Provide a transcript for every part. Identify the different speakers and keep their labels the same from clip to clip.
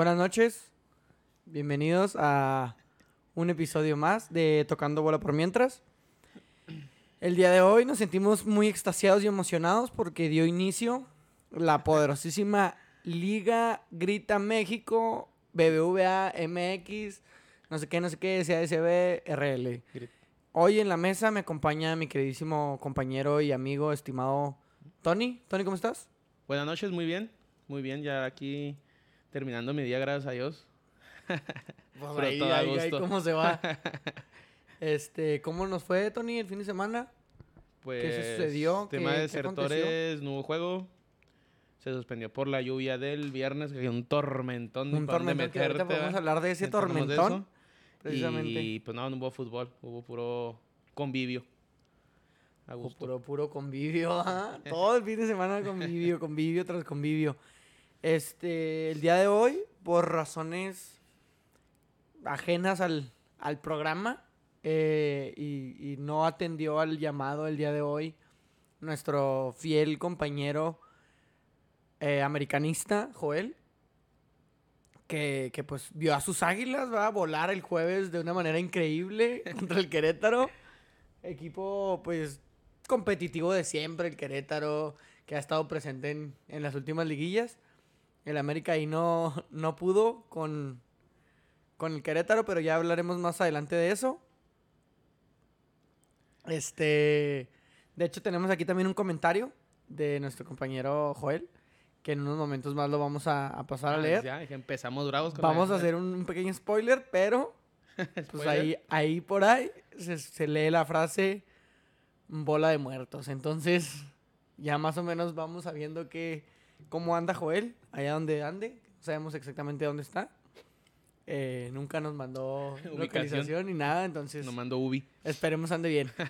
Speaker 1: Buenas noches, bienvenidos a un episodio más de Tocando Bola por Mientras. El día de hoy nos sentimos muy extasiados y emocionados porque dio inicio la poderosísima Liga Grita México, BBVA, MX, no sé qué, no sé qué, CASB, RL. Hoy en la mesa me acompaña mi queridísimo compañero y amigo estimado Tony. Tony, ¿cómo estás?
Speaker 2: Buenas noches, muy bien. Muy bien, ya aquí terminando mi día, gracias a Dios.
Speaker 1: Pues
Speaker 2: Pero
Speaker 1: ahí,
Speaker 2: todo a
Speaker 1: ahí, ahí,
Speaker 2: gusto.
Speaker 1: ¿cómo se va? este, ¿cómo nos fue, Tony, el fin de semana?
Speaker 2: Pues,
Speaker 1: sucedió?
Speaker 2: Tema
Speaker 1: ¿Qué-
Speaker 2: de
Speaker 1: qué
Speaker 2: desertores, no hubo juego. Se suspendió por la lluvia del viernes, que había un tormentón.
Speaker 1: Un tormentón que ahorita
Speaker 2: meterte,
Speaker 1: podemos
Speaker 2: ¿va?
Speaker 1: hablar de ese
Speaker 2: de
Speaker 1: tormentón,
Speaker 2: eso.
Speaker 1: precisamente.
Speaker 2: Y pues no, no hubo fútbol, hubo puro convivio. A
Speaker 1: O
Speaker 2: gusto.
Speaker 1: puro, puro convivio, ¿ah? Todo el fin de semana convivio, convivio tras convivio. Este, el día de hoy, por razones ajenas al, al programa, eh, y, no atendió al llamado el día de hoy, nuestro fiel compañero eh, americanista, Joel, que, que, pues vio a sus águilas va a volar el jueves de una manera increíble contra el Querétaro. Equipo, pues, competitivo de siempre, el Querétaro, que ha estado presente en, en las últimas liguillas. El América ahí no, no pudo con, con el Querétaro, pero ya hablaremos más adelante de eso. Este, de hecho, tenemos aquí también un comentario de nuestro compañero Joel, que en unos momentos más lo vamos a, a pasar a leer.
Speaker 2: Ya, empezamos bravos con
Speaker 1: Vamos a hacer un, pequeño spoiler, pero pues ahí, ahí por ahí se, se lee la frase bola de muertos. Entonces, ya más o menos vamos sabiendo que cómo anda Joel, allá donde ande. No sabemos exactamente dónde está. Eh, nunca nos mandó
Speaker 2: Ubicación.
Speaker 1: localización ni nada, entonces
Speaker 2: Nos mandó Ubi.
Speaker 1: esperemos ande bien.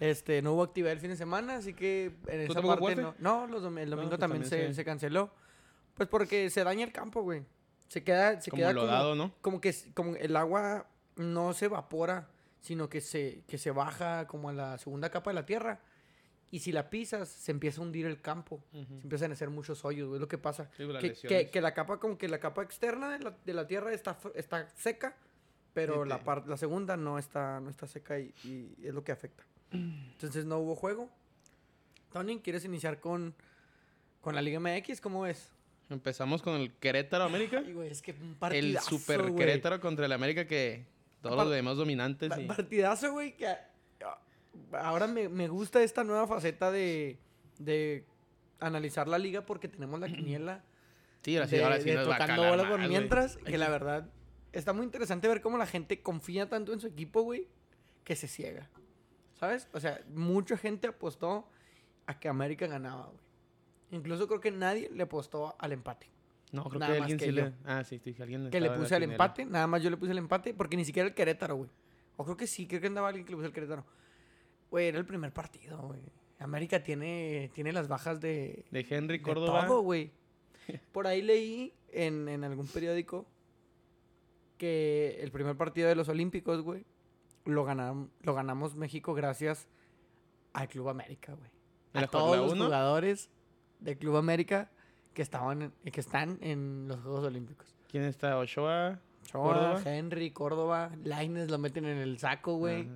Speaker 1: Este, no hubo actividad el fin de semana, así que en
Speaker 2: ¿Tú
Speaker 1: esa parte no. No, los dom- el
Speaker 2: No,
Speaker 1: domingo
Speaker 2: pues
Speaker 1: también,
Speaker 2: también
Speaker 1: se,
Speaker 2: se-
Speaker 1: canceló. Pues porque se daña el campo, güey. Se queda, se
Speaker 2: Como
Speaker 1: queda
Speaker 2: lodado, ¿no?
Speaker 1: como que como el agua no se evapora, sino que se, que se baja como a la segunda capa de la tierra. Y si la pisas, se empieza a hundir el campo.
Speaker 2: Ujú.
Speaker 1: Se empiezan a hacer muchos hoyos, güey, es lo que pasa.
Speaker 2: Sí,
Speaker 1: Que, que- que la capa, como que la capa externa de la, de la tierra está, está seca, pero
Speaker 2: Sí,
Speaker 1: la, par- la segunda no está, no está seca y, y es lo que afecta. Entonces no hubo juego. Tony, ¿quieres iniciar con, con la Liga MX? ¿Cómo ves?
Speaker 2: Empezamos con el Querétaro América.
Speaker 1: Ay, güey, es que un
Speaker 2: El
Speaker 1: partidazo,
Speaker 2: super
Speaker 1: güey.
Speaker 2: Querétaro contra el América que todos los demás dominantes.
Speaker 1: Pa-
Speaker 2: y-
Speaker 1: Partidazo, güey, que ahora me, me gusta esta nueva faceta de, de analizar la liga porque tenemos la quiniela
Speaker 2: Sí, ahora sí,
Speaker 1: de,
Speaker 2: ahora sí
Speaker 1: de
Speaker 2: nos va a
Speaker 1: tocando
Speaker 2: calar
Speaker 1: bola por mientras, que la verdad está muy interesante ver cómo la gente confía tanto en su equipo, güey, que se ciega. ¿Sabes? O sea, mucha gente apostó a que América ganaba, güey. Incluso creo que nadie le apostó al empate.
Speaker 2: No, creo
Speaker 1: Nada
Speaker 2: que alguien
Speaker 1: que
Speaker 2: sí
Speaker 1: yo.
Speaker 2: le... Ah, sí, sí, alguien
Speaker 1: Que le puse al empate, nada más yo le puse el empate, porque ni siquiera el Querétaro, güey. O creo que sí, creo que andaba alguien que le puso el Querétaro. Güey, era el primer partido, güey. América tiene, tiene las bajas de,
Speaker 2: De Henry
Speaker 1: de
Speaker 2: Córdoba.
Speaker 1: todo, güey. Por ahí leí en, en algún periódico que el primer partido de los Olímpicos, güey, lo, ganam- lo ganamos México gracias al Club América, güey.
Speaker 2: ¿En
Speaker 1: A todos los
Speaker 2: uno?
Speaker 1: jugadores del Club América que estaban que están en los Juegos Olímpicos.
Speaker 2: ¿Quién está? Ochoa.
Speaker 1: Ochoa,
Speaker 2: Córdoba.
Speaker 1: Henry, Córdoba, Laines lo meten en el saco, güey.
Speaker 2: Ajá.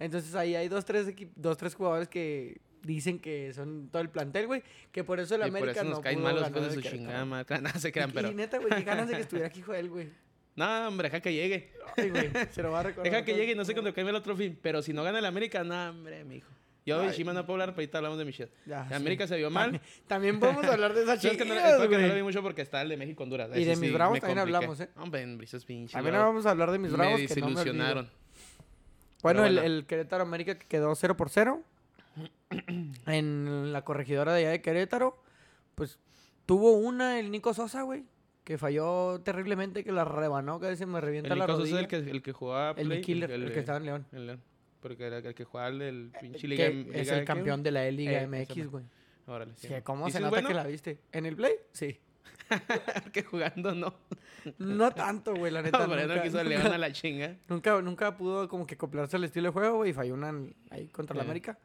Speaker 1: Entonces ahí hay dos tres, dos, tres jugadores que dicen que son todo el plantel, güey. Que por eso el
Speaker 2: Y por
Speaker 1: América
Speaker 2: eso nos
Speaker 1: no
Speaker 2: caen mal los hijos de su chingada madre. No se crean,
Speaker 1: Y-
Speaker 2: pero...
Speaker 1: Y neta, güey, qué ganas de que estuviera aquí Joel, güey.
Speaker 2: No, hombre, deja que llegue.
Speaker 1: Ay, güey, se lo va a recordar.
Speaker 2: Deja que llegue y no sé cuándo caiga el otro fin. Pero si no gana el América, no, hombre, mijo. Yo de Chivas no puedo hablar, pero ahorita hablamos de Michelle.
Speaker 1: Ya, sí.
Speaker 2: América se vio mal.
Speaker 1: También, también podemos hablar de esas
Speaker 2: Yo es que no, es porque no lo vi mucho porque está el de México Honduras.
Speaker 1: Y de
Speaker 2: Ese
Speaker 1: mis
Speaker 2: sí
Speaker 1: bravos también
Speaker 2: compliqué.
Speaker 1: hablamos, ¿eh?
Speaker 2: Hombre, en esos pinches.
Speaker 1: También vamos a hablar de mis bravos.
Speaker 2: Me
Speaker 1: que no me Bueno, el, Querétaro América que quedó 0 por 0 en la corregidora de allá de Querétaro, pues tuvo una el Nico Sosa, güey, que falló terriblemente, que la rebanó, que se me revienta
Speaker 2: el
Speaker 1: la
Speaker 2: Nico Sosa es el que, el que jugaba.
Speaker 1: El Killer, el, que estaba en León.
Speaker 2: el León. Porque era el que jugaba el del pinche
Speaker 1: Que
Speaker 2: Liga.
Speaker 1: es
Speaker 2: Liga
Speaker 1: el
Speaker 2: ¿qué,
Speaker 1: campeón de la E-Liga
Speaker 2: Eh,
Speaker 1: MX, güey.
Speaker 2: Órale, sí.
Speaker 1: ¿Cómo
Speaker 2: ¿Y
Speaker 1: se nota
Speaker 2: bueno?
Speaker 1: que la viste? ¿En el Play? Sí.
Speaker 2: que jugando no.
Speaker 1: No tanto, güey, la neta.
Speaker 2: No, pero no
Speaker 1: nunca,
Speaker 2: quiso León a la chinga.
Speaker 1: Nunca, nunca pudo como que acoplarse al estilo de juego, güey, y falló una ahí contra la. América.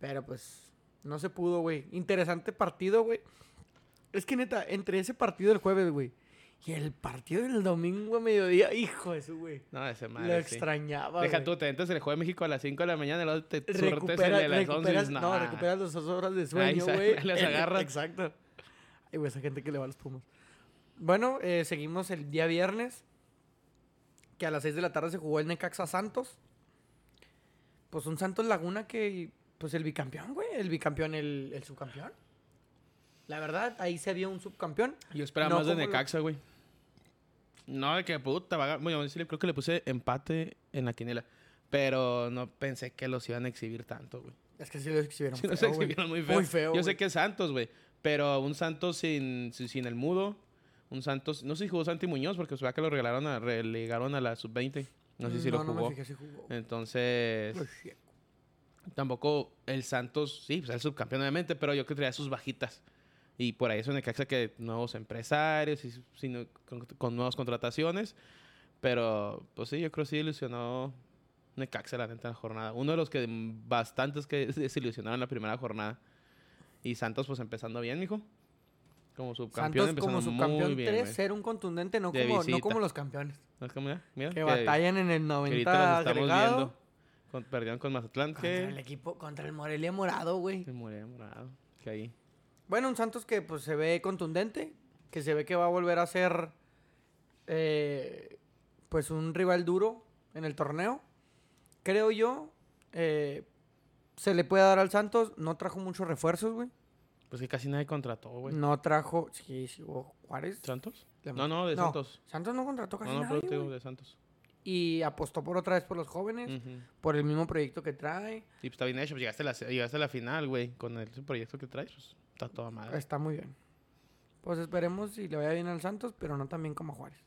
Speaker 1: Pero pues no se pudo, güey. Interesante partido, güey. Es que neta, entre ese partido del jueves, güey, Y el partido del domingo a mediodía, hijo de su, güey.
Speaker 2: No, ese
Speaker 1: Lo
Speaker 2: madre, sí.
Speaker 1: extrañaba,
Speaker 2: Deja
Speaker 1: güey.
Speaker 2: tú, te entras el juego de México a las 5 de la mañana luego te surtes el
Speaker 1: Recupera-
Speaker 2: de las 11 y
Speaker 1: recuperas,
Speaker 2: dices,
Speaker 1: no, recuperas las dos horas de sueño, güey.
Speaker 2: las agarras.
Speaker 1: Exacto. Ay, güey, esa gente que le va a los Pumas. Bueno, eh, seguimos el día viernes. Que a las 6 de la tarde se jugó el Necaxa Santos. Pues un Santos Laguna que, pues el bicampeón, güey. El bicampeón, el, el subcampeón. La verdad, ahí se vio un subcampeón.
Speaker 2: Yo esperaba
Speaker 1: No
Speaker 2: más de Necaxa, güey. No, de que puta, va a gan- Bueno, sí, creo que le puse empate en la quinela. Pero no pensé que los iban a exhibir tanto, güey.
Speaker 1: Es que sí lo exhibieron.
Speaker 2: Sí, los
Speaker 1: feo,
Speaker 2: exhibieron muy feo.
Speaker 1: Muy feo.
Speaker 2: Yo sé que es Santos, güey. Pero un Santos sin, sin, el mudo. Un Santos. No sé si jugó Santi Muñoz, porque se ve que lo regalaron a, relegaron a la sub-20. No sé si lo
Speaker 1: No, no me
Speaker 2: jugó.
Speaker 1: fijé si jugó.
Speaker 2: Entonces.
Speaker 1: Pues.
Speaker 2: Tampoco el Santos, sí, pues el subcampeón obviamente, pero yo creo que traía sus bajitas. Y por ahí es Necaxa que nuevos empresarios, y, sino con, con nuevas contrataciones. Pero, pues sí, yo creo que sí ilusionó Necaxa la neta en la jornada. Uno de los que bastantes que desilusionaron en la primera jornada. Y Santos, pues empezando bien, mijo. Como subcampeón,
Speaker 1: Santos como subcampeón
Speaker 2: muy bien.
Speaker 1: 3,
Speaker 2: güey.
Speaker 1: ser un contundente, no como, no como los campeones.
Speaker 2: ¿No es como ya? Mira,
Speaker 1: Que batallan en el
Speaker 2: que ahorita
Speaker 1: 90
Speaker 2: los estamos
Speaker 1: agregado.
Speaker 2: viendo. Con- perdieron con Mazatlán,
Speaker 1: Contra el equipo, contra el Morelia Morado, güey.
Speaker 2: Se murió morado. Que ahí...
Speaker 1: Bueno, un Santos que pues se ve contundente, que se ve que va a volver a ser eh, pues un rival duro en el torneo. Creo yo, eh, se le puede dar al Santos, no trajo muchos refuerzos, güey.
Speaker 2: Pues que casi nadie contrató, güey.
Speaker 1: No trajo, sí, sí, Juárez.
Speaker 2: ¿Santos? No, no, de Santos.
Speaker 1: Santos no contrató casi
Speaker 2: No, no,
Speaker 1: nadie,
Speaker 2: pero te digo de Santos.
Speaker 1: Y apostó por otra vez por los jóvenes, por el mismo proyecto que trae.
Speaker 2: Y pues está bien hecho. Pues llegaste a la, llegaste a la final, güey. Con el proyecto que traes. Pues, está toda madre.
Speaker 1: Está muy bien. Pues esperemos si le vaya bien al Santos, pero no tan bien como a Juárez.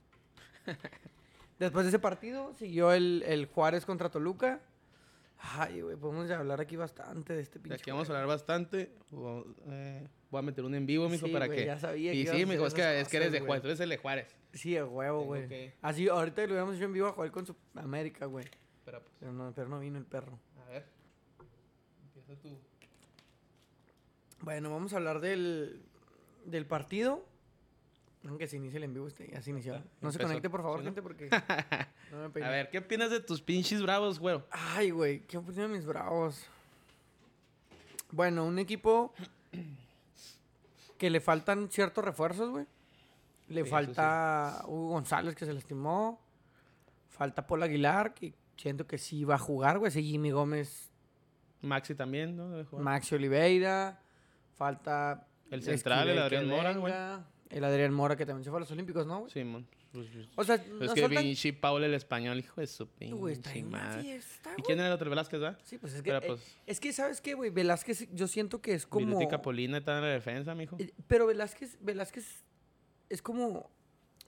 Speaker 1: Después de ese partido siguió el, el Juárez contra Toluca. Ay, güey, podemos ya hablar aquí bastante de este
Speaker 2: De
Speaker 1: pinche.
Speaker 2: aquí vamos a hablar bastante. eh, voy a meter un en vivo, mijo,
Speaker 1: Sí,
Speaker 2: para
Speaker 1: güey,
Speaker 2: que...
Speaker 1: ya sabía
Speaker 2: Y sí, mijo, es que, es que eres de Juárez. Tú eres el de Juárez.
Speaker 1: Sí, a huevo, güey.
Speaker 2: que-
Speaker 1: Así, ahorita lo hubiéramos hecho en vivo a jugar con su América, güey.
Speaker 2: Pero, pues,
Speaker 1: Pero no, pero no vino el perro.
Speaker 2: a ver. Empieza tú.
Speaker 1: Bueno, vamos a hablar del, del partido. Aunque se inicie el en vivo, este, ya se inició. No se conecte, por favor,
Speaker 2: Sí, ¿no?
Speaker 1: gente, porque no me.
Speaker 2: A ver, ¿qué opinas de tus pinches bravos, güero?
Speaker 1: Ay, güey, ¿qué opinan mis bravos? Bueno, un equipo que le faltan ciertos refuerzos, güey. Le
Speaker 2: Sí,
Speaker 1: falta Hugo González, que se lastimó. Falta Paul Aguilar, que siento que sí va a jugar, güey. Ese Jimmy Gómez,
Speaker 2: Maxi también, ¿no?
Speaker 1: Maxi Oliveira. Falta...
Speaker 2: El central, el Adrián Mora, güey.
Speaker 1: El Adrián Mora, que también se fue a los Olímpicos, ¿no, güey?
Speaker 2: Simón. Pues, pues,
Speaker 1: O sea,
Speaker 2: es
Speaker 1: nos
Speaker 2: que pinche Paul el español, hijo de su
Speaker 1: Güey, está
Speaker 2: pinche
Speaker 1: una
Speaker 2: madre.
Speaker 1: fiesta,
Speaker 2: ¿Y
Speaker 1: güey.
Speaker 2: quién era el otro Velázquez, va?
Speaker 1: Sí, pues es que...
Speaker 2: Pero,
Speaker 1: eh,
Speaker 2: pues,
Speaker 1: es que, ¿sabes qué, güey? Velázquez, yo siento que es como...
Speaker 2: Viruti Capolina está en la defensa, mijo.
Speaker 1: Eh, Pero Velázquez, Velázquez es como,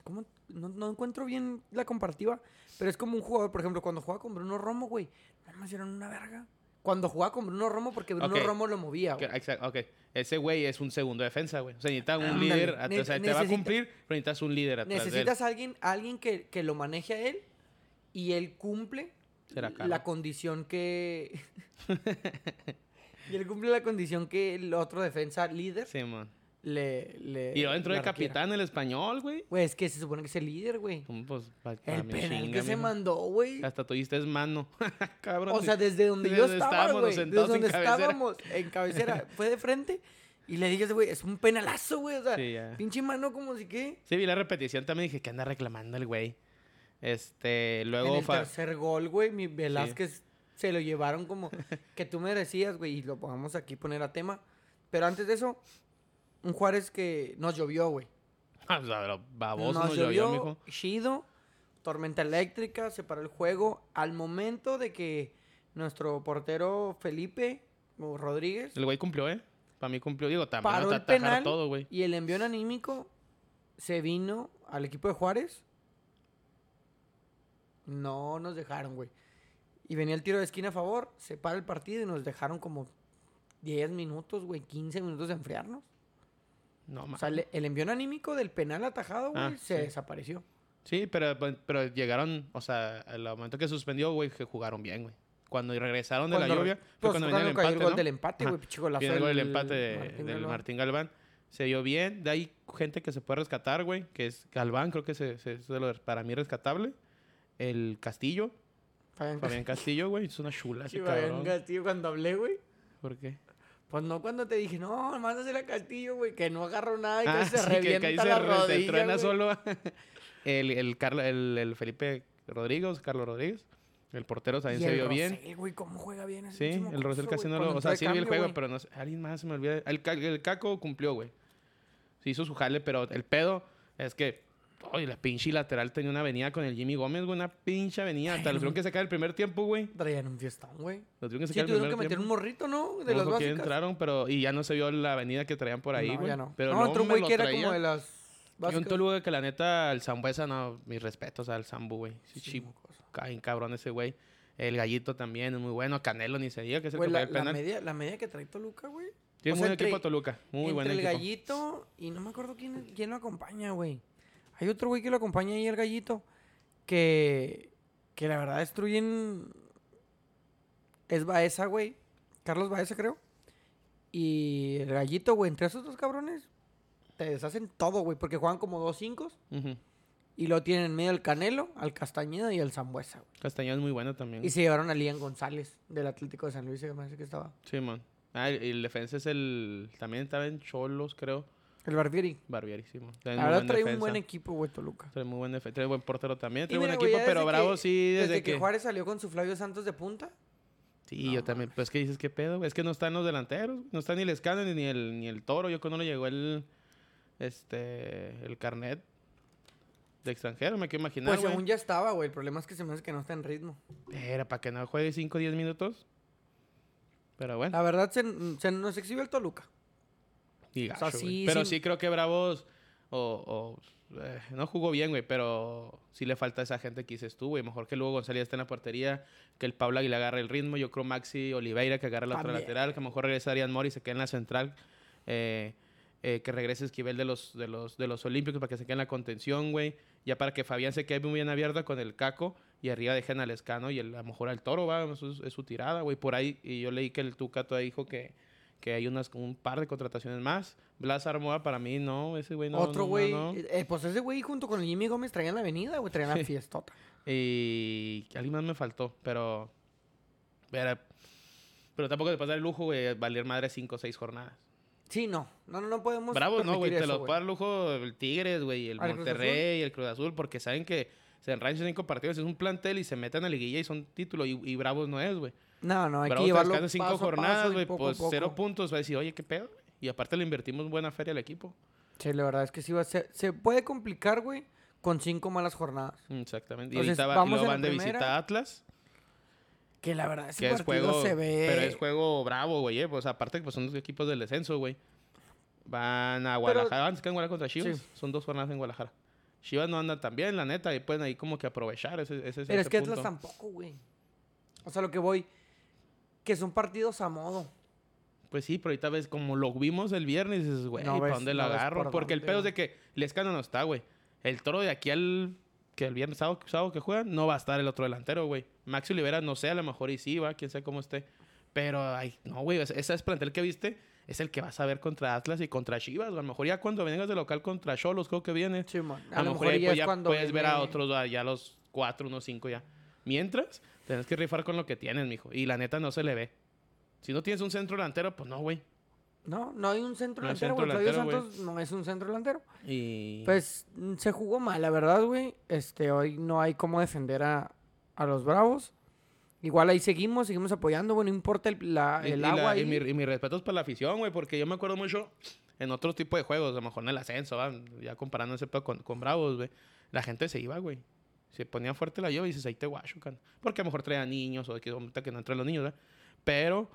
Speaker 1: como no, no encuentro bien la comparativa, pero es como un jugador, por ejemplo, cuando jugaba con Bruno Romo, güey, nada más eran una verga. Cuando jugaba con Bruno Romo, porque Bruno. Romo lo movía, güey.
Speaker 2: exacto, ok. Ese güey es un segundo defensa, güey. O sea, necesita un
Speaker 1: Ándale.
Speaker 2: líder.
Speaker 1: Ne-
Speaker 2: o sea, te va a cumplir, pero necesitas un líder atrás de él.
Speaker 1: Necesitas alguien, alguien que, que lo maneje a él y él cumple
Speaker 2: Será
Speaker 1: la condición que... y él cumple la condición que el otro defensa líder
Speaker 2: Sí, man.
Speaker 1: Le, le
Speaker 2: Y
Speaker 1: le
Speaker 2: el
Speaker 1: requiera.
Speaker 2: capitán, el español, güey.
Speaker 1: Güey, es que se supone que es el líder, güey.
Speaker 2: Pues, pa'
Speaker 1: El penal
Speaker 2: chinga,
Speaker 1: que se
Speaker 2: mijo.
Speaker 1: mandó, güey.
Speaker 2: Hasta tuviste es mano. Cabrón.
Speaker 1: O sea, desde donde
Speaker 2: desde
Speaker 1: yo
Speaker 2: donde
Speaker 1: estaba, güey. Desde
Speaker 2: en
Speaker 1: donde estábamos en cabecera. Fue de frente. Y le dije, güey, es un penalazo, güey. O sea,
Speaker 2: Sí,
Speaker 1: pinche mano como si que.
Speaker 2: Sí, vi la repetición también dije que anda reclamando el güey. Este,
Speaker 1: En
Speaker 2: luego
Speaker 1: el
Speaker 2: fa-
Speaker 1: tercer gol, güey, mi Velázquez se lo llevaron como que tú merecías, güey. Y lo podemos aquí poner a tema. Pero antes de eso, un Juárez que nos llovió, güey.
Speaker 2: o sea, baboso
Speaker 1: nos
Speaker 2: nos llovió,
Speaker 1: llovió,
Speaker 2: mijo.
Speaker 1: chido, tormenta eléctrica, se paró el juego. Al momento de que nuestro portero Felipe o Rodríguez
Speaker 2: El güey cumplió, ¿eh? Para mí cumplió. Digo, también
Speaker 1: paró el penal
Speaker 2: todo, güey.
Speaker 1: y el envión anímico se vino al equipo de Juárez. No nos dejaron, güey. Y venía el tiro de esquina a favor, se para el partido y nos dejaron como 10 minutos, güey, 15 minutos de enfriarnos.
Speaker 2: No,
Speaker 1: O
Speaker 2: mames.
Speaker 1: sea, le- el envión anímico del penal atajado, güey,
Speaker 2: Ah,
Speaker 1: se
Speaker 2: sí.
Speaker 1: desapareció.
Speaker 2: Sí, pero, pero llegaron, o sea, al momento que suspendió, güey, que jugaron bien, güey. Cuando regresaron de la
Speaker 1: Cuando-
Speaker 2: lluvia, fue
Speaker 1: pues,
Speaker 2: cuando
Speaker 1: cuando
Speaker 2: venía el empate,
Speaker 1: el gol
Speaker 2: ¿no?
Speaker 1: del empate, güey, golazo
Speaker 2: Viene el gol del empate de-
Speaker 1: Martín
Speaker 2: del
Speaker 1: Galván.
Speaker 2: Martín Galván. Se vio bien. De ahí gente que se puede rescatar, güey. Que es Galván, creo que se, se- es de lo para mí rescatable. El Castillo.
Speaker 1: Fabián
Speaker 2: Fabián Castillo, güey. Es una chula
Speaker 1: Fabián. Castillo cuando hablé, güey.
Speaker 2: ¿Por qué?
Speaker 1: Pues no cuando te dije, no, mándasela a Castillo, güey, que no agarró nada y
Speaker 2: Ah,
Speaker 1: que se
Speaker 2: sí, que-
Speaker 1: revienta
Speaker 2: que ahí se
Speaker 1: la
Speaker 2: se
Speaker 1: rodilla,
Speaker 2: truena
Speaker 1: güey.
Speaker 2: solo. el, el, Carlo- el, el Felipe Rodríguez, Carlos Rodríguez. El portero también
Speaker 1: Y
Speaker 2: se vio bien.
Speaker 1: Rosell, güey, cómo juega bien ese
Speaker 2: Sí, el Rosel casi no lo... O sea, sí vi el juego, pero no sé. Alguien más se me olvida. El, el Caco cumplió, güey. Se hizo su jale, pero el pedo es que... Oye, la pinche lateral tenía una avenida con el Jimmy Gómez, güey. Una pinche avenida. Hasta lo tuvieron que sacar el primer tiempo, güey.
Speaker 1: Traían un fiestón, güey.
Speaker 2: Lo tuvieron que
Speaker 1: Sí,
Speaker 2: sacar el
Speaker 1: tuvieron que meter un morrito, ¿no? De
Speaker 2: No
Speaker 1: las básicas.
Speaker 2: entraron, pero... Y ya no se vio la avenida que traían por ahí,
Speaker 1: no,
Speaker 2: güey.
Speaker 1: ya no.
Speaker 2: Pero
Speaker 1: no, otro güey que era como de las
Speaker 2: Y un
Speaker 1: básicas.
Speaker 2: Toluca que la neta, el Zambuesa, no, mis respetos al Zambu, güey. Sí,
Speaker 1: Sí,
Speaker 2: sí, cabrón ese güey. El Gallito también es muy bueno. Canelo ni se diga, que es el
Speaker 1: Güey,
Speaker 2: que
Speaker 1: la,
Speaker 2: el
Speaker 1: la
Speaker 2: penal.
Speaker 1: media, la media que trae Toluca, güey.
Speaker 2: Tiene
Speaker 1: o
Speaker 2: muy buen equipo Toluca. Muy buen
Speaker 1: Entre el
Speaker 2: equipo.
Speaker 1: gallito y no me acuerdo quién, quién lo acompaña, güey. Hay otro güey que lo acompaña ahí, el gallito, que, que la verdad destruyen... Es Baeza, güey. Carlos Baeza, creo. Y el gallito, güey, entre esos dos cabrones, te deshacen todo, güey, porque juegan como dos cinco y lo tienen en medio el Canelo, al Castañeda y el Zambuesa, güey.
Speaker 2: Castañeda es muy bueno también.
Speaker 1: Y se llevaron a Lian González del Atlético de San Luis, que me parece que estaba.
Speaker 2: Sí, man. Ah, y el defensa es el... También estaba en Cholos, creo.
Speaker 1: El Barbieri.
Speaker 2: Barbieri, sí.
Speaker 1: La verdad trae un buen equipo, güey, Toluca.
Speaker 2: Trae muy buen defensa. Trae buen portero también. Trae buen
Speaker 1: mira,
Speaker 2: equipo, pero Bravo
Speaker 1: que-
Speaker 2: sí, desde,
Speaker 1: Desde
Speaker 2: que...
Speaker 1: que Juárez salió con su Flavio Santos de punta.
Speaker 2: Sí,
Speaker 1: No,
Speaker 2: yo también. Pues que dices, ¿qué pedo? güey? Es que no están los delanteros. No está ni el Escano ni el, ni el Toro. Yo cuando no llegó el... Este... El carnet de extranjero, me quiero imaginar,
Speaker 1: Pues
Speaker 2: güey.
Speaker 1: según ya estaba, güey. El problema es que se me hace que no está en ritmo.
Speaker 2: Era para que no juegue 5 o 10 minutos. Pero bueno,
Speaker 1: La verdad, se, se nos exhibe el Toluca.
Speaker 2: Y
Speaker 1: o sea,
Speaker 2: gacho, güey.
Speaker 1: sí,
Speaker 2: Pero
Speaker 1: sí.
Speaker 2: sí creo que Bravos o, o, eh, no jugó bien, güey, pero sí le falta esa gente que dices tú, güey. Mejor que luego González esté en la portería, que el Pablo Aguilar agarre el ritmo. Yo creo Maxi Oliveira que agarre la otra lateral, que a lo mejor regrese Arián Mori y se quede en la central. eh, eh, que regrese Esquivel de los, de, los, de los Olímpicos para que se quede en la contención, güey. Ya para que Fabián se quede muy bien abierta con el Caco y arriba dejen al Escano y el- a lo mejor al Toro, va, es, es su tirada, güey. Por ahí, y yo leí que el Tuca todavía dijo que, que hay unas, un par de contrataciones más. Blas Armoa para mí, no, ese güey no.
Speaker 1: Otro
Speaker 2: no, no,
Speaker 1: güey.
Speaker 2: no.
Speaker 1: eh, pues ese güey junto con el Jimmy Gómez traían la avenida, güey. Traían la fiestota.
Speaker 2: Y alguien más me faltó, pero. Pero tampoco te pasa el lujo, güey, valer madre cinco o seis jornadas.
Speaker 1: Sí, no. No, no, no podemos.
Speaker 2: Bravo, no, güey. Te lo
Speaker 1: güey.
Speaker 2: puede dar lujo el Tigres, güey, el
Speaker 1: ¿Al Cruz
Speaker 2: Monterrey, el Cruz Azul, porque saben que se enranchan cinco partidos, es un plantel y se meten a liguilla y son títulos. Y, y Bravos no es, güey.
Speaker 1: No, no, hay
Speaker 2: Bravos
Speaker 1: que llevarlo
Speaker 2: cinco
Speaker 1: paso a
Speaker 2: jornadas, güey, pues
Speaker 1: poco.
Speaker 2: cero puntos. Va a decir, oye, qué pedo. güey? Y aparte le invertimos buena feria al equipo.
Speaker 1: Sí, la verdad es que sí va a ser. Se puede complicar, güey, con cinco malas jornadas.
Speaker 2: Exactamente. Y
Speaker 1: Entonces,
Speaker 2: ahorita y
Speaker 1: vamos
Speaker 2: luego
Speaker 1: en la
Speaker 2: van de
Speaker 1: primera.
Speaker 2: visita a Atlas.
Speaker 1: Que la verdad, ese
Speaker 2: que es
Speaker 1: partido
Speaker 2: juego,
Speaker 1: se ve.
Speaker 2: pero es juego bravo, güey, eh, pues aparte que pues, son los equipos del descenso, güey. Van a Guadalajara, van a quedar en Guadalajara contra Chivas,
Speaker 1: Sí.
Speaker 2: son dos jornadas en Guadalajara. Chivas no anda tan bien, la neta, y pueden ahí como que aprovechar ese, ese,
Speaker 1: Pero es que
Speaker 2: punto.
Speaker 1: Atlas tampoco, güey. O sea, lo que voy. Que son partidos a modo.
Speaker 2: Pues sí, pero ahorita ves como lo vimos el viernes dices, güey,
Speaker 1: No
Speaker 2: ¿para
Speaker 1: ves-
Speaker 2: dónde
Speaker 1: no
Speaker 2: la
Speaker 1: ves
Speaker 2: agarro?
Speaker 1: por
Speaker 2: Porque el pedo es de que Lescano no está, güey. El toro de aquí al que el viernes sábado, sábado que juegan, no va a estar el otro delantero, güey. Maxi Olivera, no sé, a lo mejor y sí, va, quién sabe cómo esté. Pero, ay, no, güey, ese es plantel que viste, es el que vas a ver contra Atlas y contra Chivas. A lo mejor ya cuando vengas de local contra Cholos, creo que viene.
Speaker 1: Sí, man.
Speaker 2: A, lo mejor ahí
Speaker 1: ya
Speaker 2: pues,
Speaker 1: es
Speaker 2: ya
Speaker 1: cuando
Speaker 2: puedes ver a otros, a- ya los cuatro, unos cinco ya. Mientras, tienes que rifar con lo que tienes, mijo. Y la neta no se le ve. Si no tienes un centro delantero, pues no, güey.
Speaker 1: No, no hay un centro
Speaker 2: No
Speaker 1: delantero, güey.
Speaker 2: Delantero,
Speaker 1: Santos no es un centro delantero.
Speaker 2: Y...
Speaker 1: Pues mm, se jugó mal, la verdad, güey. Este, hoy no hay cómo defender a, a los Bravos. Igual ahí seguimos, seguimos apoyando, güey. No importa el, la-
Speaker 2: Y-
Speaker 1: el
Speaker 2: y la-
Speaker 1: agua
Speaker 2: y,
Speaker 1: ahí.
Speaker 2: mi, y mis respetos para la afición, güey, porque yo me acuerdo mucho en otros tipos de juegos, a lo mejor en el ascenso, ¿va? ya comparando ese con, con Bravos, güey. La gente se iba, güey. Se ponía fuerte la lluvia y dices, ahí te guachucan. Porque a lo mejor traían niños o que, que no entran los niños, ¿verdad? Pero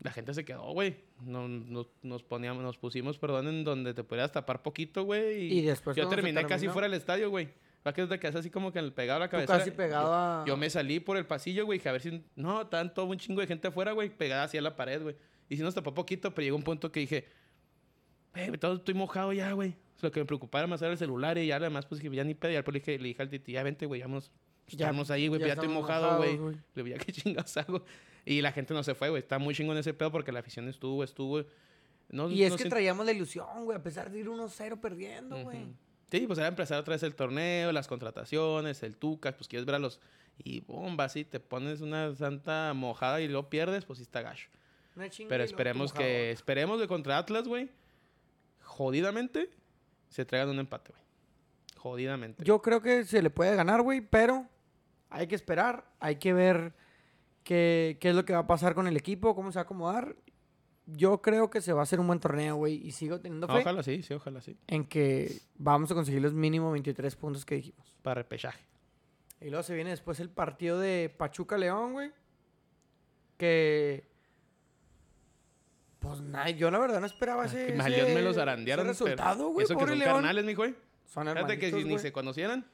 Speaker 2: la gente se quedó, güey. No- no- nos, poníamos, nos pusimos, perdón, en donde te podías tapar poquito, güey.
Speaker 1: Y después
Speaker 2: Yo terminé casi fuera del estadio, güey. Va que te quedas así como que el pegado a la cabeza.
Speaker 1: casi pegado a...
Speaker 2: Yo me salí por el pasillo, güey, a ver si... No, tanto un chingo de gente afuera, güey, pegada hacia la pared, güey. Y si nos tapó poquito, pero llegó un punto que dije... Güey, todo estoy mojado ya, güey. Lo que me preocupaba más era el celular y ya además, pues, ya ni pedo. Y después le dije, le dije al titi, ya vente, güey, vámonos.
Speaker 1: Ya-
Speaker 2: Estamos ahí, güey,
Speaker 1: ya
Speaker 2: pero ya estoy mojado, güey. Le dije, ¿qué chingados hago? Y la gente no se fue, güey. Está muy chingón ese pedo porque la afición estuvo, estuvo. No,
Speaker 1: Y es
Speaker 2: no
Speaker 1: que traíamos la ilusión, güey, a pesar de ir 1-0 perdiendo, güey.
Speaker 2: Sí, pues era empezar otra vez el torneo, las contrataciones, el Tuca, pues quieres ver a los... Y bomba, así, te pones una santa mojada y luego pierdes, pues sí está gacho. Pero esperemos que... Esperemos que contra Atlas, güey, jodidamente, se traigan un empate, güey. Jodidamente.
Speaker 1: Yo creo que se le puede ganar, güey, pero hay que esperar, hay que ver qué, qué es lo que va a pasar con el equipo, cómo se va a acomodar. Yo creo que se va a hacer un buen torneo, güey, y sigo teniendo fe
Speaker 2: Ojalá sí, sí, ojalá sí.
Speaker 1: en que vamos a conseguir los mínimo 23 puntos que dijimos.
Speaker 2: Para repechaje.
Speaker 1: Y luego se viene después el partido de Pachuca León, güey. Que. Pues nada, yo la verdad no esperaba ese.
Speaker 2: Que Mal León me los arandearon.
Speaker 1: ese
Speaker 2: pero-
Speaker 1: resultado, güey.
Speaker 2: Eso que
Speaker 1: Pobre
Speaker 2: son
Speaker 1: León.
Speaker 2: carnales, mi güey.
Speaker 1: Son
Speaker 2: Fíjate que si ni
Speaker 1: güey.
Speaker 2: se conocieran.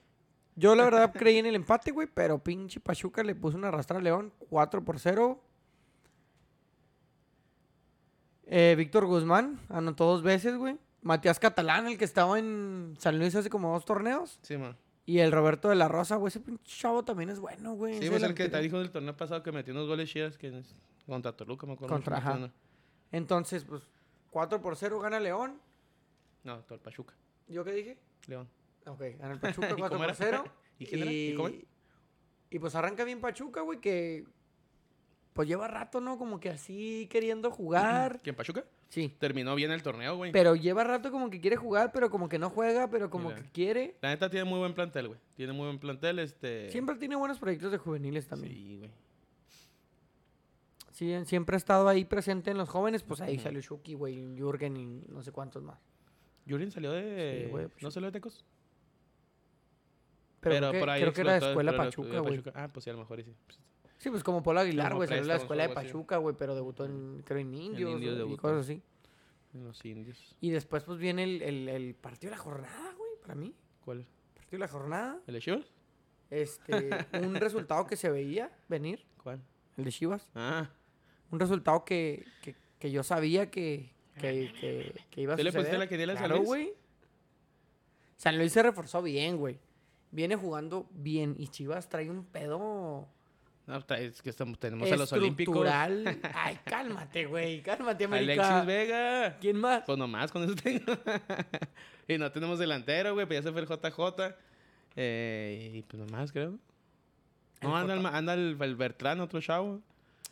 Speaker 1: Yo la verdad creí en el empate, güey, pero pinche Pachuca le puso una arrastra a León 4 por 0. Eh, Víctor Guzmán anotó dos veces, güey. Matías Catalán, el que estaba en San Luis hace como dos torneos.
Speaker 2: Sí, man.
Speaker 1: Y el Roberto de la Rosa, güey. Ese pinche chavo también es bueno, güey.
Speaker 2: Sí,
Speaker 1: Ese
Speaker 2: pues el que te dijo del torneo pasado que metió unos goles chidas que es contra Toluca, me acuerdo.
Speaker 1: Contra,
Speaker 2: mucho,
Speaker 1: ajá.
Speaker 2: ¿no?
Speaker 1: Entonces, pues 4 por 0 gana León.
Speaker 2: No, todo el Pachuca.
Speaker 1: ¿Yo qué dije?
Speaker 2: León.
Speaker 1: Ok, gana el Pachuca
Speaker 2: ¿Y
Speaker 1: 4
Speaker 2: cómo
Speaker 1: por
Speaker 2: era?
Speaker 1: 0.
Speaker 2: ¿Y quién era? ¿Y
Speaker 1: y pues arranca bien Pachuca, güey, que pues lleva rato, ¿no? Como que así queriendo jugar.
Speaker 2: ¿Quién, Pachuca?
Speaker 1: Sí.
Speaker 2: Terminó bien el torneo, güey.
Speaker 1: Pero lleva rato como que quiere jugar, pero como que no juega, pero como
Speaker 2: Mira.
Speaker 1: que quiere.
Speaker 2: La neta tiene muy buen plantel, güey. Tiene muy buen plantel, este...
Speaker 1: Siempre tiene buenos proyectos de juveniles también.
Speaker 2: Sí, güey.
Speaker 1: Sí, siempre ha estado ahí presente en los jóvenes, pues ahí salió Shuki, güey, Jürgen y no sé cuántos más.
Speaker 2: Julian salió de...
Speaker 1: Sí, güey,
Speaker 2: ¿No salió de Tecos?
Speaker 1: Pero, creo que,
Speaker 2: por ahí
Speaker 1: creo que era de escuela Pachuca, güey.
Speaker 2: Ah, pues sí, a lo mejor sí. Pues,
Speaker 1: Sí, pues como Polo Aguilar, güey, salió de la escuela de. Pachuca, güey, pero debutó en, creo, en Indios,
Speaker 2: Indios
Speaker 1: o- y cosas así.
Speaker 2: en los indios.
Speaker 1: Y después, pues, viene el, el, el partido de la jornada, güey, para mí.
Speaker 2: ¿Cuál?
Speaker 1: Partido de la jornada.
Speaker 2: ¿El de Chivas?
Speaker 1: Este, un resultado que se veía venir,
Speaker 2: ¿Cuál?
Speaker 1: el de Chivas.
Speaker 2: Ah,
Speaker 1: Un resultado que, que, que yo sabía que, que, iba a
Speaker 2: ¿Tú le pusiste
Speaker 1: suceder.
Speaker 2: la quiniela a San
Speaker 1: Claro,
Speaker 2: Luis?
Speaker 1: güey. San Luis se reforzó bien, güey. Viene jugando bien y Chivas trae un pedo
Speaker 2: no, es que estamos, tenemos a los olímpicos.
Speaker 1: Ay, cálmate, güey. Cálmate, América.
Speaker 2: Alexis Vega.
Speaker 1: ¿Quién más?
Speaker 2: Pues nomás con eso tengo. y no tenemos delantero, güey. Pues ya se fue el JJ. Eh, y pues nomás, creo.
Speaker 1: El
Speaker 2: No, anda, el,
Speaker 1: J-
Speaker 2: ma- anda el, el Bertrán, otro chavo.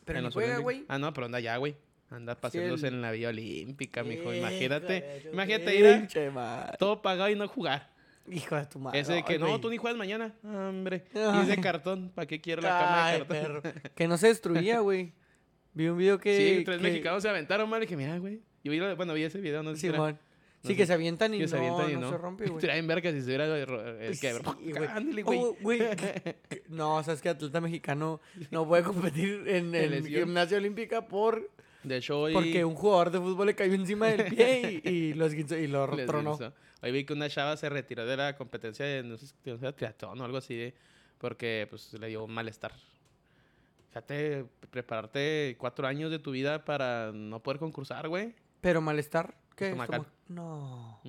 Speaker 1: Pero
Speaker 2: en los
Speaker 1: juega, güey.
Speaker 2: Ah, no, pero anda ya, güey. Anda paseándose
Speaker 1: el-
Speaker 2: en la Vía Olímpica, mijo. Imagínate. Imagínate ir a todo pagado y no jugar.
Speaker 1: Hijo de tu madre.
Speaker 2: Ese de que
Speaker 1: Ay,
Speaker 2: no, tú ni juegas mañana. Hombre. Y
Speaker 1: Ay.
Speaker 2: es de cartón. ¿Para qué quiero la cama de cartón?
Speaker 1: perro. Que no se destruía, güey. Vi un video que.
Speaker 2: Sí, tres
Speaker 1: que-
Speaker 2: mexicanos se aventaron mal y que mira, güey. Yo vi, bueno, vi ese video, no sé si era-
Speaker 1: Simón. Sí,
Speaker 2: no
Speaker 1: que
Speaker 2: sé.
Speaker 1: se avientan y,
Speaker 2: que
Speaker 1: no,
Speaker 2: se avientan y
Speaker 1: no
Speaker 2: no.
Speaker 1: se rompe, güey.
Speaker 2: Traen se hubiera.
Speaker 1: Sí, güey.
Speaker 2: Ándale, güey.
Speaker 1: Oh, No, sabes que atleta mexicano no puede competir en el gimnasia olímpica por
Speaker 2: De hecho, hoy...
Speaker 1: porque un jugador de fútbol le cayó encima del pie y, y y lo
Speaker 2: les
Speaker 1: tronó.
Speaker 2: Hoy vi que una chava se retiró de la competencia de, no sé, triatlón o algo así, de- porque pues le dio un malestar. Fíjate, prepararte cuatro años de tu vida para no poder concursar, güey.
Speaker 1: Pero malestar, ¿qué?
Speaker 2: Estomacal.
Speaker 1: Estomac- No.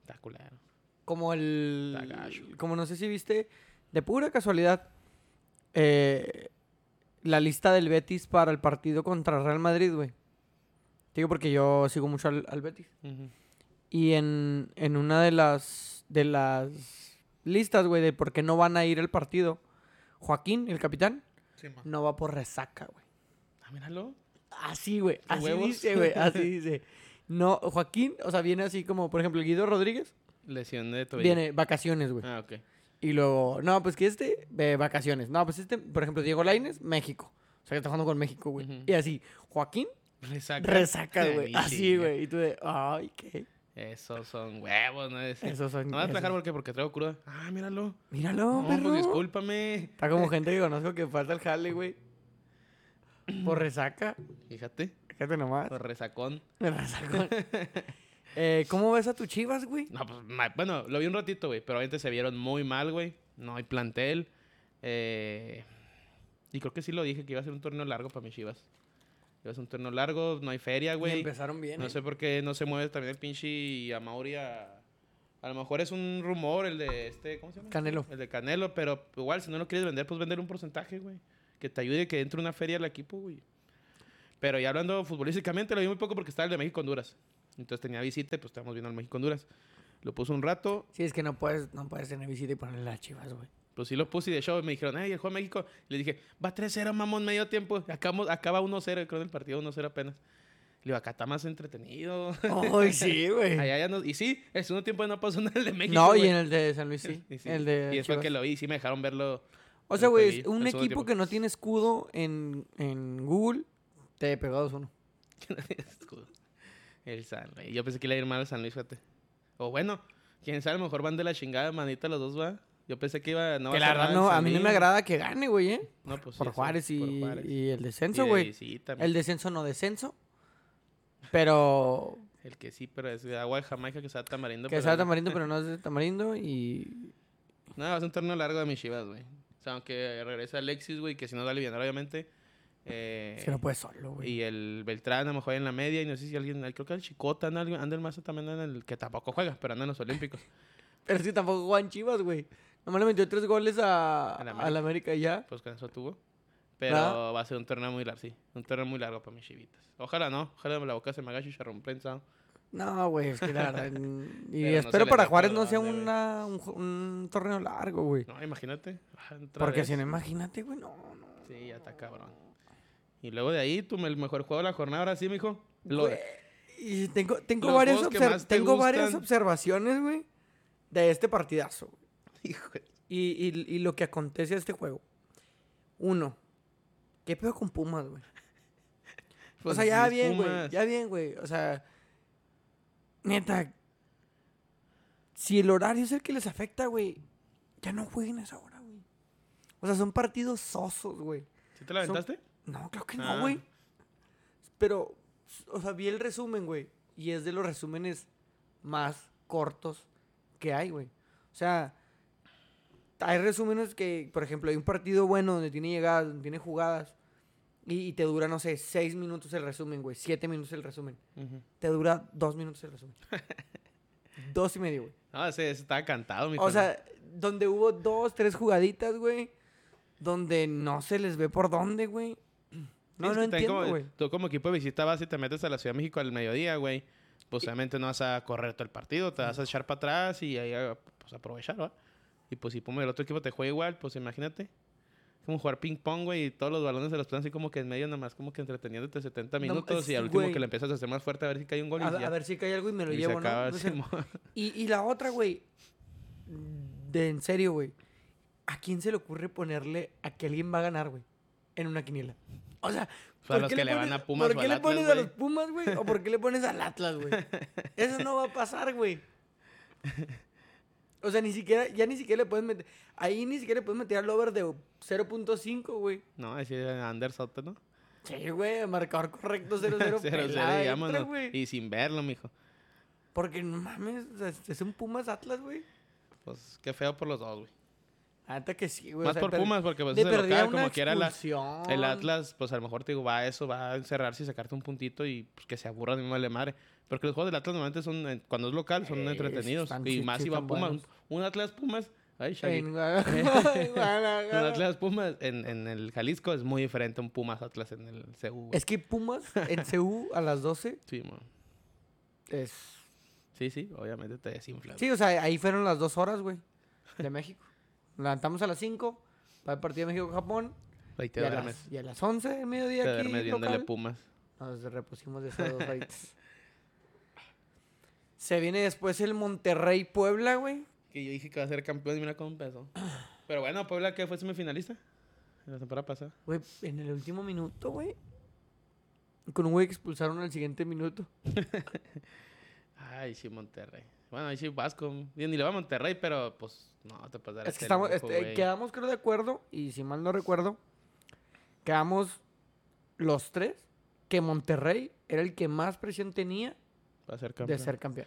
Speaker 2: Está culero.
Speaker 1: Como el.
Speaker 2: Está.
Speaker 1: Como no sé si viste, de pura casualidad, eh, la lista del Betis para el partido contra Real Madrid, güey. Digo porque yo sigo mucho al, al Betis.
Speaker 2: Ujú.
Speaker 1: Y en, en una de las, de las listas, güey, de por qué no van a ir al partido, Joaquín, el capitán, no va por resaca, güey.
Speaker 2: Ah, míralo.
Speaker 1: Así, güey.
Speaker 2: ¿A
Speaker 1: Así
Speaker 2: huevos?
Speaker 1: dice, güey. Así dice. No, Joaquín, o sea, viene así como, por ejemplo, Guido Rodríguez,
Speaker 2: Lesión de tobillo.
Speaker 1: viene vacaciones, güey.
Speaker 2: Ah, ok.
Speaker 1: Y luego, no, pues que este, eh, vacaciones. No, pues este, por ejemplo, Diego Lainez, México. O sea, que está jugando con México, güey. Y así, Joaquín,
Speaker 2: Resaca.
Speaker 1: resaca, güey. Así, güey. Y tú de, ay, qué.
Speaker 2: Esos son huevos, ¿no? Ese-
Speaker 1: Esos son.
Speaker 2: No voy a
Speaker 1: esos-
Speaker 2: porque, porque traigo cruda. Ah, míralo.
Speaker 1: Míralo,
Speaker 2: No,
Speaker 1: perro.
Speaker 2: pues discúlpame.
Speaker 1: Está como gente que conozco que falta el jale, güey. Por resaca.
Speaker 2: Fíjate.
Speaker 1: Fíjate nomás.
Speaker 2: Por resacón.
Speaker 1: Me resacó. eh, ¿Cómo ves a tu chivas, güey?
Speaker 2: No, pues, bueno, lo vi un ratito, güey. Pero obviamente se vieron muy mal, güey. No hay plantel. Eh, y creo que sí lo dije, que iba a ser un torneo largo para mis chivas. Iba a ser un torneo largo, no hay feria,
Speaker 1: Y
Speaker 2: güey.
Speaker 1: empezaron bien.
Speaker 2: No
Speaker 1: eh.
Speaker 2: sé por qué no se mueve también el pinche Amauri a... A lo mejor es un rumor el de este... ¿Cómo se llama?
Speaker 1: Canelo.
Speaker 2: El de Canelo, pero igual, si no lo quieres vender, pues vender un porcentaje, güey. Que te ayude que entre una feria al equipo, güey. Pero ya hablando futbolísticamente, lo vi muy poco porque estaba el de México-Honduras. Entonces tenía visita y pues estábamos viendo el México-Honduras. Lo puse un rato,
Speaker 1: Sí, es que no puedes, no puedes tener visita y ponerle las chivas, güey.
Speaker 2: pues sí lo puse y de show me dijeron, ay, el juego de México. Le dije, va 3-0, mamón, medio tiempo. Acabamos, acaba 1-0, creo, el partido 1-0 apenas. Le digo, acá está más entretenido.
Speaker 1: Ay, sí, güey.
Speaker 2: Allá ya no- y sí, el segundo tiempo no pasó nada el de México.
Speaker 1: No, y en el de San Luis sí.
Speaker 2: Y sí,
Speaker 1: El de
Speaker 2: y después que lo vi, sí me dejaron verlo.
Speaker 1: O sea, güey, un equipo
Speaker 2: tiempo.
Speaker 1: que no tiene escudo en, en Google 2-1.
Speaker 2: Escudo. el San Luis. Yo pensé que iba a ir mal al San Luis, fíjate. O bueno, quién sabe, a lo mejor van de la chingada, manita, los dos, va. Yo pensé que iba. No va
Speaker 1: que
Speaker 2: a
Speaker 1: la
Speaker 2: ser
Speaker 1: verdad no, a mí no me agrada que gane, güey, ¿eh?
Speaker 2: No, pues sí,
Speaker 1: Por
Speaker 2: sí,
Speaker 1: Juárez y,
Speaker 2: por Juárez.
Speaker 1: y el descenso, güey.
Speaker 2: visita,
Speaker 1: El descenso no descenso. Pero
Speaker 2: El que sí, pero es de agua de Jamaica que sea tamarindo.
Speaker 1: que
Speaker 2: pero
Speaker 1: sea tamarindo, pero no es de tamarindo. Y
Speaker 2: No, va a ser un torneo largo de mis chivas, güey. O sea, aunque regresa Alexis, güey, que si no da aliviar, obviamente. Eh,
Speaker 1: es que no puede solo, güey.
Speaker 2: y el Beltrán a lo mejor en la media. Y no sé si alguien, creo que el Chicota anda, anda el Mazo también en el que tampoco juega, pero anda en los Olímpicos.
Speaker 1: Pero que tampoco juegan chivas, güey. Nomás le metió tres goles a, a
Speaker 2: América.
Speaker 1: la América y ya.
Speaker 2: Pues con eso tuvo. Pero
Speaker 1: ¿Ah?
Speaker 2: va a ser un torneo muy largo, sí. Un torneo muy largo para mis chivitas. Ojalá no. Ojalá la boca se me haga chicharrón prensado.
Speaker 1: No, güey, es que la verdad. y
Speaker 2: no
Speaker 1: espero
Speaker 2: se
Speaker 1: para Juárez no sea una, un, un torneo largo, güey.
Speaker 2: No, imagínate.
Speaker 1: Porque
Speaker 2: vez.
Speaker 1: si no, imagínate, güey, no, no.
Speaker 2: Sí, ya está cabrón. Y luego de ahí, tú, el mejor juego de la jornada, ahora sí, mijo. Lo,
Speaker 1: Y tengo, tengo, varias,
Speaker 2: te
Speaker 1: tengo varias observaciones, güey, de este partidazo. güey.
Speaker 2: Hijo
Speaker 1: Y, y, y lo que acontece a este juego. Uno, ¿qué pedo con Pumas, güey? o
Speaker 2: Pues
Speaker 1: sea, ya bien, güey. Ya bien, güey. O sea, neta, si el horario es el que les afecta, güey, ya no jueguen a esa hora, güey. O sea, son partidos sosos, güey.
Speaker 2: ¿Sí te la
Speaker 1: son-
Speaker 2: aventaste?
Speaker 1: No, creo que
Speaker 2: Ah.
Speaker 1: no, güey. Pero, o sea, vi el resumen, güey. Y es de los resúmenes más cortos que hay, güey. O sea, hay resúmenes que, por ejemplo, hay un partido bueno donde tiene llegadas, donde tiene jugadas. Y, y te dura, no sé, seis minutos el resumen, güey. Siete minutos el resumen. Te dura dos minutos el resumen. dos y medio, güey.
Speaker 2: No, ese, ese estaba cantado, mijo.
Speaker 1: O sea, donde hubo dos, tres jugaditas, güey. Donde no se les ve por dónde, güey. No, no entiendo,
Speaker 2: como-
Speaker 1: güey.
Speaker 2: Tú como equipo de visita vas y te metes a la Ciudad de México al mediodía, güey. Pues obviamente no vas a correr todo el partido, te vas a echar para atrás y ahí a- pues, aprovechar, ¿va? Y pues si Puma el otro equipo te juega igual, pues imagínate. Como jugar ping pong, güey, y todos los balones se los ponen así como que en medio nada más como que entreteniéndote 70
Speaker 1: No,
Speaker 2: minutos y al último que le empiezas a hacer más fuerte a ver si cae un gol y
Speaker 1: A,
Speaker 2: ya.
Speaker 1: ver si cae algo y me lo
Speaker 2: y
Speaker 1: llevo, ¿no?
Speaker 2: acaba,
Speaker 1: y, y la otra, güey. De en serio, güey. ¿A quién se le ocurre ponerle a que alguien va a ganar, güey? En una quiniela. O sea, ¿por
Speaker 2: los
Speaker 1: qué
Speaker 2: que le van
Speaker 1: pones-
Speaker 2: a Pumas
Speaker 1: ¿Por qué le
Speaker 2: Atlas,
Speaker 1: pones a los Pumas, güey? ¿O por qué le pones al Atlas, güey? Eso no va a pasar, güey. O sea, ni siquiera, ya ni siquiera le puedes meter. Ahí ni siquiera le puedes meter al over de 0.5, güey.
Speaker 2: No, así Anderson, ¿no?
Speaker 1: Sí, güey, marcador correcto 0-0.
Speaker 2: 0-0,
Speaker 1: pelada
Speaker 2: y sin verlo, mijo.
Speaker 1: Porque no mames, es un Pumas Atlas, güey.
Speaker 2: Pues qué feo por los dos, güey.
Speaker 1: Antes que sí, güey. o
Speaker 2: Más
Speaker 1: sea,
Speaker 2: por Pumas, porque pues
Speaker 1: de
Speaker 2: local, como quiera la, el Atlas, pues a lo mejor te digo, va a eso, va a encerrarse y sacarte un puntito y pues, que se aburra de mi madre madre. Porque los juegos del Atlas normalmente son, eh, cuando es local, son
Speaker 1: Eh,
Speaker 2: entretenidos.
Speaker 1: están-
Speaker 2: y
Speaker 1: sí,
Speaker 2: más
Speaker 1: sí
Speaker 2: si va
Speaker 1: están
Speaker 2: Pumas.
Speaker 1: buenos.
Speaker 2: Un Atlas Pumas, ay, Shaggy. Un. Atlas Pumas en, en el Jalisco es muy diferente a un Pumas Atlas en el CU. güey.
Speaker 1: Es que Pumas en CU a las 12
Speaker 2: Sí, mo.
Speaker 1: es...
Speaker 2: sí, sí, obviamente te desinflas.
Speaker 1: Sí, o sea, ahí fueron las dos horas, güey, de México. Levantamos a las 5 para el partido de México-Japón.
Speaker 2: Ahí te
Speaker 1: Y, a las- y a las 11 del mediodía
Speaker 2: Te
Speaker 1: aquí
Speaker 2: duermes viéndole
Speaker 1: local,
Speaker 2: Pumas.
Speaker 1: Nos repusimos de esas dos horitas. Se viene después el Monterrey-Puebla, güey.
Speaker 2: Que yo dije que va a ser campeón y mira cómo empezó. Pero bueno, Puebla que fue semifinalista en la temporada pasada.
Speaker 1: Güey, en el último minuto, güey. Con un güey que expulsaron al siguiente minuto.
Speaker 2: Ay, sí, Monterrey. Bueno, ahí sí Vasco. Ni le va a Monterrey, pero pues no te puedes dar
Speaker 1: Es que estamos,
Speaker 2: lujo,
Speaker 1: este,
Speaker 2: güey.
Speaker 1: quedamos creo de acuerdo, y si mal no recuerdo, quedamos los tres que Monterrey era el que más presión tenía
Speaker 2: ser
Speaker 1: de ser campeón.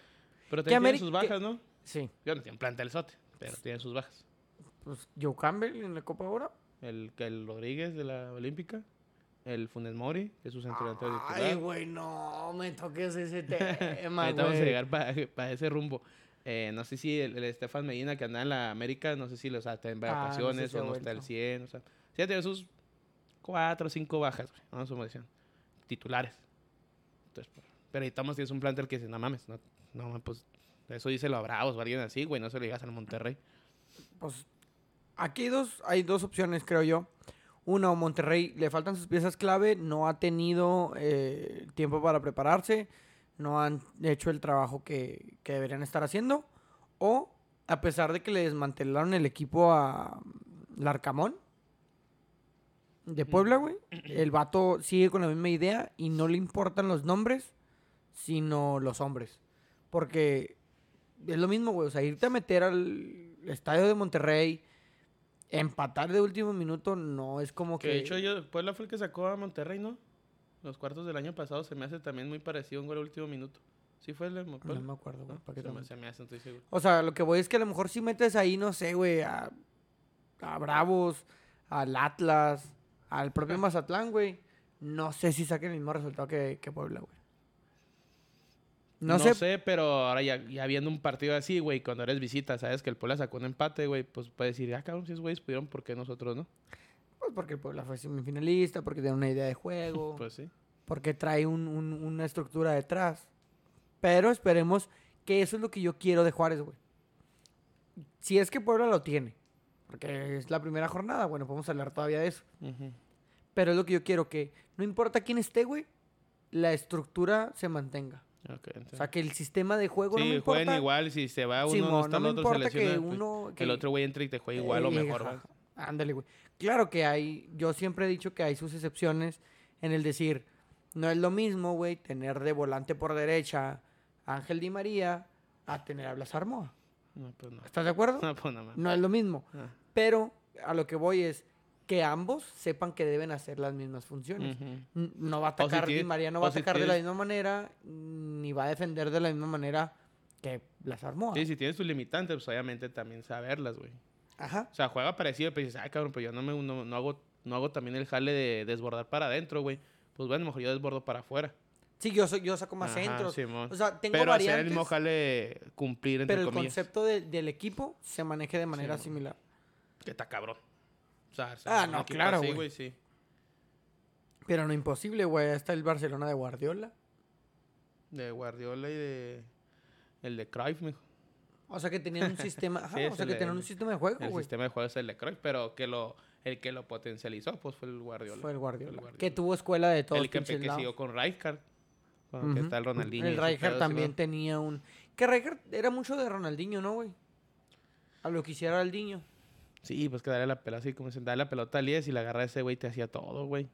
Speaker 2: Pero
Speaker 1: que
Speaker 2: tiene sus
Speaker 1: que-
Speaker 2: bajas, ¿no?
Speaker 1: Sí,
Speaker 2: Yo no tiene plantel sote, pero tiene sus bajas.
Speaker 1: pues Joe Campbell en la Copa Oro.
Speaker 2: El, el Rodríguez de la Olímpica. El Funes Mori, que es su centro delantero
Speaker 1: Ay, güey, no me toques ese tema,
Speaker 2: vamos a llegar para ese rumbo. Eh, no sé si el, el Estefan Medina que anda en la América, no sé si los está en
Speaker 1: Ah, no sé
Speaker 2: vacaciones
Speaker 1: si ha
Speaker 2: o no está al
Speaker 1: vuelto.
Speaker 2: 100. O sea, sí, ya tiene sus cuatro o cinco bajas, güey. Vamos a decir. titulares. Entonces, pues, pero necesitamos tienes un plantel que dice, no mames, no, no, pues eso dice lo Bravos o alguien así, güey, no se lo digas al Monterrey.
Speaker 1: Pues aquí hay dos, hay dos opciones, creo yo. Uno, Monterrey le faltan sus piezas clave, no ha tenido eh, tiempo para prepararse, no han hecho el trabajo que, que deberían estar haciendo. O, a pesar de que le desmantelaron el equipo a Larcamón de Puebla, güey, el vato sigue con la misma idea y no le importan los nombres, sino los hombres. Porque es lo mismo, güey. O sea, irte a meter al estadio de Monterrey, empatar de último minuto, no es como
Speaker 2: Que
Speaker 1: que.
Speaker 2: de hecho, yo, Puebla fue el que sacó a Monterrey, ¿no? Los cuartos del año pasado se me hace también muy parecido un gol al último minuto. ¿Sí fue el de
Speaker 1: no me acuerdo, güey.
Speaker 2: ¿No?
Speaker 1: ¿para qué
Speaker 2: Se, me, se me hace, estoy seguro.
Speaker 1: O sea, lo que voy es que a lo mejor si metes ahí, no sé, güey, a, a Bravos, al Atlas, al propio Mazatlán, güey. No sé si saquen el mismo resultado que, que Puebla, güey. No, sé.
Speaker 2: pero ahora ya, ya viendo un partido así, güey, cuando eres visita, sabes que el Puebla sacó un empate, güey, pues puedes decir, ah, cabrón, si esos güeyes pudieron, ¿por qué nosotros no?
Speaker 1: Pues porque el Puebla fue semifinalista, porque tiene una idea de juego.
Speaker 2: Pues sí.
Speaker 1: porque trae un- un- una estructura detrás. Pero esperemos que eso es lo que yo quiero de Juárez, güey. Si es que Puebla lo tiene, porque es la primera jornada, bueno, podemos hablar todavía de eso. Pero es lo que yo quiero, que no importa quién esté, güey, la estructura se mantenga. O sea, que el sistema de juego no me
Speaker 2: sí,
Speaker 1: importa.
Speaker 2: jueguen igual, si se va uno,
Speaker 1: Simón,
Speaker 2: no está
Speaker 1: no
Speaker 2: el otro, se
Speaker 1: importa que
Speaker 2: lesiona, pues,
Speaker 1: uno...
Speaker 2: que el otro güey entre y te juegue igual o
Speaker 1: Eh,
Speaker 2: mejor.
Speaker 1: Ándale, güey. Claro que hay, yo siempre he dicho que hay sus excepciones en el decir, no es lo mismo, güey, tener de volante por derecha Ángel Di María a tener a Blas Armoa.
Speaker 2: No, pues no.
Speaker 1: ¿Estás de acuerdo?
Speaker 2: No, pues no.
Speaker 1: No es lo mismo.
Speaker 2: Ah.
Speaker 1: Pero a lo que voy es que ambos sepan que deben hacer las mismas funciones. No va a atacar
Speaker 2: tienes-
Speaker 1: María, no va a atacar de la misma manera, ni va a defender de la misma manera que Blas Armoa.
Speaker 2: Sí, si tienes tus limitantes, pues obviamente también saberlas, güey.
Speaker 1: Ajá.
Speaker 2: O sea, juega parecido, pero dices, ay, cabrón, pero yo no, me, no, no hago, no hago también el jale de desbordar para adentro, güey. Pues bueno, mejor yo desbordo para afuera.
Speaker 1: Sí, yo, soy- yo saco más
Speaker 2: Ajá,
Speaker 1: centros.
Speaker 2: Simón.
Speaker 1: O sea, tengo
Speaker 2: pero hacer el mismo jale cumplir, entre
Speaker 1: pero el
Speaker 2: comillas.
Speaker 1: concepto de- del equipo se maneje de manera
Speaker 2: Sí,
Speaker 1: similar.
Speaker 2: Que está cabrón. Sea,
Speaker 1: Ah, no, claro, güey.
Speaker 2: sí.
Speaker 1: Pero no imposible, güey. Está el Barcelona de Guardiola.
Speaker 2: De Guardiola y de... El de Cruyff, mijo.
Speaker 1: O sea que tenían un sistema. Ajá,
Speaker 2: Sí,
Speaker 1: o sea
Speaker 2: el
Speaker 1: que tenían un sistema de juego,
Speaker 2: El
Speaker 1: güey.
Speaker 2: sistema de juego es el de Cruyff, pero que lo, el que lo potencializó, pues fue el Guardiola.
Speaker 1: Fue el Guardiola.
Speaker 2: Guardiola.
Speaker 1: Que tuvo escuela de todos
Speaker 2: el que, que siguió con Rijkaard. Con que
Speaker 1: Ujú.
Speaker 2: está el Ronaldinho.
Speaker 1: El Rijkaard también tenía un. Que Rijkaard era mucho de Ronaldinho, ¿no, güey? A lo que hiciera Ronaldinho.
Speaker 2: Sí, pues que darle la pelota así, como dicen, darle la pelota a Lies y la agarra ese güey te hacía todo, güey.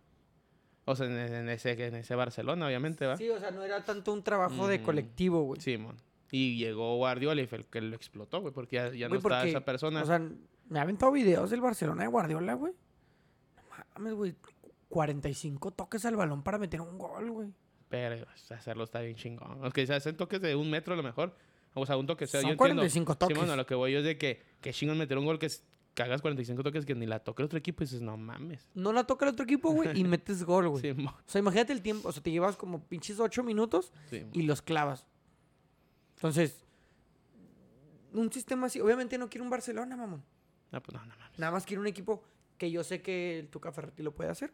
Speaker 2: O sea, en, en ese, en ese Barcelona, obviamente, ¿va?
Speaker 1: Sí, o sea, no era tanto un trabajo de
Speaker 2: Ujú.
Speaker 1: colectivo, güey.
Speaker 2: Simón. Y llegó Guardiola y fue el que lo explotó, güey, porque ya, ya no estaba esa persona.
Speaker 1: O sea, me ha aventado videos del Barcelona de Guardiola, güey. No mames, güey. 45 toques al balón para meter un gol, güey.
Speaker 2: pero hacerlo está bien chingón. Los que se hacen toques de un metro a lo mejor. O sea, un toque sea,
Speaker 1: Son
Speaker 2: yo entiendo.
Speaker 1: 45 toques.
Speaker 2: Simón, a lo que voy yo es de que, que chingón meter un gol que es- cagas 45 toques que ni la toque el otro equipo y dices, no mames.
Speaker 1: No la toca el otro equipo, güey, y metes gol, güey.
Speaker 2: Simón.
Speaker 1: O sea, imagínate el tiempo. O sea, te llevas como pinches 8 minutos
Speaker 2: Simón.
Speaker 1: y los clavas. Entonces, un sistema así. Obviamente no quiero un Barcelona, mamón.
Speaker 2: No, pues no, no mames.
Speaker 1: Nada más quiero un equipo que yo sé que el Tuca Ferretti lo puede hacer.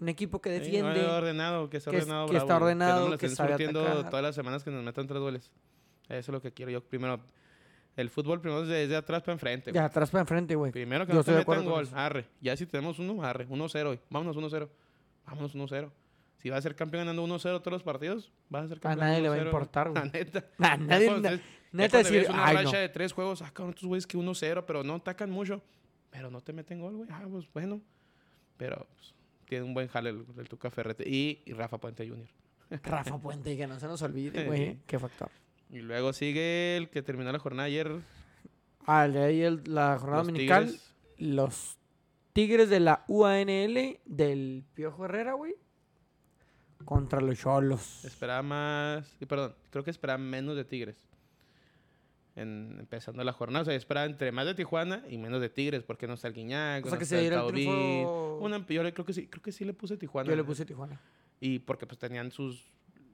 Speaker 1: Un equipo que
Speaker 2: Sí,
Speaker 1: defiende.
Speaker 2: no, ordenado, que esté
Speaker 1: que es-
Speaker 2: ordenado.
Speaker 1: que
Speaker 2: bravo,
Speaker 1: está
Speaker 2: güey.
Speaker 1: ordenado,
Speaker 2: no me lo
Speaker 1: que sabe atacar.
Speaker 2: todas las semanas que nos metan tres goles. Eso es lo que quiero yo. Primero, el fútbol primero desde, desde atrás para enfrente.
Speaker 1: de
Speaker 2: güey.
Speaker 1: atrás para enfrente, güey.
Speaker 2: Primero que
Speaker 1: Yo
Speaker 2: no te
Speaker 1: de
Speaker 2: metan gol. Arre. Ya si tenemos uno, arre. 1-0 hoy. Vámonos 1-0. Vámonos 1-0. Si vas a ser campeón ganando 1-0 todos los partidos, vas a ser
Speaker 1: A
Speaker 2: campeón.
Speaker 1: nadie le va a
Speaker 2: 1-0,
Speaker 1: importar,
Speaker 2: La
Speaker 1: güey.
Speaker 2: neta.
Speaker 1: A
Speaker 2: Ya
Speaker 1: nadie,
Speaker 2: cuando
Speaker 1: na- neta decir,
Speaker 2: una
Speaker 1: ay,
Speaker 2: racha
Speaker 1: no.
Speaker 2: de tres juegos, ah, cabrón, estos güeyes que 1-0, pero no atacan mucho. Pero no te meten gol, güey. Ah, pues bueno. Pero pues, tiene un buen jale el, el Tuca Ferrete. Y, y Rafa Puente Jr.
Speaker 1: Rafa Puente, que no se nos olvide, güey. Qué factor.
Speaker 2: Y luego sigue el que terminó la jornada ayer.
Speaker 1: Ah, de ahí el- la jornada
Speaker 2: los
Speaker 1: dominical.
Speaker 2: Tigres.
Speaker 1: Los Tigres de la UANL del Piojo Herrera, güey. Contra los Cholos.
Speaker 2: Esperaba más. y Perdón, creo que esperaba menos de Tigres. En, empezando la jornada. O sea, esperaba entre más de Tijuana y menos de Tigres. Porque no está el Guiñac.
Speaker 1: O sea,
Speaker 2: no
Speaker 1: que
Speaker 2: está
Speaker 1: se el
Speaker 2: Taubín.
Speaker 1: triunfo.
Speaker 2: Una, yo creo que sí, creo que sí le puse Tijuana.
Speaker 1: Yo le puse Tijuana.
Speaker 2: Y porque pues tenían sus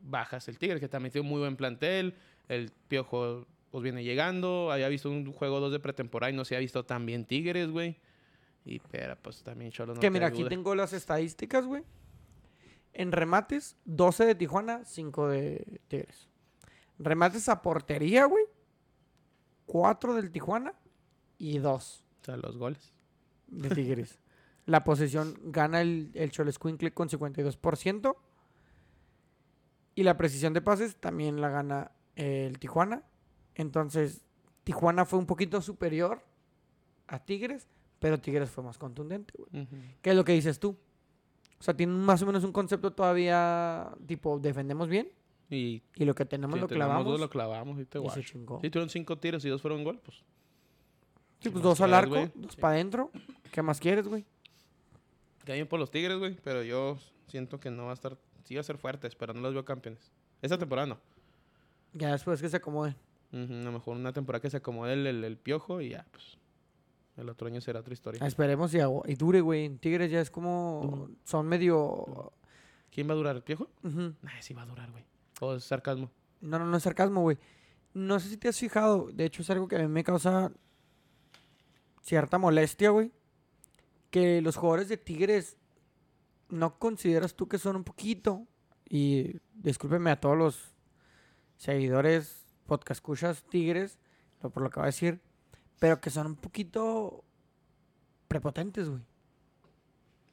Speaker 2: bajas el Tigre, que también tiene un muy buen plantel. El Piojo pues viene llegando. Había visto un juego dos de pretemporada y no se ha visto tan bien Tigres, güey. Y pero pues también Cholo no
Speaker 1: que mira, aquí tengo las estadísticas, güey. En remates, 12 de Tijuana, 5 de Tigres. Remates a portería, güey. 4 del Tijuana y 2
Speaker 2: O sea, los goles.
Speaker 1: de Tigres. La posesión gana el, el Cholescuincle con 52%. Y la precisión de pases también la gana el Tijuana. Entonces, Tijuana fue un poquito superior a Tigres, pero Tigres fue más contundente, güey. ¿Qué es lo que dices tú? O sea, tienen más o menos un concepto todavía, tipo, defendemos bien
Speaker 2: Y
Speaker 1: y lo que tenemos lo
Speaker 2: tenemos
Speaker 1: clavamos
Speaker 2: dos, lo clavamos y te
Speaker 1: y se chingó.
Speaker 2: Si tuvieron cinco tiros y dos fueron gol, pues.
Speaker 1: Sí, pues dos al arco, dos
Speaker 2: Sí.
Speaker 1: para adentro. ¿Qué más quieres, güey?
Speaker 2: Que bien por los Tigres, güey. Pero yo siento que no va a estar. Sí va a ser fuertes, pero no los veo campeones. Esta temporada no.
Speaker 1: Ya después que se acomoden.
Speaker 2: Ujú, a lo mejor una temporada que se acomode el, el- el piojo y ya, pues. El otro año será otra historia.
Speaker 1: Esperemos y, y dure, güey. Tigres ya es como... Son medio...
Speaker 2: ¿Quién va a durar? ¿El piojo? Nah, sí va a durar, güey. O es sarcasmo.
Speaker 1: No, no, no es sarcasmo, güey. No sé si te has fijado. De hecho, es algo que a mí me causa cierta molestia, güey. Que los jugadores de Tigres no consideras tú que son un poquito. Y discúlpeme a todos los seguidores, podcast escuchas Tigres, lo por lo que voy a decir. Pero que son un poquito prepotentes, güey.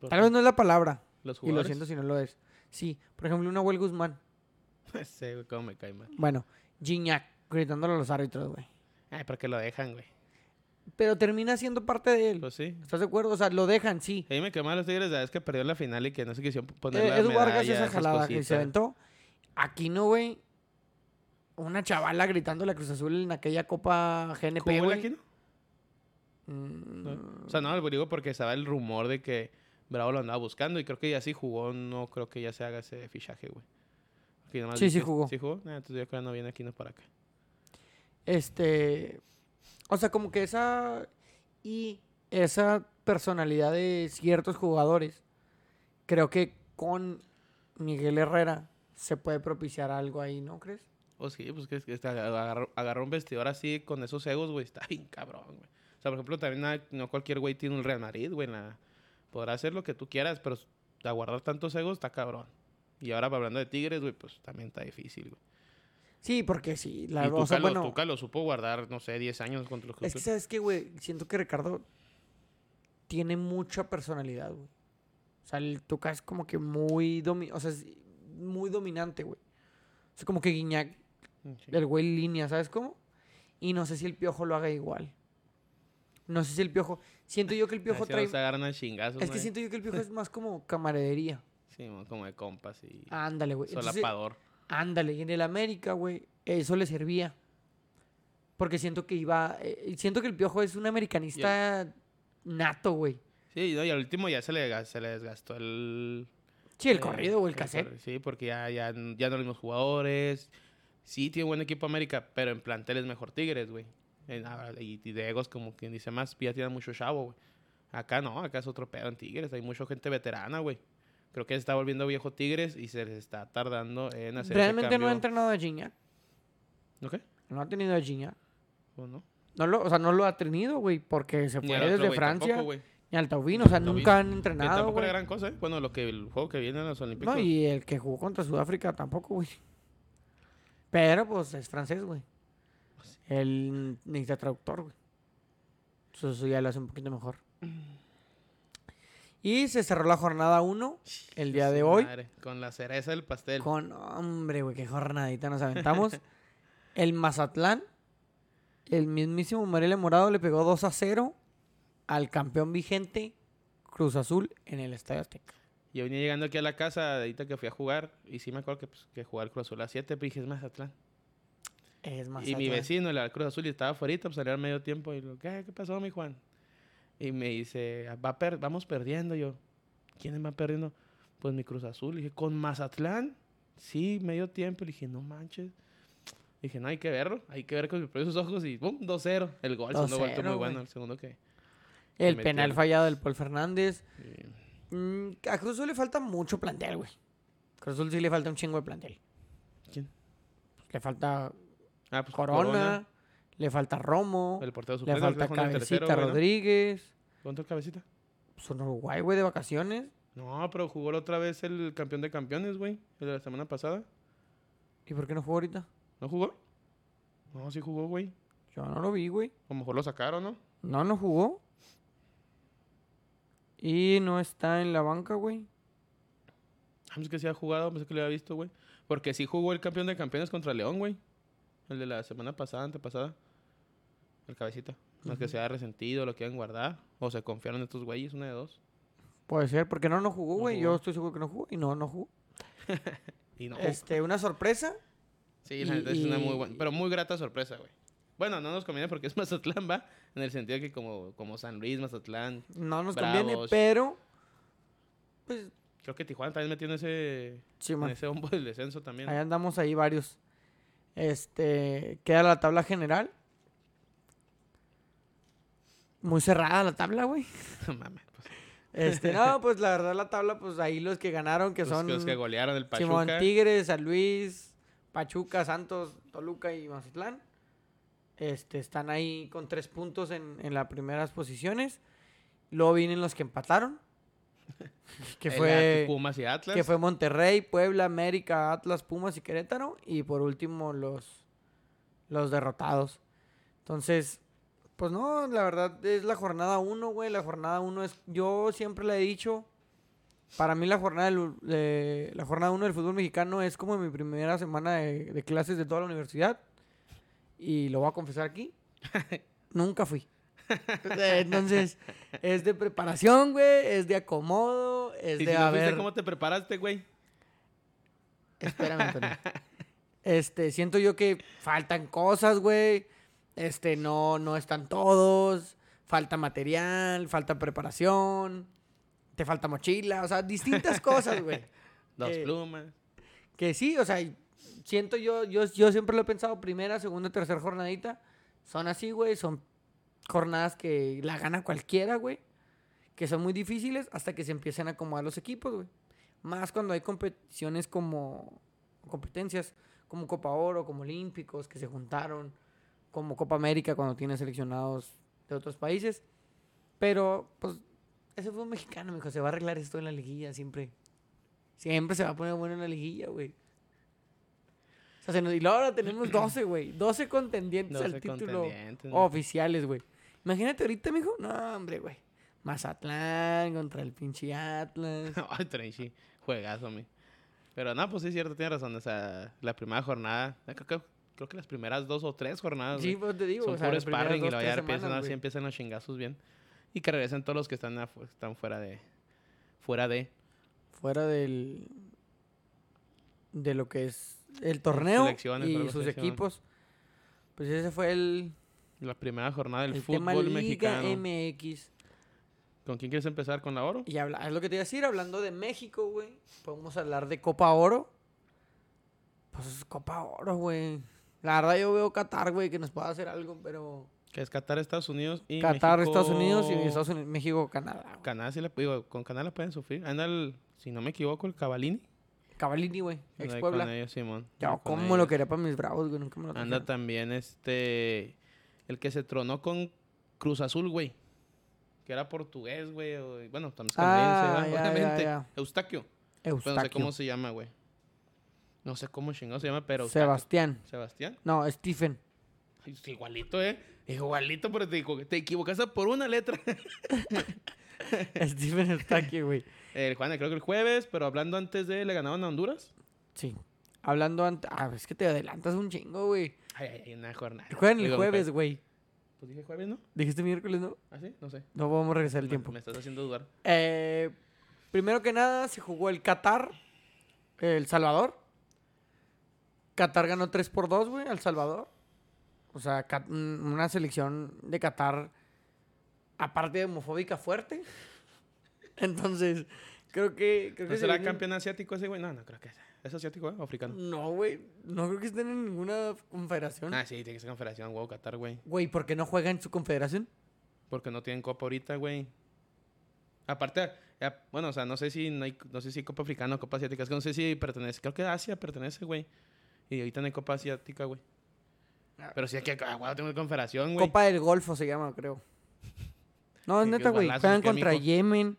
Speaker 1: Tal vez no es la palabra.
Speaker 2: Los
Speaker 1: Y lo
Speaker 2: jugadores.
Speaker 1: siento si no lo es. Sí, por ejemplo, una Nahuel Guzmán.
Speaker 2: Ese, güey, cómo me cae mal.
Speaker 1: Bueno, Gignac gritándole a los árbitros, güey.
Speaker 2: Ay, ¿para qué lo dejan, güey?
Speaker 1: Pero termina siendo parte de él.
Speaker 2: Pues sí.
Speaker 1: ¿Estás de acuerdo? O sea, lo dejan, sí.
Speaker 2: A mí me quedó mal los Tigres la vez que perdió la final y que no se quisieron poner
Speaker 1: Eh,
Speaker 2: la
Speaker 1: Edu Vargas
Speaker 2: medalla,
Speaker 1: esa jalada que se aventó. Aquí no, güey. Una chavala gritándole a Cruz Azul en aquella Copa GNP,
Speaker 2: ¿Jugó el. Aquino?
Speaker 1: Mm,
Speaker 2: No. O sea, no, digo porque estaba el rumor de que Bravo lo andaba buscando y creo que ya sí jugó, no creo que ya se haga ese fichaje, güey. Aquí
Speaker 1: Sí, sí jugó.
Speaker 2: ¿Sí jugó? Ah, entonces yo creo que no viene Aquino para acá.
Speaker 1: Este. O sea, como que esa. Y esa personalidad de ciertos jugadores. Creo que con Miguel Herrera se puede propiciar algo ahí, ¿no crees?
Speaker 2: O sí, pues que, que agarró, agarró un vestidor así con esos egos, güey, está bien cabrón, güey. O sea, por ejemplo, también no cualquier güey tiene un Real Madrid, güey. la- Podrá hacer lo que tú quieras, pero aguardar tantos egos está cabrón. Y ahora hablando de Tigres, güey, pues también está difícil, güey.
Speaker 1: Sí, porque sí. La,
Speaker 2: y
Speaker 1: o
Speaker 2: Tuca,
Speaker 1: sea,
Speaker 2: lo,
Speaker 1: bueno,
Speaker 2: Tuca lo supo guardar, no sé, 10 años contra los
Speaker 1: Es que, ¿sabes qué, güey? Siento que Ricardo tiene mucha personalidad, güey. O sea, el Tuca es como que muy, domi o sea, es muy dominante, güey. O sea, como que Guiñac,
Speaker 2: Sí.
Speaker 1: el güey línea, ¿sabes cómo? Y no sé si el Piojo lo haga igual. No sé si el Piojo... Siento yo que el Piojo trae...
Speaker 2: Se agarran
Speaker 1: Es que siento yo que el Piojo es más como camaradería.
Speaker 2: Sí, mo- como de compas y
Speaker 1: Ándale, güey. Entonces,
Speaker 2: solapador.
Speaker 1: Ándale, y en el América, güey, eso le servía. Porque siento que iba... eh, siento que el Piojo es un americanista nato, güey.
Speaker 2: Sí, no, y al último ya se le, se le desgastó el...
Speaker 1: Sí, el
Speaker 2: eh,
Speaker 1: corrido o el
Speaker 2: el
Speaker 1: cassette.
Speaker 2: Sí, porque ya, ya, ya no los mismos jugadores. Sí, tiene buen equipo América, pero en plantel es mejor Tigres, güey. Ah, Y, y de egos, como quien dice más, ya tienen mucho chavo, güey. Acá no, acá es otro pedo en Tigres. Hay mucha gente veterana, güey. Creo que se está volviendo viejo Tigres y se les está tardando en hacer ese
Speaker 1: Realmente no ha entrenado a Gignac.
Speaker 2: ¿No qué?
Speaker 1: No ha tenido a Gignac.
Speaker 2: ¿O no?
Speaker 1: No lo, o sea, no lo ha tenido, güey, porque se fue desde Francia
Speaker 2: tampoco,
Speaker 1: y al Taubino. O sea,
Speaker 2: Taubino.
Speaker 1: nunca han
Speaker 2: Que
Speaker 1: entrenado,
Speaker 2: tampoco
Speaker 1: güey.
Speaker 2: era gran cosa, ¿eh? Bueno, lo que, el juego que viene en los Olímpicos.
Speaker 1: No, y el que jugó contra Sudáfrica tampoco, güey. Pero, pues, es francés, güey. Él necesita traductor, güey. Entonces, eso ya lo hace un poquito mejor. Y se cerró la jornada 1 el día de hoy.
Speaker 2: madre, con la cereza del pastel.
Speaker 1: Con, hombre, güey, qué jornadita nos aventamos. el Mazatlán, el mismísimo Morelia Morado le pegó 2 a 0 al campeón vigente Cruz Azul en el Estadio Azteca.
Speaker 2: Yo venía llegando aquí a la casa, ahorita que fui a jugar, y sí me acuerdo que, pues, que jugar Cruz Azul a 7, pero dije, es Mazatlán.
Speaker 1: Es
Speaker 2: Y
Speaker 1: Mazatlán.
Speaker 2: mi vecino, el Cruz Azul, y estaba afuera, pues salía al medio tiempo, y lo, ¿qué, ¿qué pasó, mi Juan? Y me dice, Va per- vamos perdiendo. Yo, ¿quién va perdiendo? Pues mi Cruz Azul. Y dije, ¿con Mazatlán? Sí, medio tiempo. Le dije, no manches. Dije, no, hay que verlo. Hay que ver con mis propios ojos. Y ¡pum! 2-0. El gol, el segundo gol estuvo
Speaker 1: 2-0,
Speaker 2: muy bueno. El segundo que...
Speaker 1: El penal fallado del Paul Fernández.
Speaker 2: y-
Speaker 1: Mm, a Cruz Azul le falta mucho plantel, güey. Cruz Azul sí le falta un chingo de plantel.
Speaker 2: ¿Quién?
Speaker 1: Le falta
Speaker 2: Ah, pues
Speaker 1: Corona, le falta Romo,
Speaker 2: El portero
Speaker 1: le falta
Speaker 2: el tercero,
Speaker 1: Cabecita
Speaker 2: güey, ¿no?
Speaker 1: Rodríguez.
Speaker 2: ¿Cuánto cabecita?
Speaker 1: Son Uruguay, güey, de vacaciones.
Speaker 2: No, pero jugó la otra vez el campeón de campeones, güey. El de la semana pasada.
Speaker 1: ¿Y por qué no jugó ahorita?
Speaker 2: ¿No jugó? No, sí jugó, güey.
Speaker 1: Yo no lo vi, güey.
Speaker 2: A lo mejor lo sacaron, ¿no?
Speaker 1: No, no jugó. Y no está en la banca, güey.
Speaker 2: Ah, pues que sí ha jugado, pensé que lo había visto, güey. Porque sí jugó el campeón de campeones contra León, güey. El de la semana pasada, antepasada. El cabecita. Más que
Speaker 1: Ujú.
Speaker 2: se haya resentido, lo quieran guardar. O se confiaron en estos güeyes, una de dos.
Speaker 1: Puede ser, porque no, no jugó, güey. Yo estoy seguro que no jugó. Y no, no jugó.
Speaker 2: Y no.
Speaker 1: Este, una sorpresa.
Speaker 2: sí, la
Speaker 1: y-
Speaker 2: es una muy buena. Pero muy grata sorpresa, güey. Bueno, no nos conviene porque es Mazatlán, va. En el sentido que como, como San Luis, Mazatlán.
Speaker 1: No nos conviene, pero. Pues,
Speaker 2: Creo que Tijuana también metió en ese,
Speaker 1: sí,
Speaker 2: en
Speaker 1: man.
Speaker 2: ese bombo del descenso también.
Speaker 1: Ahí andamos ahí varios. Este, queda la tabla general. Muy cerrada la tabla, güey.
Speaker 2: Mames, pues,
Speaker 1: Este, no, pues la verdad la tabla, pues ahí los que ganaron, que
Speaker 2: los-
Speaker 1: son
Speaker 2: los que golearon el
Speaker 1: Simón
Speaker 2: Pachuca.
Speaker 1: Tigres, San Luis, Pachuca, Santos, Toluca y Mazatlán. Este, están ahí con tres puntos en, en las primeras posiciones. Luego vienen los que empataron. que fue...
Speaker 2: Pumas y Atlas.
Speaker 1: Que fue Monterrey, Puebla, América, Atlas, Pumas y Querétaro. Y por último los, los derrotados. Entonces, pues no, la verdad es la jornada 1, güey. La jornada 1 es, yo siempre le he dicho, para mí la jornada del, de- la jornada 1 del fútbol mexicano es como mi primera semana de, de clases de toda la universidad. Y lo voy a confesar aquí, nunca fui. Entonces, es de preparación, güey, es de acomodo, es
Speaker 2: ¿Y
Speaker 1: de
Speaker 2: si no fuiste,
Speaker 1: haber...
Speaker 2: cómo te preparaste, güey?
Speaker 1: Espérame, Antonio. Este, siento yo que faltan cosas, güey. Este, no, no están todos. Falta material, falta preparación. Te falta mochila, o sea, distintas cosas, güey.
Speaker 2: Dos
Speaker 1: Eh,
Speaker 2: plumas.
Speaker 1: Que sí, o sea, siento yo, yo, yo siempre lo he pensado, primera, segunda, tercera jornadita. Son así, güey, son jornadas que la gana cualquiera, güey. Que son muy difíciles hasta que se empiecen a acomodar los equipos, güey. Más cuando hay competiciones como competencias como Copa Oro, como Olímpicos, que se juntaron, como Copa América cuando tiene seleccionados de otros países. Pero, pues, ese fue un mexicano, mijo. Se va a arreglar esto en la liguilla siempre. Siempre se va a poner bueno en la liguilla, güey. O sea, se nos- y luego ahora tenemos 12, güey. 12 contendientes al título
Speaker 2: contendientes, ¿no?
Speaker 1: oficiales, güey. Imagínate ahorita, mijo. No, hombre, güey. Mazatlán contra el pinche Atlas.
Speaker 2: Ay, Trenchy, juegazo, mi. Pero no, pues sí es cierto, tiene razón. O sea, la primera jornada, eh, creo, que- creo que las primeras dos o tres jornadas,
Speaker 1: Sí, pues te digo.
Speaker 2: son
Speaker 1: o sea,
Speaker 2: puro sparring y
Speaker 1: dos,
Speaker 2: luego ya empiezan, así empiezan los chingazos bien. Y que regresen todos los que están, afu- están fuera de... Fuera de...
Speaker 1: Fuera del. De lo que es el torneo y sus equipos. Pues ese fue el,
Speaker 2: La primera jornada del
Speaker 1: el tema
Speaker 2: fútbol
Speaker 1: Liga
Speaker 2: mexicano.
Speaker 1: MX.
Speaker 2: ¿Con quién quieres empezar? ¿Con la oro?
Speaker 1: Y habla, es lo que te iba a decir, hablando de México, güey. Podemos hablar de Copa Oro. Pues es Copa Oro, güey. La verdad yo veo Qatar, güey, que nos pueda hacer algo, pero...
Speaker 2: Que es Qatar, Estados Unidos y
Speaker 1: Qatar,
Speaker 2: México-
Speaker 1: Estados Unidos y Estados Unidos, México, Canadá. güey.
Speaker 2: Canadá sí le digo, con Canadá la pueden sufrir. Anda el, si no me equivoco, el Cavalini.
Speaker 1: Cavalini, güey, ex Puebla.
Speaker 2: Con ellos, Simón.
Speaker 1: Yo, ¿cómo lo quería para mis bravos, güey? Nunca me lo
Speaker 2: Anda también este. El que se tronó con Cruz Azul, güey. Que era portugués, güey. Bueno, también es canadiense,
Speaker 1: Ah, ya.
Speaker 2: Eustaquio. Bueno, no sé
Speaker 1: Eustaquio.
Speaker 2: cómo se llama, güey. No sé cómo chingado se llama, pero. Eustaquio.
Speaker 1: Sebastián.
Speaker 2: Sebastián.
Speaker 1: No, Stephen.
Speaker 2: Es Igualito, ¿eh? Igualito, pero te, te equivocaste por una letra.
Speaker 1: Stephen Eustaquio, güey.
Speaker 2: El Juan, creo que el jueves, pero hablando antes de. ¿Le ganaron a Honduras?
Speaker 1: Sí. Hablando antes... Ah, es que te adelantas un chingo, güey.
Speaker 2: Ay, ay, ay, una jornada.
Speaker 1: Juegan el
Speaker 2: Digo,
Speaker 1: jueves, güey.
Speaker 2: Pues dije jueves, ¿no?
Speaker 1: Dijiste miércoles, ¿no?
Speaker 2: ¿Ah, sí? No sé.
Speaker 1: No vamos a regresar el
Speaker 2: Me-
Speaker 1: tiempo.
Speaker 2: Me estás haciendo dudar.
Speaker 1: Eh, primero que nada, se jugó el Qatar, El Salvador. Qatar ganó 3 por 2, güey, al Salvador. O sea, un- una selección de Qatar, aparte de homofóbica, fuerte. Entonces, creo que... Creo
Speaker 2: ¿No
Speaker 1: que se
Speaker 2: será campeón asiático ese, güey? No, no creo que sea. ¿Es asiático, eh? ¿O africano?
Speaker 1: No, güey. No creo que estén en ninguna confederación.
Speaker 2: Ah, sí, tiene que ser confederación, huevo, Qatar, güey.
Speaker 1: Güey, ¿por qué no juega en su confederación?
Speaker 2: Porque no tienen copa ahorita, güey. Aparte, ya, bueno, o sea, no sé si no hay, no sé si copa africana o copa asiática. Es que no sé si pertenece. Creo que Asia pertenece, güey. Y ahorita no hay copa asiática, güey.
Speaker 1: Ah.
Speaker 2: Pero sí hay que, ah, tengo confederación, güey.
Speaker 1: Copa del Golfo se llama, creo. No, es
Speaker 2: ¿Y qué
Speaker 1: neta, güey. Juegan contra? Yemen,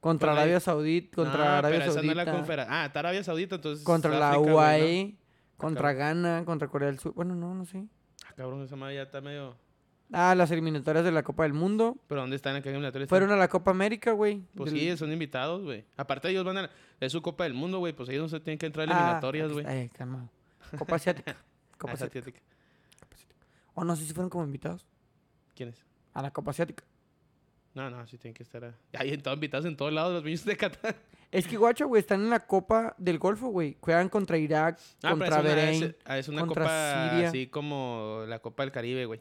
Speaker 1: Contra
Speaker 2: Pues
Speaker 1: Arabia Saudita, contra
Speaker 2: No,
Speaker 1: Arabia
Speaker 2: pero esa no
Speaker 1: Saudita.
Speaker 2: es la. Ah, está Arabia Saudita, entonces.
Speaker 1: contra la
Speaker 2: África, güey, ¿no?
Speaker 1: UAE, contra Ghana, contra Corea del Sur. Bueno, no, no sé.
Speaker 2: Ah, cabrón, esa madre ya está medio.
Speaker 1: Ah, las eliminatorias de la Copa del Mundo.
Speaker 2: ¿Pero dónde están en qué eliminatoria están?
Speaker 1: Fueron a la Copa América, güey.
Speaker 2: Pues
Speaker 1: Del-
Speaker 2: sí, son invitados, güey. Aparte, ellos van a. Es su Copa del Mundo, güey. Pues ellos no se tienen que entrar a
Speaker 1: Ah,
Speaker 2: eliminatorias, güey.
Speaker 1: Eh, calmado. Copa Asiática.
Speaker 2: Ah,
Speaker 1: Copa Asiática.
Speaker 2: asiática.
Speaker 1: O no sé si fueron como invitados
Speaker 2: ¿Quiénes?
Speaker 1: a la Copa Asiática.
Speaker 2: No, no, sí tienen que estar. Ahí en todos invitados en todos lados, los niños de Qatar.
Speaker 1: Es que, guacho, güey, están en la Copa del Golfo, güey. Juegan contra Irak,
Speaker 2: Ah,
Speaker 1: contra
Speaker 2: una,
Speaker 1: Bahrein.
Speaker 2: es, ah, es una
Speaker 1: contra
Speaker 2: copa
Speaker 1: Siria.
Speaker 2: así como la Copa del Caribe, güey.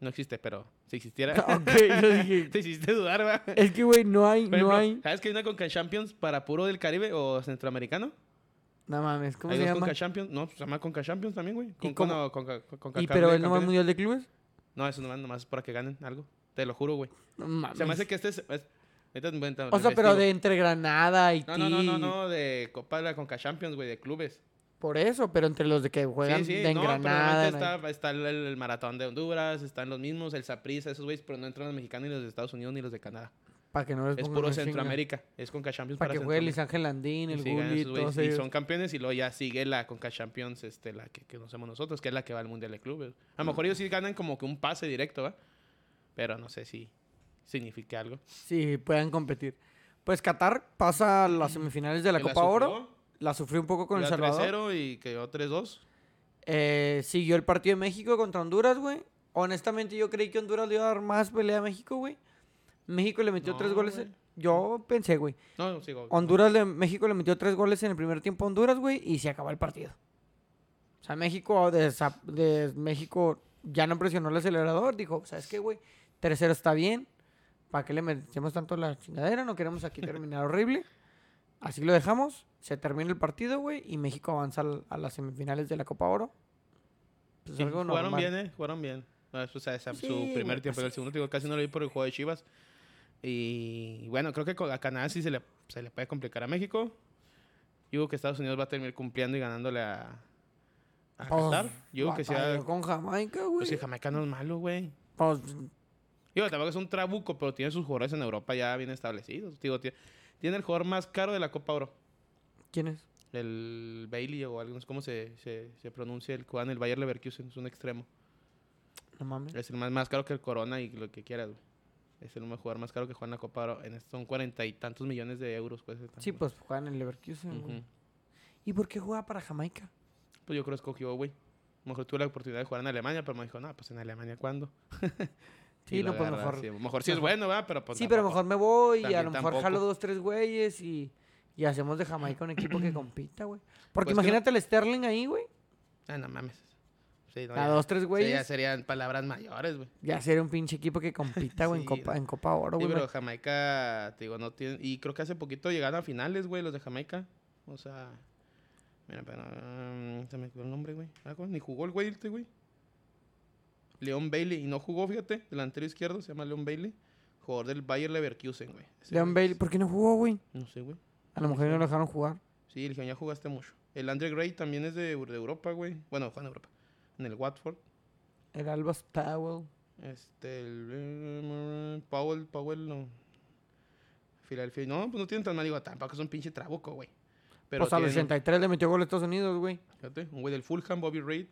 Speaker 2: No existe, pero si existiera.
Speaker 1: ok, yo dije.
Speaker 2: Te hiciste dudar, güey.
Speaker 1: Es que, güey, no hay, no hay.
Speaker 2: ¿Sabes que hay una Conca Champions para puro del Caribe o centroamericano?
Speaker 1: No mames, ¿cómo
Speaker 2: hay
Speaker 1: se
Speaker 2: dos
Speaker 1: llama?
Speaker 2: Conca Champions. No, pues se llama Conca Champions también, güey. Con,
Speaker 1: cómo?
Speaker 2: no, Conca- Conca-
Speaker 1: ¿Y pero
Speaker 2: de
Speaker 1: el nomás
Speaker 2: campeones.
Speaker 1: mundial de clubes?
Speaker 2: No, eso nomás, nomás es para que ganen algo. Te lo juro, güey.
Speaker 1: No
Speaker 2: Se me
Speaker 1: mames.
Speaker 2: hace que este es... es- ahorita te- te-
Speaker 1: O sea, pero de entre Granada y
Speaker 2: No, no, no, no, no, de Copa de la Conca Champions, güey, de clubes.
Speaker 1: Por eso, pero entre los de que juegan
Speaker 2: sí, sí,
Speaker 1: de
Speaker 2: no,
Speaker 1: Granada.
Speaker 2: está, está el, el maratón de Honduras, están los mismos, el Saprissa, esos güeyes, pero no entran los mexicanos ni los de Estados Unidos ni los de Canadá.
Speaker 1: Para que no les
Speaker 2: Es puro. Centroamérica, es Conca Champions
Speaker 1: Para
Speaker 2: para,
Speaker 1: que juegue. Luis Ángel Landín, el
Speaker 2: sí,
Speaker 1: Gulli,
Speaker 2: y son campeones y luego ya sigue la Conca Champions, este, la que, que conocemos nosotros, que es la que va al Mundial de Clubes. A lo mejor ellos sí ganan como que un pase directo, ¿va? Pero no sé si significa algo.
Speaker 1: Sí, puedan competir. Pues Qatar pasa a las semifinales de la Copa Oro. La sufrió un poco con El Salvador.
Speaker 2: 3-0 y quedó 3-2.
Speaker 1: Eh, siguió el partido de México contra Honduras, güey. Honestamente, yo creí que Honduras le iba a dar más pelea a México, güey. México le metió
Speaker 2: No,
Speaker 1: tres goles.
Speaker 2: güey.
Speaker 1: Yo pensé, güey.
Speaker 2: No, sigo.
Speaker 1: Honduras, le, México le metió tres goles en el primer tiempo a Honduras, güey, y se acabó el partido. O sea, México, de México ya no presionó el acelerador. Dijo, ¿sabes qué, güey? Tercero está bien. ¿Para qué le metemos tanto la chingadera? No queremos aquí terminar horrible. Así lo dejamos. Se termina el partido, güey, y México avanza a las semifinales de la Copa Oro. Pues
Speaker 2: Sí,
Speaker 1: algo
Speaker 2: jugaron
Speaker 1: normal.
Speaker 2: bien, ¿eh? Jugaron bien. No, eso, o sea, esa-
Speaker 1: Sí,
Speaker 2: su primer tiempo.
Speaker 1: pues
Speaker 2: El segundo tiempo casi no lo vi por el juego de Chivas. Y bueno, creo que a Canadá sí se le, se le puede complicar a México. Yo digo que Estados Unidos va a terminar cumpliendo y ganándole a, a
Speaker 1: Pues,
Speaker 2: Qatar. Yo digo que
Speaker 1: con Jamaica, güey.
Speaker 2: Pues que Jamaica no es malo, güey.
Speaker 1: Pues,
Speaker 2: Digo, tampoco es un trabuco, pero tiene sus jugadores en Europa ya bien establecidos. Digo, tiene, tiene el jugador más caro de la Copa Oro.
Speaker 1: ¿quién es?
Speaker 2: El Bailey o algo, no sé cómo se, se, se pronuncia el cubano, el Bayer Leverkusen, es un extremo.
Speaker 1: No mames.
Speaker 2: Es el más, más caro que el Corona y lo que quieras, güey. Es el jugador más caro que juega en la Copa Oro. En esto son cuarenta y tantos millones de euros, pues.
Speaker 1: Sí, pues juegan en el Leverkusen, güey. ¿Y por qué juega para Jamaica?
Speaker 2: Pues yo creo que escogió, güey. A lo mejor tuve la oportunidad de jugar en Alemania, pero me dijo, no, pues en Alemania, ¿cuándo?
Speaker 1: Sí, no, pues mejor.
Speaker 2: sí. Mejor sí es bueno, ¿verdad? Pero pues
Speaker 1: sí, pero mejor me voy y a lo mejor
Speaker 2: tampoco.
Speaker 1: jalo dos, tres güeyes y, y hacemos de Jamaica un equipo que compita, güey. Porque
Speaker 2: Pues que no-
Speaker 1: imagínate el Sterling ahí, güey.
Speaker 2: Ah, no mames. Sí, no,
Speaker 1: A
Speaker 2: ya-
Speaker 1: dos, tres
Speaker 2: sí, ya
Speaker 1: güeyes.
Speaker 2: serían palabras mayores, güey.
Speaker 1: Ya sería un pinche equipo que compita, güey, en,
Speaker 2: Sí,
Speaker 1: Copa,
Speaker 2: no.
Speaker 1: en Copa Oro,
Speaker 2: Sí,
Speaker 1: güey.
Speaker 2: pero Jamaica, te digo, no tiene... Y creo que hace poquito llegaron a finales, güey, los de Jamaica. O sea... Mira, pero... mm, se me quedó el nombre, güey. Ah, güey, Ni jugó el güey este, güey. Leon Bailey. Y no jugó, fíjate. Delantero izquierdo, se llama Leon Bailey. Jugador del Bayer Leverkusen, güey.
Speaker 1: Leon Bailey, ¿por qué no jugó, güey?
Speaker 2: No sé, güey.
Speaker 1: A lo mejor no lo dejaron jugar.
Speaker 2: Sí, el ya jugaste mucho. El Andre Gray también es de, de Europa, güey. Bueno, juega en Europa. En el Watford.
Speaker 1: El Albas Powell.
Speaker 2: Este, el eh, Powell, Powell, no. Filadelfia. No, pues no tienen tan mal, digo, tampoco es un pinche trabuco, güey. Pero
Speaker 1: pues al
Speaker 2: tienen-
Speaker 1: 83 le metió gol a Estados Unidos, güey.
Speaker 2: Fíjate, un güey del Fulham, Bobby Reid.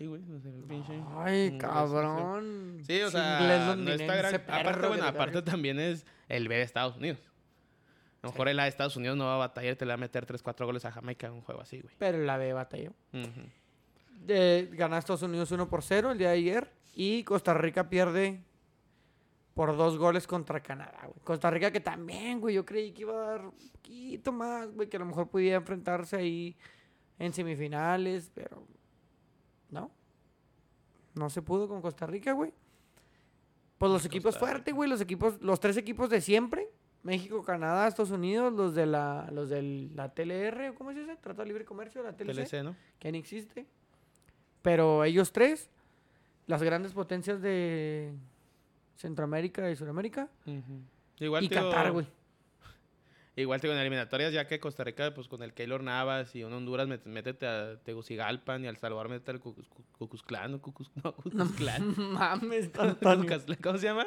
Speaker 2: Ay, güey, no sé, el pinche.
Speaker 1: Ay,
Speaker 2: Mm,
Speaker 1: cabrón.
Speaker 2: Sí, o sea,
Speaker 1: inglés
Speaker 2: no está gran. Aparte, bueno, aparte también es el B de Estados Unidos. A lo mejor el A de Estados Unidos no va a batallar, te le va a meter 3, 4 goles a Jamaica en un juego así, güey.
Speaker 1: Pero la B batalló. Eh, gana Estados Unidos 1 por 0 el día de ayer. Y Costa Rica pierde por dos goles contra Canadá, güey. Costa Rica que también, güey, yo creí que iba a dar un poquito más, güey, que a lo mejor podía enfrentarse ahí en semifinales, pero. No se pudo con Costa Rica, güey. Pues los equipos fuertes, güey, los equipos, los tres equipos de siempre. México, Canadá, Estados Unidos, los de la, los de la TLR, ¿cómo se dice? Tratado de Libre Comercio, la TLC
Speaker 2: TLC, ¿no?
Speaker 1: que ni existe. Pero ellos tres, las grandes potencias de Centroamérica y Sudamérica.
Speaker 2: Igual
Speaker 1: y
Speaker 2: digo-
Speaker 1: Qatar, güey.
Speaker 2: Igual te digo, en eliminatorias, ya que Costa Rica, pues con el Keylor Navas y un Honduras, métete a Tegucigalpan y al Salvador, métete al Cucuz- Cucuzclán, o Cucuz, no,
Speaker 1: No
Speaker 2: Cucuzclán.
Speaker 1: mames, Antonio.
Speaker 2: Cucuzclán, ¿Cómo se llama?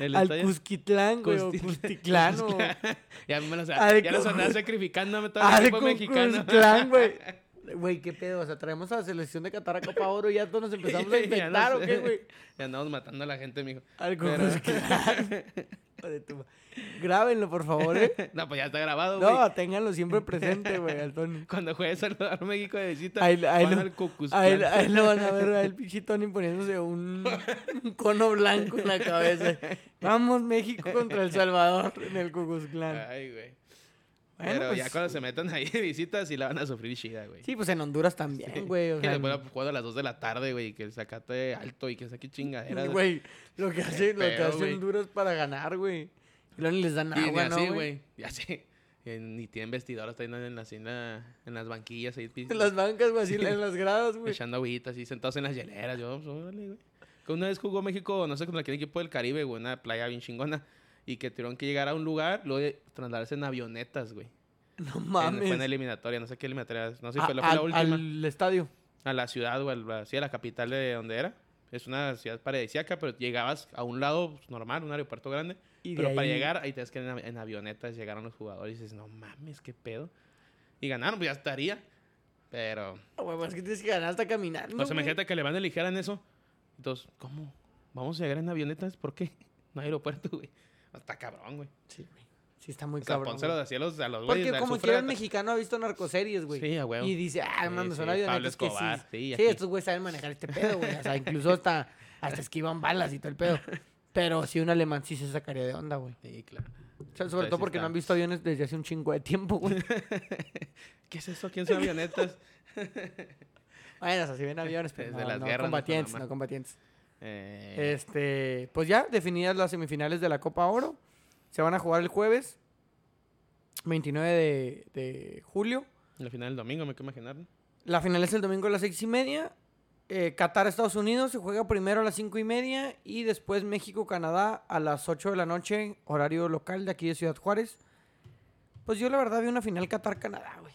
Speaker 2: El
Speaker 1: Al
Speaker 2: estadio-
Speaker 1: Cusquitlán, güey, o
Speaker 2: Custi-
Speaker 1: Custiclán, o...
Speaker 2: Ya me
Speaker 1: Al
Speaker 2: ya los andaba sacrificándome todo el equipo mexicano.
Speaker 1: Cusquitlán, güey. Güey, qué pedo, o sea, traemos a la selección de Qatar a Copa Oro y ya todos nos empezamos a
Speaker 2: no
Speaker 1: infectar, ¿o qué, güey?
Speaker 2: Ya andamos matando a la gente, mijo.
Speaker 1: Al
Speaker 2: Pero-
Speaker 1: Cusquitlán. Hijo de tu Grábenlo, por favor, ¿eh?
Speaker 2: No, pues ya está grabado, güey.
Speaker 1: No, ténganlo siempre presente, güey, al Tony.
Speaker 2: Cuando juegue Salvador México de visita,
Speaker 1: Ahí- ahí
Speaker 2: van
Speaker 1: lo-
Speaker 2: al.
Speaker 1: Ahí, ahí lo van a ver, a el pinche Tony poniéndose un, un cono blanco en la cabeza. Vamos, México contra El Salvador en el Cucuzclán.
Speaker 2: Ay, güey.
Speaker 1: Bueno,
Speaker 2: Pero ya
Speaker 1: pues,
Speaker 2: cuando se metan ahí de visita, sí la van a sufrir chida, güey.
Speaker 1: Sí, pues en Honduras también, güey. O
Speaker 2: Y
Speaker 1: sea,
Speaker 2: después jugando a las 2 de la tarde, güey, que el sacate alto y que saque chingadera.
Speaker 1: güey, lo que hace, lo que
Speaker 2: pedo,
Speaker 1: hace
Speaker 2: güey.
Speaker 1: Honduras para ganar, güey. Y luego ni les dan
Speaker 2: Y
Speaker 1: agua, ¿no,
Speaker 2: así,
Speaker 1: güey?
Speaker 2: Ya sé. Eh, Ni tienen vestidores, están en, las- en, la- en las banquillas ahí.
Speaker 1: En las bancas, güey, así en las gradas, güey.
Speaker 2: Echando agüitas así, sentados en las hieleras. Yo, pues, órale, güey. Que una vez jugó México, no sé, contra qué equipo del Caribe, güey, una playa bien chingona. Y que tuvieron que llegar a un lugar, luego trasladarse en avionetas, güey.
Speaker 1: No
Speaker 2: En-
Speaker 1: mames.
Speaker 2: Fue en eliminatoria, no sé qué eliminatoria. No sé si fue, la- fue la última.
Speaker 1: al estadio.
Speaker 2: A la ciudad o al, así, a la capital de donde era. Es una ciudad paradisíaca, pero llegabas a un lado pues, normal, un aeropuerto grande.
Speaker 1: Y
Speaker 2: pero para llegar, ahí tienes que ir en, av- en avionetas, llegaron los jugadores y dices, no mames, qué pedo. Y ganaron, pues ya estaría. Pero,
Speaker 1: güey, pues es que tienes que ganar hasta caminando.
Speaker 2: pues
Speaker 1: güey.
Speaker 2: imagínate que le van a elegir en eso. Entonces, ¿cómo? ¿Vamos a llegar en avionetas? ¿Por qué? No hay aeropuerto, güey. Está cabrón, güey.
Speaker 1: Sí, güey. Sí, está muy
Speaker 2: O sea,
Speaker 1: cabrón.
Speaker 2: pónselos
Speaker 1: güey.
Speaker 2: así a los, güeyes.
Speaker 1: Porque como quiera el
Speaker 2: de-
Speaker 1: mexicano ha visto narcoseries, güey.
Speaker 2: Sí, huevo.
Speaker 1: Y dice, ah,
Speaker 2: Sí,
Speaker 1: mames, son
Speaker 2: sí,
Speaker 1: avionetas que sí. Estos güeyes saben manejar este pedo, güey. O sea, incluso hasta, hasta esquivan balas y todo el pedo. Pero sí, un alemán sí se sacaría de onda, güey.
Speaker 2: Sí, claro.
Speaker 1: O sea, sobre
Speaker 2: Entonces,
Speaker 1: todo porque no han visto aviones desde hace un chingo de tiempo, güey.
Speaker 2: ¿Qué es eso? ¿Quién son avionetas?
Speaker 1: bueno, o sea, si ven aviones, pero
Speaker 2: Desde
Speaker 1: no,
Speaker 2: las
Speaker 1: no
Speaker 2: guerras de
Speaker 1: combatientes, no combatientes.
Speaker 2: Eh,
Speaker 1: Este, pues ya, definidas las semifinales de la Copa Oro. Se van a jugar el jueves 29 de, de julio.
Speaker 2: la final del domingo, me hay que imaginar.
Speaker 1: La final es el domingo a las seis y media. Eh, Qatar, Estados Unidos se juega primero a las cinco y media y después México, Canadá a las 8 de la noche, horario local de aquí de Ciudad Juárez. Pues yo la verdad vi una final Qatar-Canadá, güey.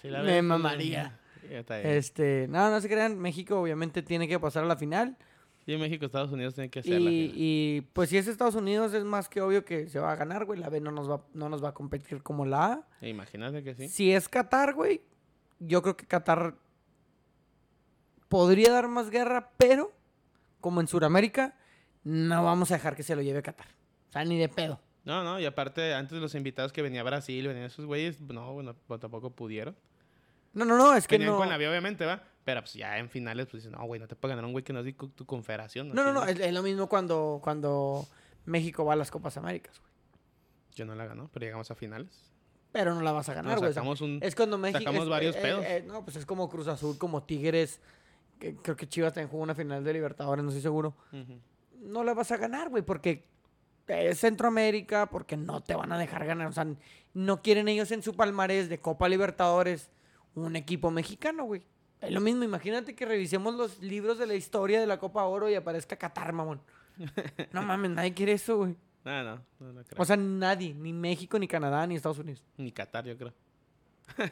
Speaker 2: Sí, la
Speaker 1: Me mamaría.
Speaker 2: Sí, está bien.
Speaker 1: Este, no, no se crean, México obviamente tiene que pasar a la final.
Speaker 2: Sí, México, Estados Unidos tienen que hacer la
Speaker 1: Y,
Speaker 2: final.
Speaker 1: y, pues si es Estados Unidos es más que obvio que se va a ganar, güey. La B no nos va, no nos va a competir como la A.
Speaker 2: E Imagínate que sí.
Speaker 1: Si es Qatar, güey, yo creo que Qatar podría dar más guerra, pero como en Sudamérica, no vamos a dejar que se lo lleve Qatar. O sea, ni de pedo.
Speaker 2: No, no, y aparte, antes los invitados que venía Brasil, venían esos güeyes, no, bueno, tampoco pudieron.
Speaker 1: No, no, no, es que no.
Speaker 2: con la vía, obviamente, va. Pero pues ya en finales, pues dices, no, güey, no te puede ganar un güey que no es de tu confederación.
Speaker 1: No, no,
Speaker 2: Así,
Speaker 1: no, es, es lo mismo cuando, cuando México va a las Copas Américas, güey.
Speaker 2: Yo no la ganó, pero llegamos a finales.
Speaker 1: Pero no la vas a ganar, güey. o sea, es cuando México.
Speaker 2: sacamos
Speaker 1: es-
Speaker 2: varios
Speaker 1: eh,
Speaker 2: pedos.
Speaker 1: eh, no, pues es como Cruz Azul, como Tigres. que creo que Chivas también jugó una final de Libertadores, no estoy seguro. No la vas a ganar, güey, porque es Centroamérica, porque no te van a dejar ganar. O sea, no quieren ellos en su palmarés de Copa Libertadores un equipo mexicano, güey. Es lo mismo, imagínate que revisemos los libros de la historia de la Copa Oro y aparezca Qatar, mamón. No mames, nadie quiere eso, güey.
Speaker 2: No, no, no, no creo.
Speaker 1: O sea, nadie, ni México, ni Canadá, ni Estados Unidos.
Speaker 2: Ni Qatar, yo creo.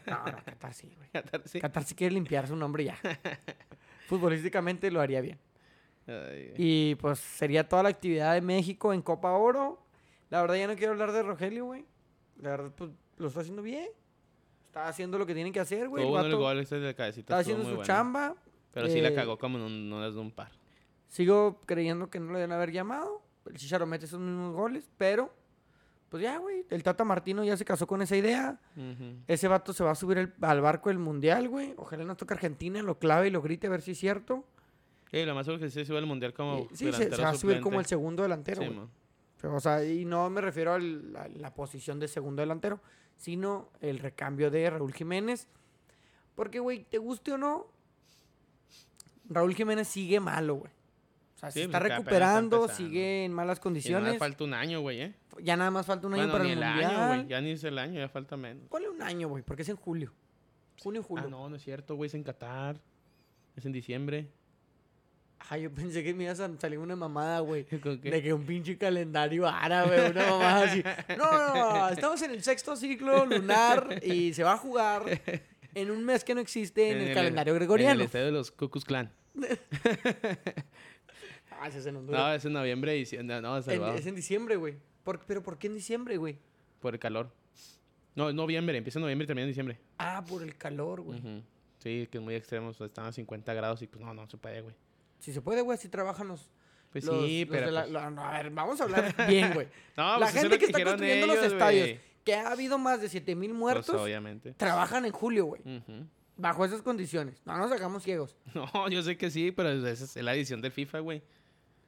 Speaker 1: No, no, Qatar sí, güey.
Speaker 2: Qatar, sí.
Speaker 1: Qatar sí quiere limpiar su nombre ya. Futbolísticamente lo haría bien.
Speaker 2: Ay.
Speaker 1: Y pues sería toda la actividad de México en Copa Oro. La verdad ya no quiero hablar de Rogelio, güey. La verdad, pues lo está haciendo bien. Está haciendo lo que tiene que hacer, güey. El
Speaker 2: gol ese de cabecita.
Speaker 1: está haciendo su
Speaker 2: bueno.
Speaker 1: chamba.
Speaker 2: Pero sí la
Speaker 1: Eh,
Speaker 2: cagó como un, no es de un par.
Speaker 1: Sigo creyendo que no lo deben haber llamado. El Chicharo mete esos mismos goles, pero pues ya, güey. El Tata Martino ya se casó con esa idea. Ese vato se va a subir el- al barco del Mundial, güey. Ojalá no toque Argentina, lo clave y lo grite a ver si es cierto.
Speaker 2: Sí, lo más seguro que sí se sube al mundial como.
Speaker 1: Sí, se,
Speaker 2: delantero
Speaker 1: se va a subir como el segundo delantero,
Speaker 2: Sí.
Speaker 1: O sea, y no me refiero a la posición de segundo delantero, sino el recambio de Raúl Jiménez. Porque, güey, te guste o no, Raúl Jiménez sigue malo, güey. O sea,
Speaker 2: Sí,
Speaker 1: se está
Speaker 2: está
Speaker 1: recuperando,
Speaker 2: empezando.
Speaker 1: sigue en malas
Speaker 2: Y nada,
Speaker 1: condiciones.
Speaker 2: falta un año, güey, ¿eh?
Speaker 1: Ya nada más falta un año
Speaker 2: Bueno,
Speaker 1: para
Speaker 2: ni
Speaker 1: el,
Speaker 2: el
Speaker 1: mundial.
Speaker 2: año, güey. Ya ni es el año, ya falta menos.
Speaker 1: Ponle un año, güey, porque es en julio. Junio, julio.
Speaker 2: Ah, no, no es cierto, güey. Es en Qatar. Es en diciembre.
Speaker 1: Ajá, yo pensé que me ibas a salir una mamada, güey. De que un pinche calendario árabe, una mamada así. No, no, no, estamos en el sexto ciclo lunar y se va a jugar en un mes que no existe en, el, calendario
Speaker 2: En
Speaker 1: gregoriano.
Speaker 2: el estadio de los Cucus Clan.
Speaker 1: Ah, se es en Honduras.
Speaker 2: No, es en noviembre y diciembre. No, es
Speaker 1: En- es en diciembre, güey. ¿Por- ¿Pero por qué en diciembre, güey?
Speaker 2: Por el calor. No, es noviembre. Empieza en noviembre y termina en diciembre.
Speaker 1: Ah, por el calor, güey.
Speaker 2: Sí, que es muy extremo. Están a 50 grados y pues no, no se puede, güey.
Speaker 1: Si se puede, güey, así trabajan los...
Speaker 2: Pues
Speaker 1: los-
Speaker 2: sí,
Speaker 1: los
Speaker 2: pero.
Speaker 1: la-
Speaker 2: pues-
Speaker 1: la- no, a ver, vamos a hablar bien, güey.
Speaker 2: No,
Speaker 1: la
Speaker 2: pues es
Speaker 1: gente
Speaker 2: lo
Speaker 1: que está construyendo los
Speaker 2: ellos,
Speaker 1: estadios,
Speaker 2: güey.
Speaker 1: que ha habido más de 7 mil
Speaker 2: Pues,
Speaker 1: muertos,
Speaker 2: obviamente.
Speaker 1: trabajan en julio, güey. Bajo esas condiciones. No nos hagamos ciegos.
Speaker 2: No, yo sé que sí, pero esa es la edición del FIFA, güey.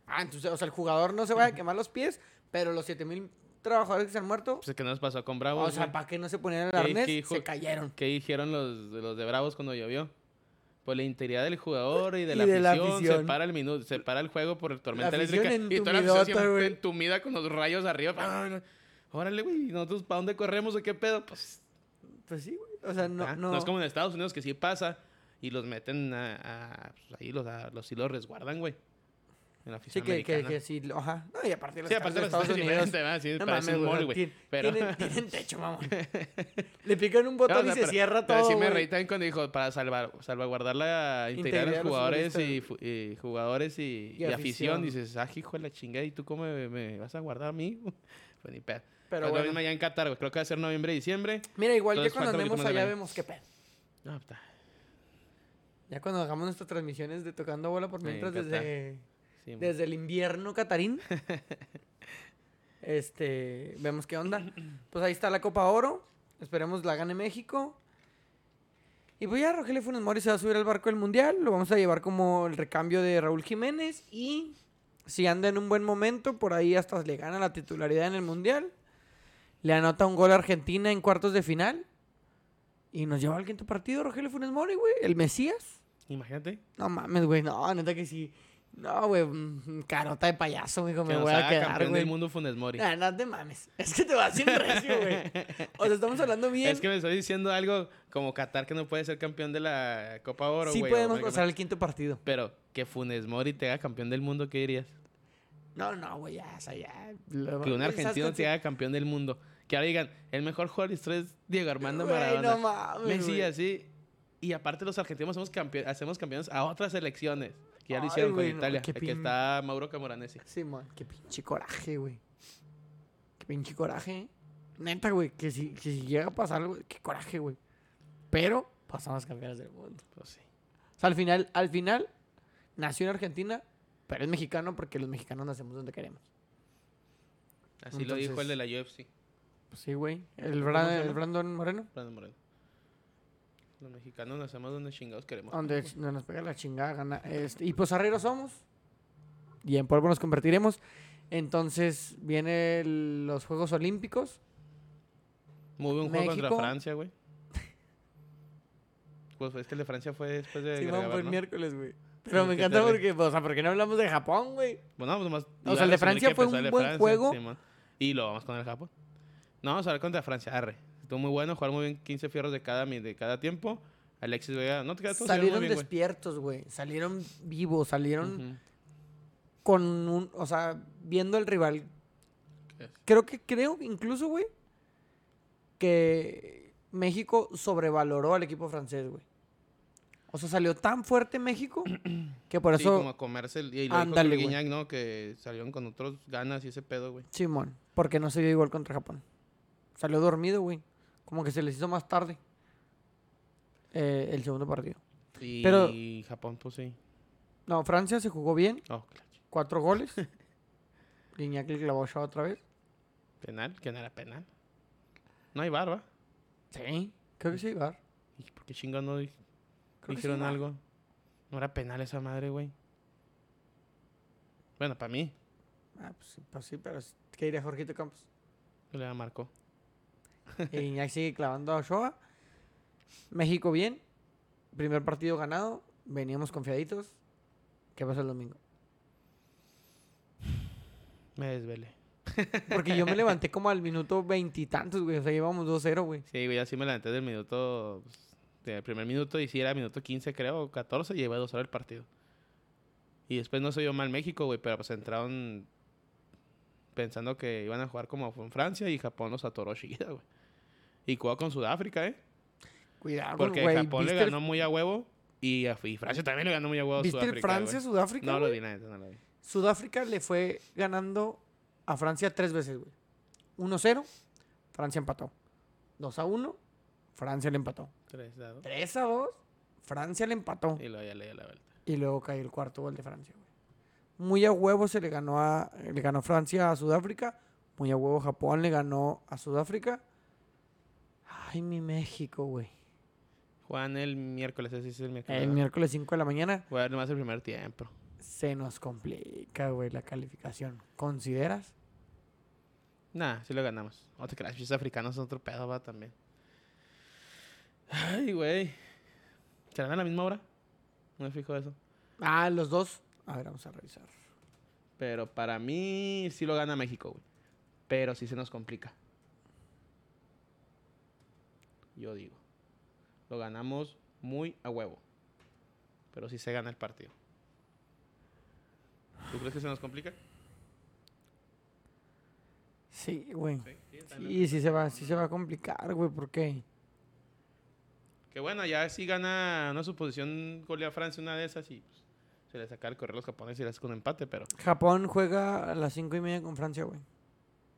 Speaker 1: Ah, entonces, o sea, el jugador no se vaya a quemar los pies, pero los 7 mil trabajadores que se han muerto,
Speaker 2: Pues que nos pasó con Bravos.
Speaker 1: o sea. ¿para qué no se ponían el
Speaker 2: ¿Qué-
Speaker 1: arnés? Se cayeron.
Speaker 2: ¿Qué dijeron los, los de Bravos cuando llovió? Por la integridad del jugador y de
Speaker 1: Y
Speaker 2: la
Speaker 1: de la
Speaker 2: afición, se para el minuto, se para el juego por tormenta
Speaker 1: afición
Speaker 2: eléctrica y toda la afición entumida con los rayos arriba. Ah, Órale, güey, ¿y nosotros para dónde corremos o qué pedo? Pues
Speaker 1: Pues sí, güey. O sea, no,
Speaker 2: ah,
Speaker 1: no.
Speaker 2: no es como en Estados Unidos que sí pasa y los meten a, a- pues, ahí los, a- los sí los resguardan, güey. En la
Speaker 1: Sí,
Speaker 2: afición
Speaker 1: que, que,
Speaker 2: americana.
Speaker 1: que sí, ajá. No, y aparte los
Speaker 2: Sí, aparte
Speaker 1: de
Speaker 2: los
Speaker 1: Estados
Speaker 2: Estados
Speaker 1: Unidos.
Speaker 2: ¿verdad? Sí,
Speaker 1: No mames, güey. tien-
Speaker 2: Pero...
Speaker 1: Tienen, tienen techo, mamón. Le pican un botón
Speaker 2: No, o sea,
Speaker 1: y se
Speaker 2: pero-
Speaker 1: cierra
Speaker 2: pero
Speaker 1: todo.
Speaker 2: sí me reí también cuando dijo para salvar, salvaguardar la integridad de los jugadores y, jugadores y,
Speaker 1: Y
Speaker 2: y afición.
Speaker 1: afición.
Speaker 2: Dices, ah, hijo de la chingada, ¿y tú cómo me, me vas a guardar a mí? Pues ni pedo.
Speaker 1: Pero
Speaker 2: Pero
Speaker 1: bueno.
Speaker 2: mismo allá en Qatar, güey. Creo que va a ser noviembre, diciembre.
Speaker 1: Mira, igual ya cuando andemos
Speaker 2: más
Speaker 1: allá vemos qué pedo.
Speaker 2: No, está.
Speaker 1: Ya cuando hagamos nuestras transmisiones de tocando bola por
Speaker 2: Sí,
Speaker 1: mientras desde,
Speaker 2: Sí,
Speaker 1: desde el invierno catarín. este, vemos qué onda. Pues ahí está la Copa Oro. Esperemos la gane México. Y pues ya Rogelio Funes Mori se va a subir al barco del Mundial. Lo vamos a llevar como el recambio de Raúl Jiménez. Y si anda en un buen momento, por ahí hasta le gana la titularidad en el Mundial. Le anota un gol a Argentina en cuartos de final. Y nos lleva al quinto partido Rogelio Funes Mori, güey. El Mesías.
Speaker 2: Imagínate.
Speaker 1: No mames, güey. No, neta que sí. No, güey. Carota de payaso, güey.
Speaker 2: Que
Speaker 1: Me voy a quedar, güey.
Speaker 2: del mundo Funes Mori.
Speaker 1: Nah, no te mames. Es que te vas sin recio, güey. O sea, estamos hablando bien.
Speaker 2: Es que me estoy diciendo algo como Qatar que no puede ser campeón de la Copa Oro,
Speaker 1: sí
Speaker 2: güey,
Speaker 1: podemos
Speaker 2: o-
Speaker 1: pasar el quinto partido.
Speaker 2: Pero que Funes Mori te haga campeón del mundo, ¿qué dirías?
Speaker 1: No, no, güey. Ya, o sea, ya. Lo-
Speaker 2: Que un
Speaker 1: güey, ¿sabes
Speaker 2: argentino te haga campeón del mundo. Que ahora digan, el mejor jugador de historia es Diego Armando Maradona.
Speaker 1: no mames,
Speaker 2: Messi, así. Y aparte los argentinos hacemos, campe- hacemos campeones a otras selecciones. Que ya lo hicieron con Italia. Aquí
Speaker 1: pin-
Speaker 2: está Mauro Camoranesi.
Speaker 1: Sí, man. Qué pinche coraje, güey. Qué pinche coraje. Neta, güey. Que si, que si llega a pasar, güey. Qué coraje, güey. Pero pasamos campeones del mundo.
Speaker 2: Pues sí.
Speaker 1: O sea, al final, al final, nació en Argentina, pero es mexicano porque los mexicanos nacemos donde queremos.
Speaker 2: Así lo dijo el de la UFC.
Speaker 1: Pues sí, güey. El,
Speaker 2: ¿Cómo
Speaker 1: Bra-
Speaker 2: se
Speaker 1: el? Brandon Moreno.
Speaker 2: Brandon Moreno. Los mexicanos nacemos donde chingados queremos.
Speaker 1: Donde ch- nos pega la chingada gana. Este, y pues arrieros somos. Y en polvo nos convertiremos. Entonces vienen los Juegos Olímpicos.
Speaker 2: Muy buen juego contra. Francia, güey. Pues es que el de Francia fue después de
Speaker 1: Sí, vamos por
Speaker 2: ¿no?
Speaker 1: miércoles, güey. Pero
Speaker 2: Sí,
Speaker 1: me
Speaker 2: qué
Speaker 1: encanta
Speaker 2: terrible.
Speaker 1: porque, pues, o sea, ¿por qué no hablamos de Japón, güey?
Speaker 2: Bueno, pues nomás.
Speaker 1: O sea, el de Francia fue un
Speaker 2: el
Speaker 1: buen juego.
Speaker 2: Y lo vamos con el Japón. No, vamos a hablar contra Francia, arre. Estuvo muy bueno, jugar muy bien 15 fierros de cada, de cada tiempo. Alexis Vega, no te quedas
Speaker 1: Salieron
Speaker 2: bien,
Speaker 1: despiertos, güey. Salieron vivos, salieron con un, o sea, viendo el rival. Creo que, creo incluso, güey, que México sobrevaloró al equipo francés, güey. O sea, salió tan fuerte México que por
Speaker 2: Sí,
Speaker 1: eso,
Speaker 2: como a comerse el, y lo
Speaker 1: Ándale,
Speaker 2: dijo. Guiñac, ¿no? Que salieron con otros ganas y ese pedo, güey.
Speaker 1: Simón, porque no se dio igual contra Japón. Salió dormido, güey. Como que se les hizo más tarde eh, el segundo partido.
Speaker 2: Y
Speaker 1: Pero-
Speaker 2: Japón, pues sí.
Speaker 1: No, Francia se jugó bien,
Speaker 2: Oh, claro.
Speaker 1: cuatro goles. Guiñac le clavó shot otra vez.
Speaker 2: Penal, que no era penal. No hay barba.
Speaker 1: Sí, creo que sí, Ibar.
Speaker 2: ¿Y por qué chingón no di-
Speaker 1: Creo que
Speaker 2: dijeron
Speaker 1: sí, va.
Speaker 2: algo? No era penal esa madre, güey. Bueno, para mí,
Speaker 1: Ah, pues sí, pues sí, pero es- ¿qué diría Jorgito Campos?
Speaker 2: le marcó.
Speaker 1: Y Iñak sigue clavando a Ochoa. México bien. Primer partido ganado. Veníamos confiaditos. ¿Qué pasa el domingo?
Speaker 2: Me desvelé.
Speaker 1: Porque yo me levanté como al minuto veintitantos, güey. O sea, llevamos 2-0, güey.
Speaker 2: Sí, güey, así me levanté del minuto. pues, del primer minuto y si era minuto 15, creo, o 14, y llevé dos horas el partido. Y después no soy yo mal México, güey, pero pues entraron pensando que iban a jugar como en Francia y Japón los atoró chiquita, güey. Y jugó con Sudáfrica, ¿eh?
Speaker 1: Cuidado,
Speaker 2: Porque
Speaker 1: güey.
Speaker 2: Japón le
Speaker 1: ¿Viste el-
Speaker 2: ganó muy a huevo y, a- y Francia también le ganó muy a huevo a
Speaker 1: ¿Viste el
Speaker 2: Sudáfrica. güey.
Speaker 1: Francia-Sudáfrica?
Speaker 2: No lo
Speaker 1: güey?
Speaker 2: vi, neta, no lo vi.
Speaker 1: Sudáfrica le fue ganando a Francia tres veces, güey. 1-0, Francia empató. 2-1, Francia le empató.
Speaker 2: 3 a 2.
Speaker 1: 3-2, Francia le empató.
Speaker 2: Y luego ya le dio la vuelta.
Speaker 1: Y luego cayó el cuarto gol de Francia, güey. Muy a huevo se le ganó a le ganó Francia a Sudáfrica. Muy a huevo Japón le ganó a Sudáfrica. Ay, mi México, güey.
Speaker 2: Juegan el miércoles, ese es el miércoles.
Speaker 1: El
Speaker 2: ¿verdad?
Speaker 1: miércoles 5 de la mañana
Speaker 2: ver nomás el primer tiempo.
Speaker 1: se nos complica, güey, la calificación. ¿Consideras?
Speaker 2: Nah, sí lo ganamos. No te creas, los africanos son otro pedo, va también. Ay, güey. ¿Serán a la misma hora? No me fijo eso.
Speaker 1: Ah, los dos. A ver, vamos a revisar.
Speaker 2: Pero para mí sí lo gana México, güey. Pero sí se nos complica. Yo digo. Lo ganamos muy a huevo. Pero sí se gana el partido. ¿Tú crees que se nos complica?
Speaker 1: Sí, güey.
Speaker 2: Sí,
Speaker 1: Sí, sí se va, sí se va a complicar, güey, ¿por qué?
Speaker 2: Que bueno, ya si gana una suposición golea a Francia una de esas y pues, se le saca el correr a los japoneses y le hace con empate, pero
Speaker 1: Japón juega a las cinco y media con Francia, güey.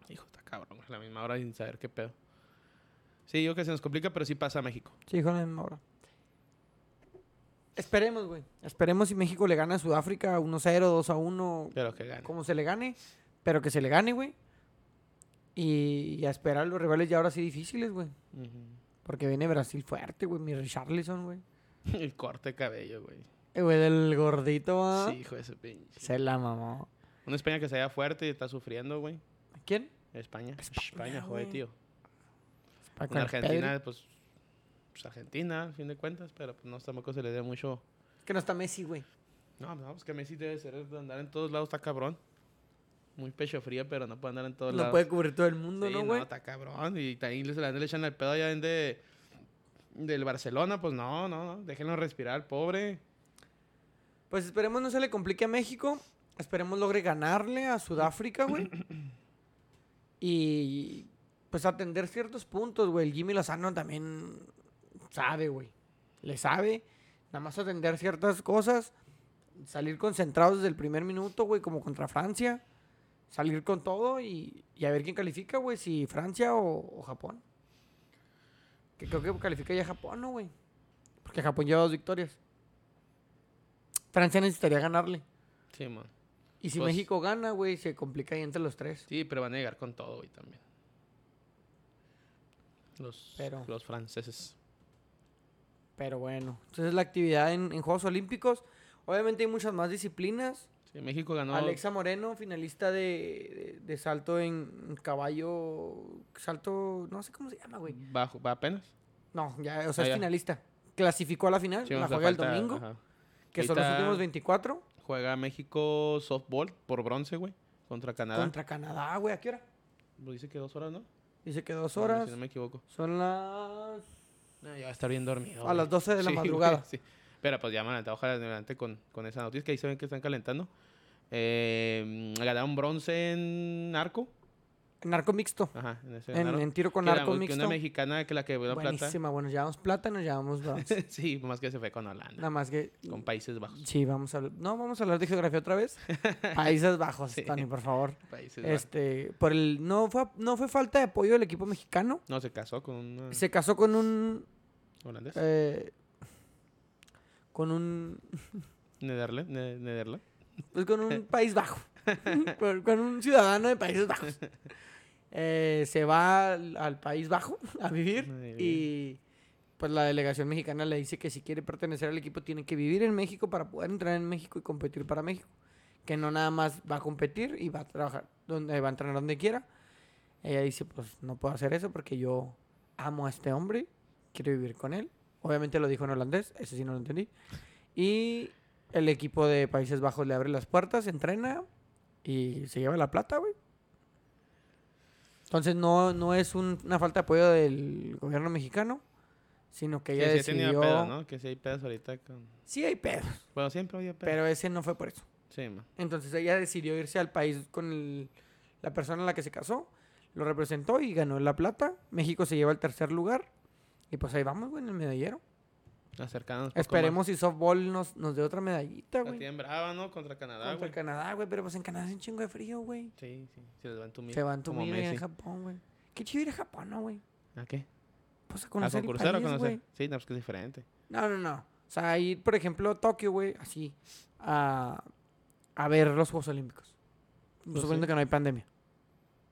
Speaker 2: hijo, está cabrón, es la misma hora sin saber qué pedo. Sí, digo que se nos complica, pero sí pasa a México.
Speaker 1: Sí, con la misma hora. Esperemos, güey. Esperemos si México le gana a Sudáfrica 1-0, 2-1,
Speaker 2: Pero que gane.
Speaker 1: como se le gane. Pero que se le gane, güey. Y, y a esperar los rivales ya ahora sí difíciles, güey. Porque viene Brasil fuerte, güey. Mi Richarlison, güey.
Speaker 2: El corte de cabello, güey.
Speaker 1: Eh, güey, del gordito, ¿va?
Speaker 2: Sí, hijo de ese pinche.
Speaker 1: Se la mamó.
Speaker 2: Una España que se vea fuerte y está sufriendo, güey.
Speaker 1: ¿Quién?
Speaker 2: España.
Speaker 1: España,
Speaker 2: España, joder, tío.
Speaker 1: El
Speaker 2: Argentina,
Speaker 1: Pedri.
Speaker 2: pues, pues Argentina, a fin de cuentas, pero pues no tampoco se le dé mucho.
Speaker 1: Que no está Messi, güey.
Speaker 2: No, no, pues que Messi debe ser de andar en todos lados, está cabrón. Muy pecho frío, pero no puede andar en todos
Speaker 1: No
Speaker 2: lados.
Speaker 1: puede cubrir todo el mundo,
Speaker 2: Sí,
Speaker 1: ¿no, güey?
Speaker 2: está cabrón. Y también le, le echan el pedo allá en de, del Barcelona, pues no, no, no. Déjenlo respirar, pobre.
Speaker 1: Pues esperemos no se le complique a México. Esperemos logre ganarle a Sudáfrica, güey. y pues atender ciertos puntos, güey. El Jimmy Lozano también sabe, güey. Le sabe. Nada más atender ciertas cosas. Salir concentrados desde el primer minuto, güey, como contra Francia. Salir con todo y, y a ver quién califica, güey. Si Francia o, o Japón. Que creo que califica ya Japón, ¿no, güey? Porque Japón lleva dos victorias. Francia necesitaría ganarle.
Speaker 2: Sí, man.
Speaker 1: Y si
Speaker 2: Pues-
Speaker 1: México gana, güey, se complica ahí entre los tres.
Speaker 2: Sí, pero van a llegar con todo, güey, también. Los,
Speaker 1: Pero-
Speaker 2: los franceses.
Speaker 1: Pero bueno, entonces la actividad en, en Juegos Olímpicos. Obviamente hay muchas más disciplinas.
Speaker 2: Sí, México ganó.
Speaker 1: Alexa Moreno, finalista de, de- de salto en caballo. Salto, no sé cómo se llama, güey.
Speaker 2: Bajo, va apenas.
Speaker 1: No, ya, o sea,
Speaker 2: Ah,
Speaker 1: es
Speaker 2: ya.
Speaker 1: finalista. Clasificó a la final,
Speaker 2: Sí,
Speaker 1: la juega el domingo,
Speaker 2: ajá.
Speaker 1: que son los últimos 24
Speaker 2: Juega México softball por bronce, güey. Contra Canadá.
Speaker 1: contra Canadá, güey. ¿A qué hora?
Speaker 2: Lo dice que dos horas, ¿no?
Speaker 1: Dice que dos horas.
Speaker 2: Si no me equivoco.
Speaker 1: Son las.
Speaker 2: No, ya va a estar bien dormido.
Speaker 1: A las
Speaker 2: güey.
Speaker 1: 12 de la
Speaker 2: Sí, güey,
Speaker 1: madrugada.
Speaker 2: sí. Pero pues ya me adelanté, ojalá adelante con, con esa noticia que ahí se ven que están calentando. Eh, ganaron bronce en arco.
Speaker 1: En arco mixto.
Speaker 2: Ajá, en ese
Speaker 1: En, en tiro con
Speaker 2: Que la-
Speaker 1: arco
Speaker 2: que
Speaker 1: mixto.
Speaker 2: Una mexicana que la que plata.
Speaker 1: Buenísima. Bueno, llevamos plata, nos llevamos bronce.
Speaker 2: sí, más que se fue con Holanda.
Speaker 1: Nada más que.
Speaker 2: Con Países Bajos.
Speaker 1: Sí, vamos a. No, vamos a hablar de geografía otra vez. Países Bajos,
Speaker 2: Sí.
Speaker 1: Tony, por favor.
Speaker 2: Países Bajos.
Speaker 1: Este, por el. No fue, no fue falta de apoyo del equipo mexicano.
Speaker 2: No, se casó con una
Speaker 1: Se casó con un.
Speaker 2: holandés.
Speaker 1: eh, con un.
Speaker 2: Nederland. Ne- Nederland.
Speaker 1: Pues con un país bajo. con, con un ciudadano de Países Bajos. Eh, se va al, al País Bajo a vivir. Y pues la delegación mexicana le dice que si quiere pertenecer al equipo tiene que vivir en México para poder entrar en México y competir para México. Que no nada más va a competir y va a trabajar donde va a entrenar donde quiera. Ella dice, pues no puedo hacer eso porque yo amo a este hombre, quiero vivir con él. Obviamente lo dijo en holandés, eso sí no lo entendí. Y el equipo de Países Bajos le abre las puertas, entrena y se lleva la plata, güey. Entonces no, no es un- una falta de apoyo del gobierno mexicano, sino que ella
Speaker 2: sí tenía
Speaker 1: decidió...
Speaker 2: pedos, ¿no? Que sí hay pedos ahorita con...
Speaker 1: Sí hay pedos,
Speaker 2: Bueno, siempre había pedos.
Speaker 1: pero ese no fue por eso.
Speaker 2: Sí, man.
Speaker 1: Entonces ella decidió irse al país con el- la persona a la que se casó, lo representó y ganó la plata. México se lleva el tercer lugar. Y pues ahí vamos, güey, en el medallero.
Speaker 2: Acercarnos
Speaker 1: Esperemos si softball nos, nos dé otra medallita.
Speaker 2: La
Speaker 1: güey.
Speaker 2: tienen brava, ¿no? Contra Canadá,
Speaker 1: Contra
Speaker 2: güey.
Speaker 1: Canadá, güey, pero pues en Canadá hace un chingo de frío, güey.
Speaker 2: Sí, sí. Se les va a entumir.
Speaker 1: Se van
Speaker 2: como
Speaker 1: tu en. Japón, güey. Qué chido ir a Japón, ¿no, güey?
Speaker 2: ¿A qué?
Speaker 1: Pues a
Speaker 2: ¿A
Speaker 1: conocer el
Speaker 2: concursar o a conocer?
Speaker 1: güey.
Speaker 2: Sí, no, pues que es diferente.
Speaker 1: No, no, no. O sea, ir, por ejemplo, a Tokio, güey, así, a, a ver los Juegos Olímpicos.
Speaker 2: Pues
Speaker 1: Suponiendo
Speaker 2: sí.
Speaker 1: que no hay pandemia.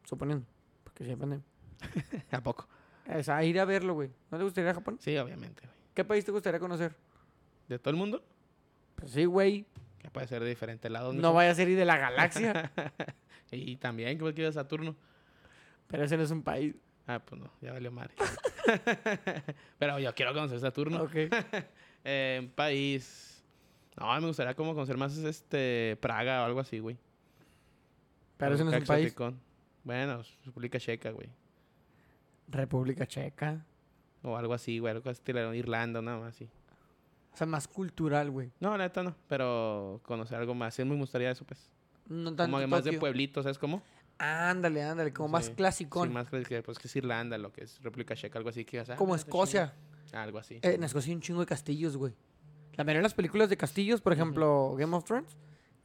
Speaker 1: Suponiendo. Porque si hay pandemia.
Speaker 2: ¿A poco?
Speaker 1: O sea, ir a verlo, güey. ¿No te gustaría ir a Japón?
Speaker 2: Sí, obviamente, güey.
Speaker 1: ¿Qué país te gustaría conocer?
Speaker 2: ¿De todo el mundo?
Speaker 1: Pues sí, güey.
Speaker 2: Que puede ser de diferentes lados.
Speaker 1: No vaya a ser ir de la galaxia.
Speaker 2: y también, que ir a Saturno.
Speaker 1: pero ese no es un país.
Speaker 2: Ah, pues no, ya valió madre. Pero yo quiero conocer Saturno.
Speaker 1: Ok.
Speaker 2: Eh, un país. No, me gustaría como conocer más este Praga o algo así, güey.
Speaker 1: Pero ese no es un país.
Speaker 2: Bueno, República Checa, güey.
Speaker 1: República Checa.
Speaker 2: O algo así, güey. Algo estilo Irlanda, nada más así.
Speaker 1: O sea, más cultural, güey.
Speaker 2: No, la neta no. Pero conocer algo más. Sí, me gustaría eso, pues.
Speaker 1: No tanto
Speaker 2: Como además de
Speaker 1: Tokio.
Speaker 2: pueblitos, ¿sabes cómo?
Speaker 1: Ándale, ándale. Como más
Speaker 2: Sí.
Speaker 1: clasicón.
Speaker 2: Sí, más que pues que es Irlanda, lo que es República Checa, algo así que digas, ah,
Speaker 1: como Escocia.
Speaker 2: chingón. Algo así.
Speaker 1: Eh, en Escocia hay un chingo de castillos, güey. La mayoría de las películas de castillos, por ejemplo, Game of Thrones,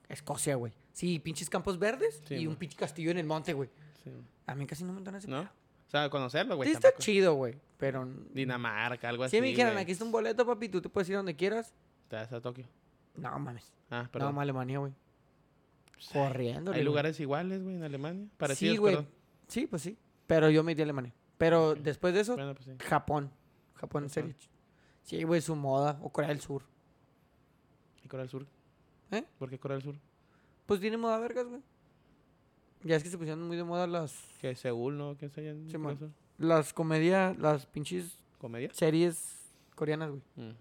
Speaker 1: Escocia, güey. Sí, pinches campos verdes
Speaker 2: Sí,
Speaker 1: y un pinche castillo en el monte, güey.
Speaker 2: Sí.
Speaker 1: A mí casi no me entona ese
Speaker 2: ¿No? O sea, conocerlo, güey.
Speaker 1: Sí, está chido, güey. Pero.
Speaker 2: Dinamarca, algo así.
Speaker 1: Si me dijeran,
Speaker 2: güey.
Speaker 1: aquí está un boleto, papi, tú te puedes ir donde quieras.
Speaker 2: Te vas a Tokio.
Speaker 1: No mames.
Speaker 2: Ah,
Speaker 1: No,
Speaker 2: perdón.
Speaker 1: mames, Alemania, güey.
Speaker 2: Pues,
Speaker 1: Corriendo.
Speaker 2: Hay lugares iguales, güey, en Alemania. Parecidos,
Speaker 1: Sí, güey.
Speaker 2: perdón.
Speaker 1: Sí, pues sí. Pero yo me iría a Alemania. Pero después de eso,
Speaker 2: Bueno, pues sí.
Speaker 1: Japón. Japón, en serio. Sí, güey, su moda. O Corea del Sur.
Speaker 2: ¿Y Corea del Sur?
Speaker 1: ¿Eh?
Speaker 2: ¿Por qué Corea del Sur?
Speaker 1: Pues tiene moda vergas, güey. Ya es que se pusieron muy de moda las,
Speaker 2: ¿Qué? ¿Seúl, no? ¿Qué es allá en
Speaker 1: Sí, Las comedias, las pinches
Speaker 2: ¿Comedia?
Speaker 1: series coreanas, güey.
Speaker 2: Mm.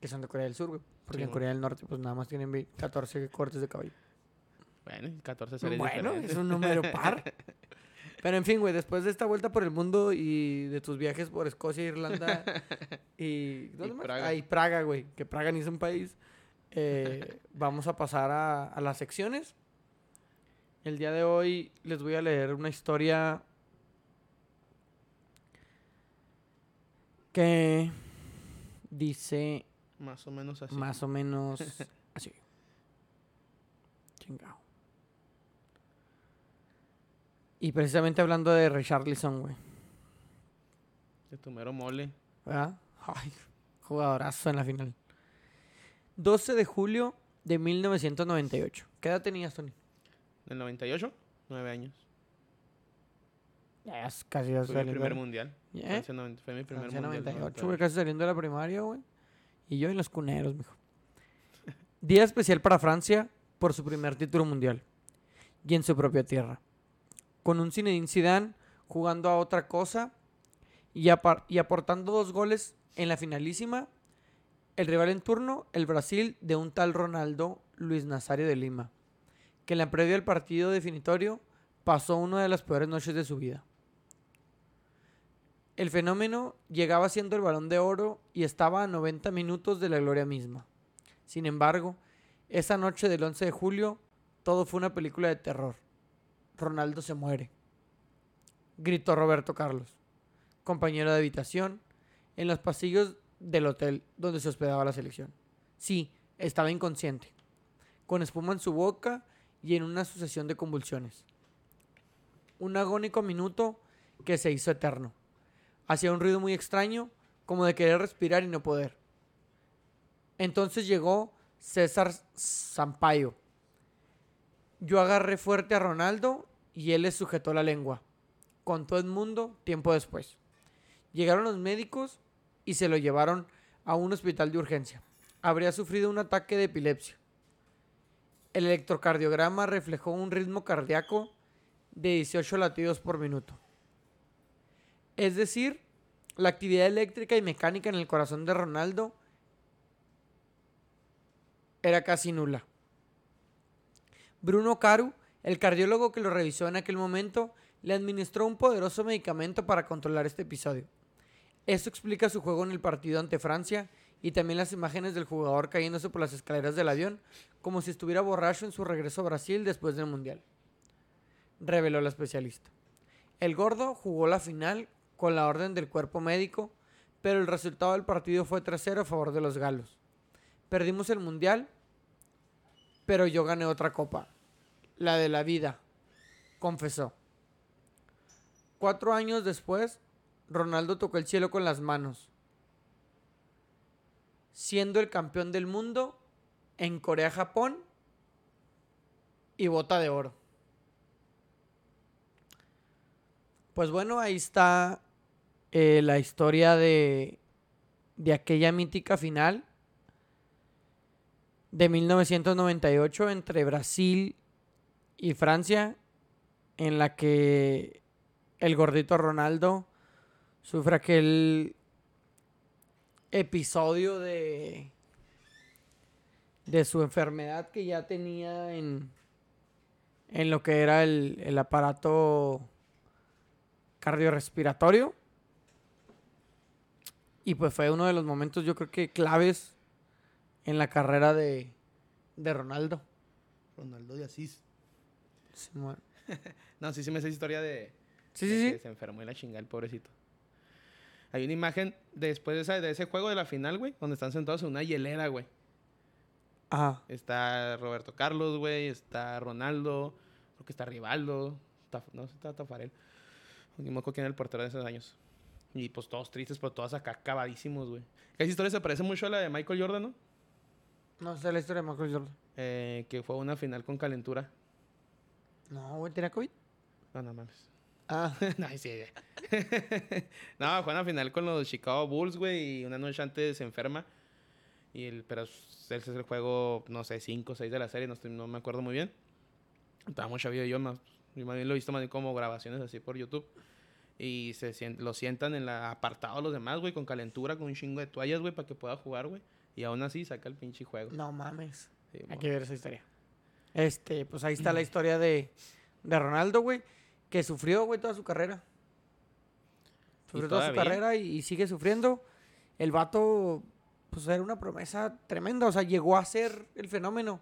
Speaker 1: Que son de Corea del Sur, güey. Porque
Speaker 2: Sí,
Speaker 1: en. Corea del Norte, pues nada más tienen ve- 14 cortes de cabello.
Speaker 2: Bueno, y 14 series
Speaker 1: Bueno,
Speaker 2: diferentes.
Speaker 1: es un número par. Pero en fin, güey, después de esta vuelta por el mundo y de tus viajes por Escocia, Irlanda y... ¿Dónde más?
Speaker 2: Praga.
Speaker 1: Ah, y Praga, güey. Que Praga ni es un país. eh, vamos a pasar a, a las secciones. El día de hoy les voy a leer una historia que dice
Speaker 2: Más o menos así.
Speaker 1: más o menos así. Chingao. Y precisamente hablando de Richarlison, güey.
Speaker 2: De tu mero mole.
Speaker 1: ¿Verdad? Ay, jugadorazo en la final. 12 de julio de 1998. ¿Qué edad tenías, Tony?
Speaker 2: ¿Del 98? Nueve años.
Speaker 1: Ya es casi ya
Speaker 2: Fue mi primer mundial. Fue mi primer
Speaker 1: Francia
Speaker 2: mundial.
Speaker 1: 98, güey, casi saliendo de la primaria, güey. Y yo en los cuneros, mijo. Día especial para Francia por su primer título mundial. Y en su propia tierra. Con un Zinedine Zidane jugando a otra cosa y aportando dos goles en la finalísima. El rival en turno, el Brasil, de un tal Ronaldo Luis Nazario de Lima, que en la previa del partido definitorio pasó una de las peores noches de su vida. El fenómeno llegaba siendo el balón de oro y estaba a 90 minutos de la gloria misma. Sin embargo, esa noche del 11 de julio, todo fue una película de terror. Ronaldo se muere. Gritó Roberto Carlos, compañero de habitación, en los pasillos del hotel donde se hospedaba la selección. Sí, estaba inconsciente, con espuma en su boca y en una sucesión de convulsiones. Un agónico minuto que se hizo eterno. Hacía un ruido muy extraño, como de querer respirar y no poder. Entonces llegó César Sampaio. Yo agarré fuerte a Ronaldo y él le sujetó la lengua. Contó Edmundo tiempo después. Llegaron los médicos y se lo llevaron a un hospital de urgencia. Habría sufrido un ataque de epilepsia. El electrocardiograma reflejó un ritmo cardíaco de 18 latidos por minuto. Es decir, la actividad eléctrica y mecánica en el corazón de Ronaldo era casi nula. Bruno Caru, el cardiólogo que lo revisó en aquel momento, le administró un poderoso medicamento para controlar este episodio. Esto explica su juego en el partido ante Francia y también las imágenes del jugador cayéndose por las escaleras del avión como si estuviera borracho en su regreso a Brasil después del Mundial. Reveló la especialista. El gordo jugó la final con la orden del cuerpo médico, pero el resultado del partido fue 3-0 a favor de los galos. Perdimos el mundial, pero yo gané otra copa, la de la vida, confesó. Cuatro años después, Ronaldo tocó el cielo con las manos, siendo el campeón del mundo en Corea-Japón y bota de oro. Pues bueno, ahí está eh, la historia de, de aquella mítica final de 1998 entre Brasil y Francia, en la que el gordito Ronaldo sufre aquel episodio de de su enfermedad que ya tenía en en lo que era el, el aparato cardiorrespiratorio. Y pues fue uno de los momentos, yo creo que claves en la carrera de, de Ronaldo.
Speaker 2: Ronaldo de Asís.
Speaker 1: Simón.
Speaker 2: No, sí, sí me sé esa historia de...
Speaker 1: Sí,
Speaker 2: de
Speaker 1: sí,
Speaker 2: que
Speaker 1: sí.
Speaker 2: Se enfermó y la chingada el pobrecito. Hay una imagen después de, esa- de ese juego de la final, güey, donde están sentados en una hielera, güey.
Speaker 1: Ajá.
Speaker 2: Está Roberto Carlos, güey, está Ronaldo, creo que está Rivaldo, no sé, está Tafarel. Ni me acuerdo quién era el portero de esos años. Y pues todos tristes, pero todos acá acabadísimos, güey. Esa historia se parece mucho a la de Michael Jordan, ¿no?
Speaker 1: No sé la historia de Michael Jordan.
Speaker 2: Eh, que fue una final con calentura.
Speaker 1: No, güey, ¿tenía COVID?
Speaker 2: No, no mames.
Speaker 1: Ah.
Speaker 2: no, sí. no, fue una final con los Chicago Bulls, güey, y una noche antes se enferma. Y el, pero ese es el juego, no sé, 5 o 6 de la serie, no, estoy- no me acuerdo muy bien. Estaba muy chavillo yo, más, yo más bien lo he visto más bien como grabaciones así por YouTube. Y se sien- lo sientan en la apartado los demás, güey, con calentura, con un chingo de toallas, güey, para que pueda jugar, güey. Y aún así saca el pinche juego.
Speaker 1: No mames.
Speaker 2: Sí,
Speaker 1: Hay que ver esa historia. Este, pues ahí está la historia de, de Ronaldo, güey. Que sufrió, güey, toda su carrera. Sufrió toda su carrera y, y sigue sufriendo. El vato, pues era una promesa tremenda. O sea, llegó a ser el fenómeno.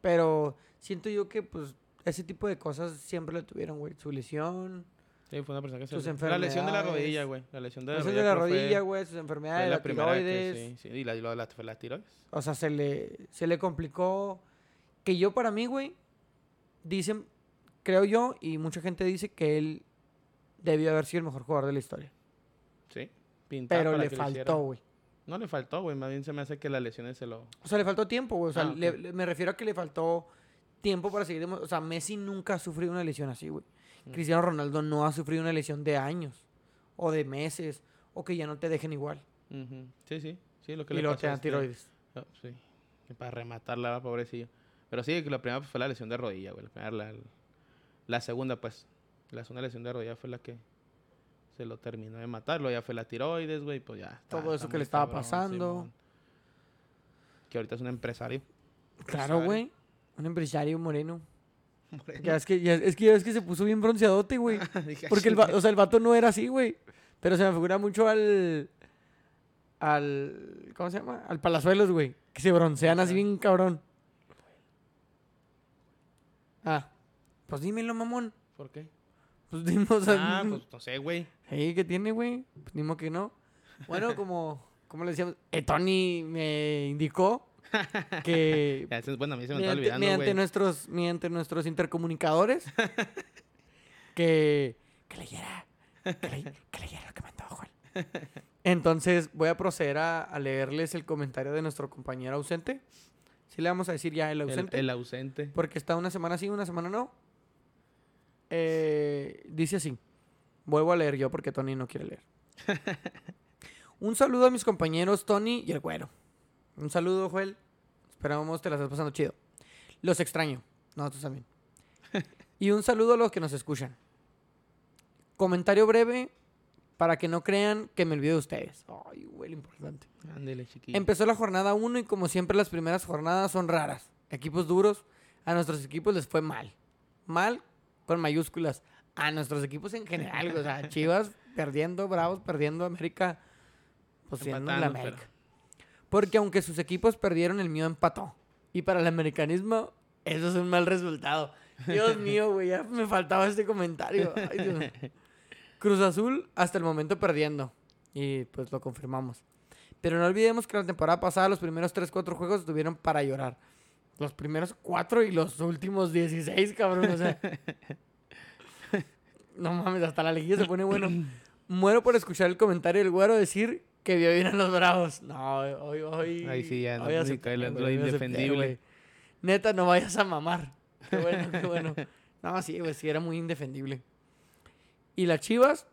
Speaker 1: Pero siento yo que, pues, ese tipo de cosas siempre le tuvieron, güey. Su lesión,
Speaker 2: Sí, fue una persona que se...
Speaker 1: sus
Speaker 2: La lesión de la rodilla, güey. La lesión de la
Speaker 1: la
Speaker 2: rodilla.
Speaker 1: de la rodilla, güey, sus enfermedades,
Speaker 2: la
Speaker 1: la
Speaker 2: primera que
Speaker 1: tiroides.
Speaker 2: sí, sí, y la, lo de la, fue la tiroides.
Speaker 1: O sea, se le, se le complicó. Que yo, para mí, güey, dicen, creo yo, y mucha gente dice que él debió haber sido el mejor jugador de la historia.
Speaker 2: Sí. pintado
Speaker 1: Pero le faltó, güey.
Speaker 2: No le faltó, güey. Más bien se me hace que las lesiones se lo.
Speaker 1: O sea, le faltó tiempo, güey. O sea,
Speaker 2: Ah,
Speaker 1: le- me refiero a que le faltó tiempo para seguir. O sea, Messi nunca ha sufrido una lesión así, güey. Cristiano Ronaldo no ha sufrido una lesión de años, o de meses, o que ya no te dejen igual.
Speaker 2: Sí, sí. Sí, lo que
Speaker 1: Y
Speaker 2: le
Speaker 1: luego te dan tiroides.
Speaker 2: Ah, sí. Para rematarla, pobrecillo. Pero sí, la primera fue la lesión de rodilla, güey. La, primera, la, la segunda, pues. La segunda lesión de rodilla fue la que se lo terminó de matarlo. Ya fue la tiroides, güey. Pues ya. está-
Speaker 1: Todo eso que le estaba
Speaker 2: cabrón,
Speaker 1: pasando.
Speaker 2: Que ahorita es un empresario.
Speaker 1: Claro, güey. Un empresario moreno. Ya es que, ya- es que ya es que se puso bien bronceadote, güey. Porque el, o sea, el vato no era así, güey. Pero se me figura mucho al. Al. ¿Cómo se llama? Al Palazuelos, güey. Que se broncean así
Speaker 2: Ajá.
Speaker 1: bien cabrón. Ah. Pues dímelo, mamón.
Speaker 2: ¿Por qué?
Speaker 1: Pues dime, o sea.
Speaker 2: Ah, pues no sé, güey.
Speaker 1: Hey, ¿qué tiene, güey? Pues ni modo que no. Bueno, como. Como le decíamos. eh, Tony me indicó que.
Speaker 2: Ya, ese- Bueno, a mí se me está
Speaker 1: mediante,
Speaker 2: olvidando,
Speaker 1: mediante
Speaker 2: güey.
Speaker 1: nuestros mediante nuestros intercomunicadores que, que leyera que, le- que leyera lo que mandó Juan. Entonces voy a proceder a, a leerles el comentario de nuestro compañero ausente. Sí le vamos a decir ya el
Speaker 2: El,
Speaker 1: ausente.
Speaker 2: el ausente.
Speaker 1: Porque está una semana sí, una semana no. Eh, dice así. Vuelvo a leer yo porque Tony no quiere leer. Un saludo a mis compañeros Tony y el güero. Un saludo, Joel. Esperamos te la estás pasando chido. Los extraño. Nosotros también. Y un saludo a los que nos escuchan. Comentario breve para que no crean que me olvido de ustedes. Ay, lo importante.
Speaker 2: Ándele, chiquillo.
Speaker 1: Empezó la jornada 1 y como siempre las primeras jornadas son raras. Equipos duros, a nuestros equipos les fue mal. Mal con mayúsculas. A nuestros equipos en general, o sea, Chivas perdiendo, Bravos perdiendo, América pues siendo la América. Porque aunque sus equipos perdieron, el mío empató. Y para el americanismo, eso es un mal resultado. Dios mío, güey, ya me faltaba este comentario. Ay, Dios. Cruz Azul hasta el momento perdiendo. Y pues lo confirmamos. Pero no olvidemos que la temporada pasada los primeros 3, 4 juegos estuvieron para llorar. Los primeros 4 y los últimos 16, cabrón. O sea. no mames, hasta la liguilla se pone bueno. Muero por escuchar el comentario del güero decir que vio bien a los bravos. No, hoy, hoy.
Speaker 2: Ahí sí, ya no,
Speaker 1: hoy acepté,
Speaker 2: cae lo- lo indefendible.
Speaker 1: Neta, no vayas a mamar. Qué bueno, qué bueno. No, sí, güey, sí, era muy indefendible. Y las chivas,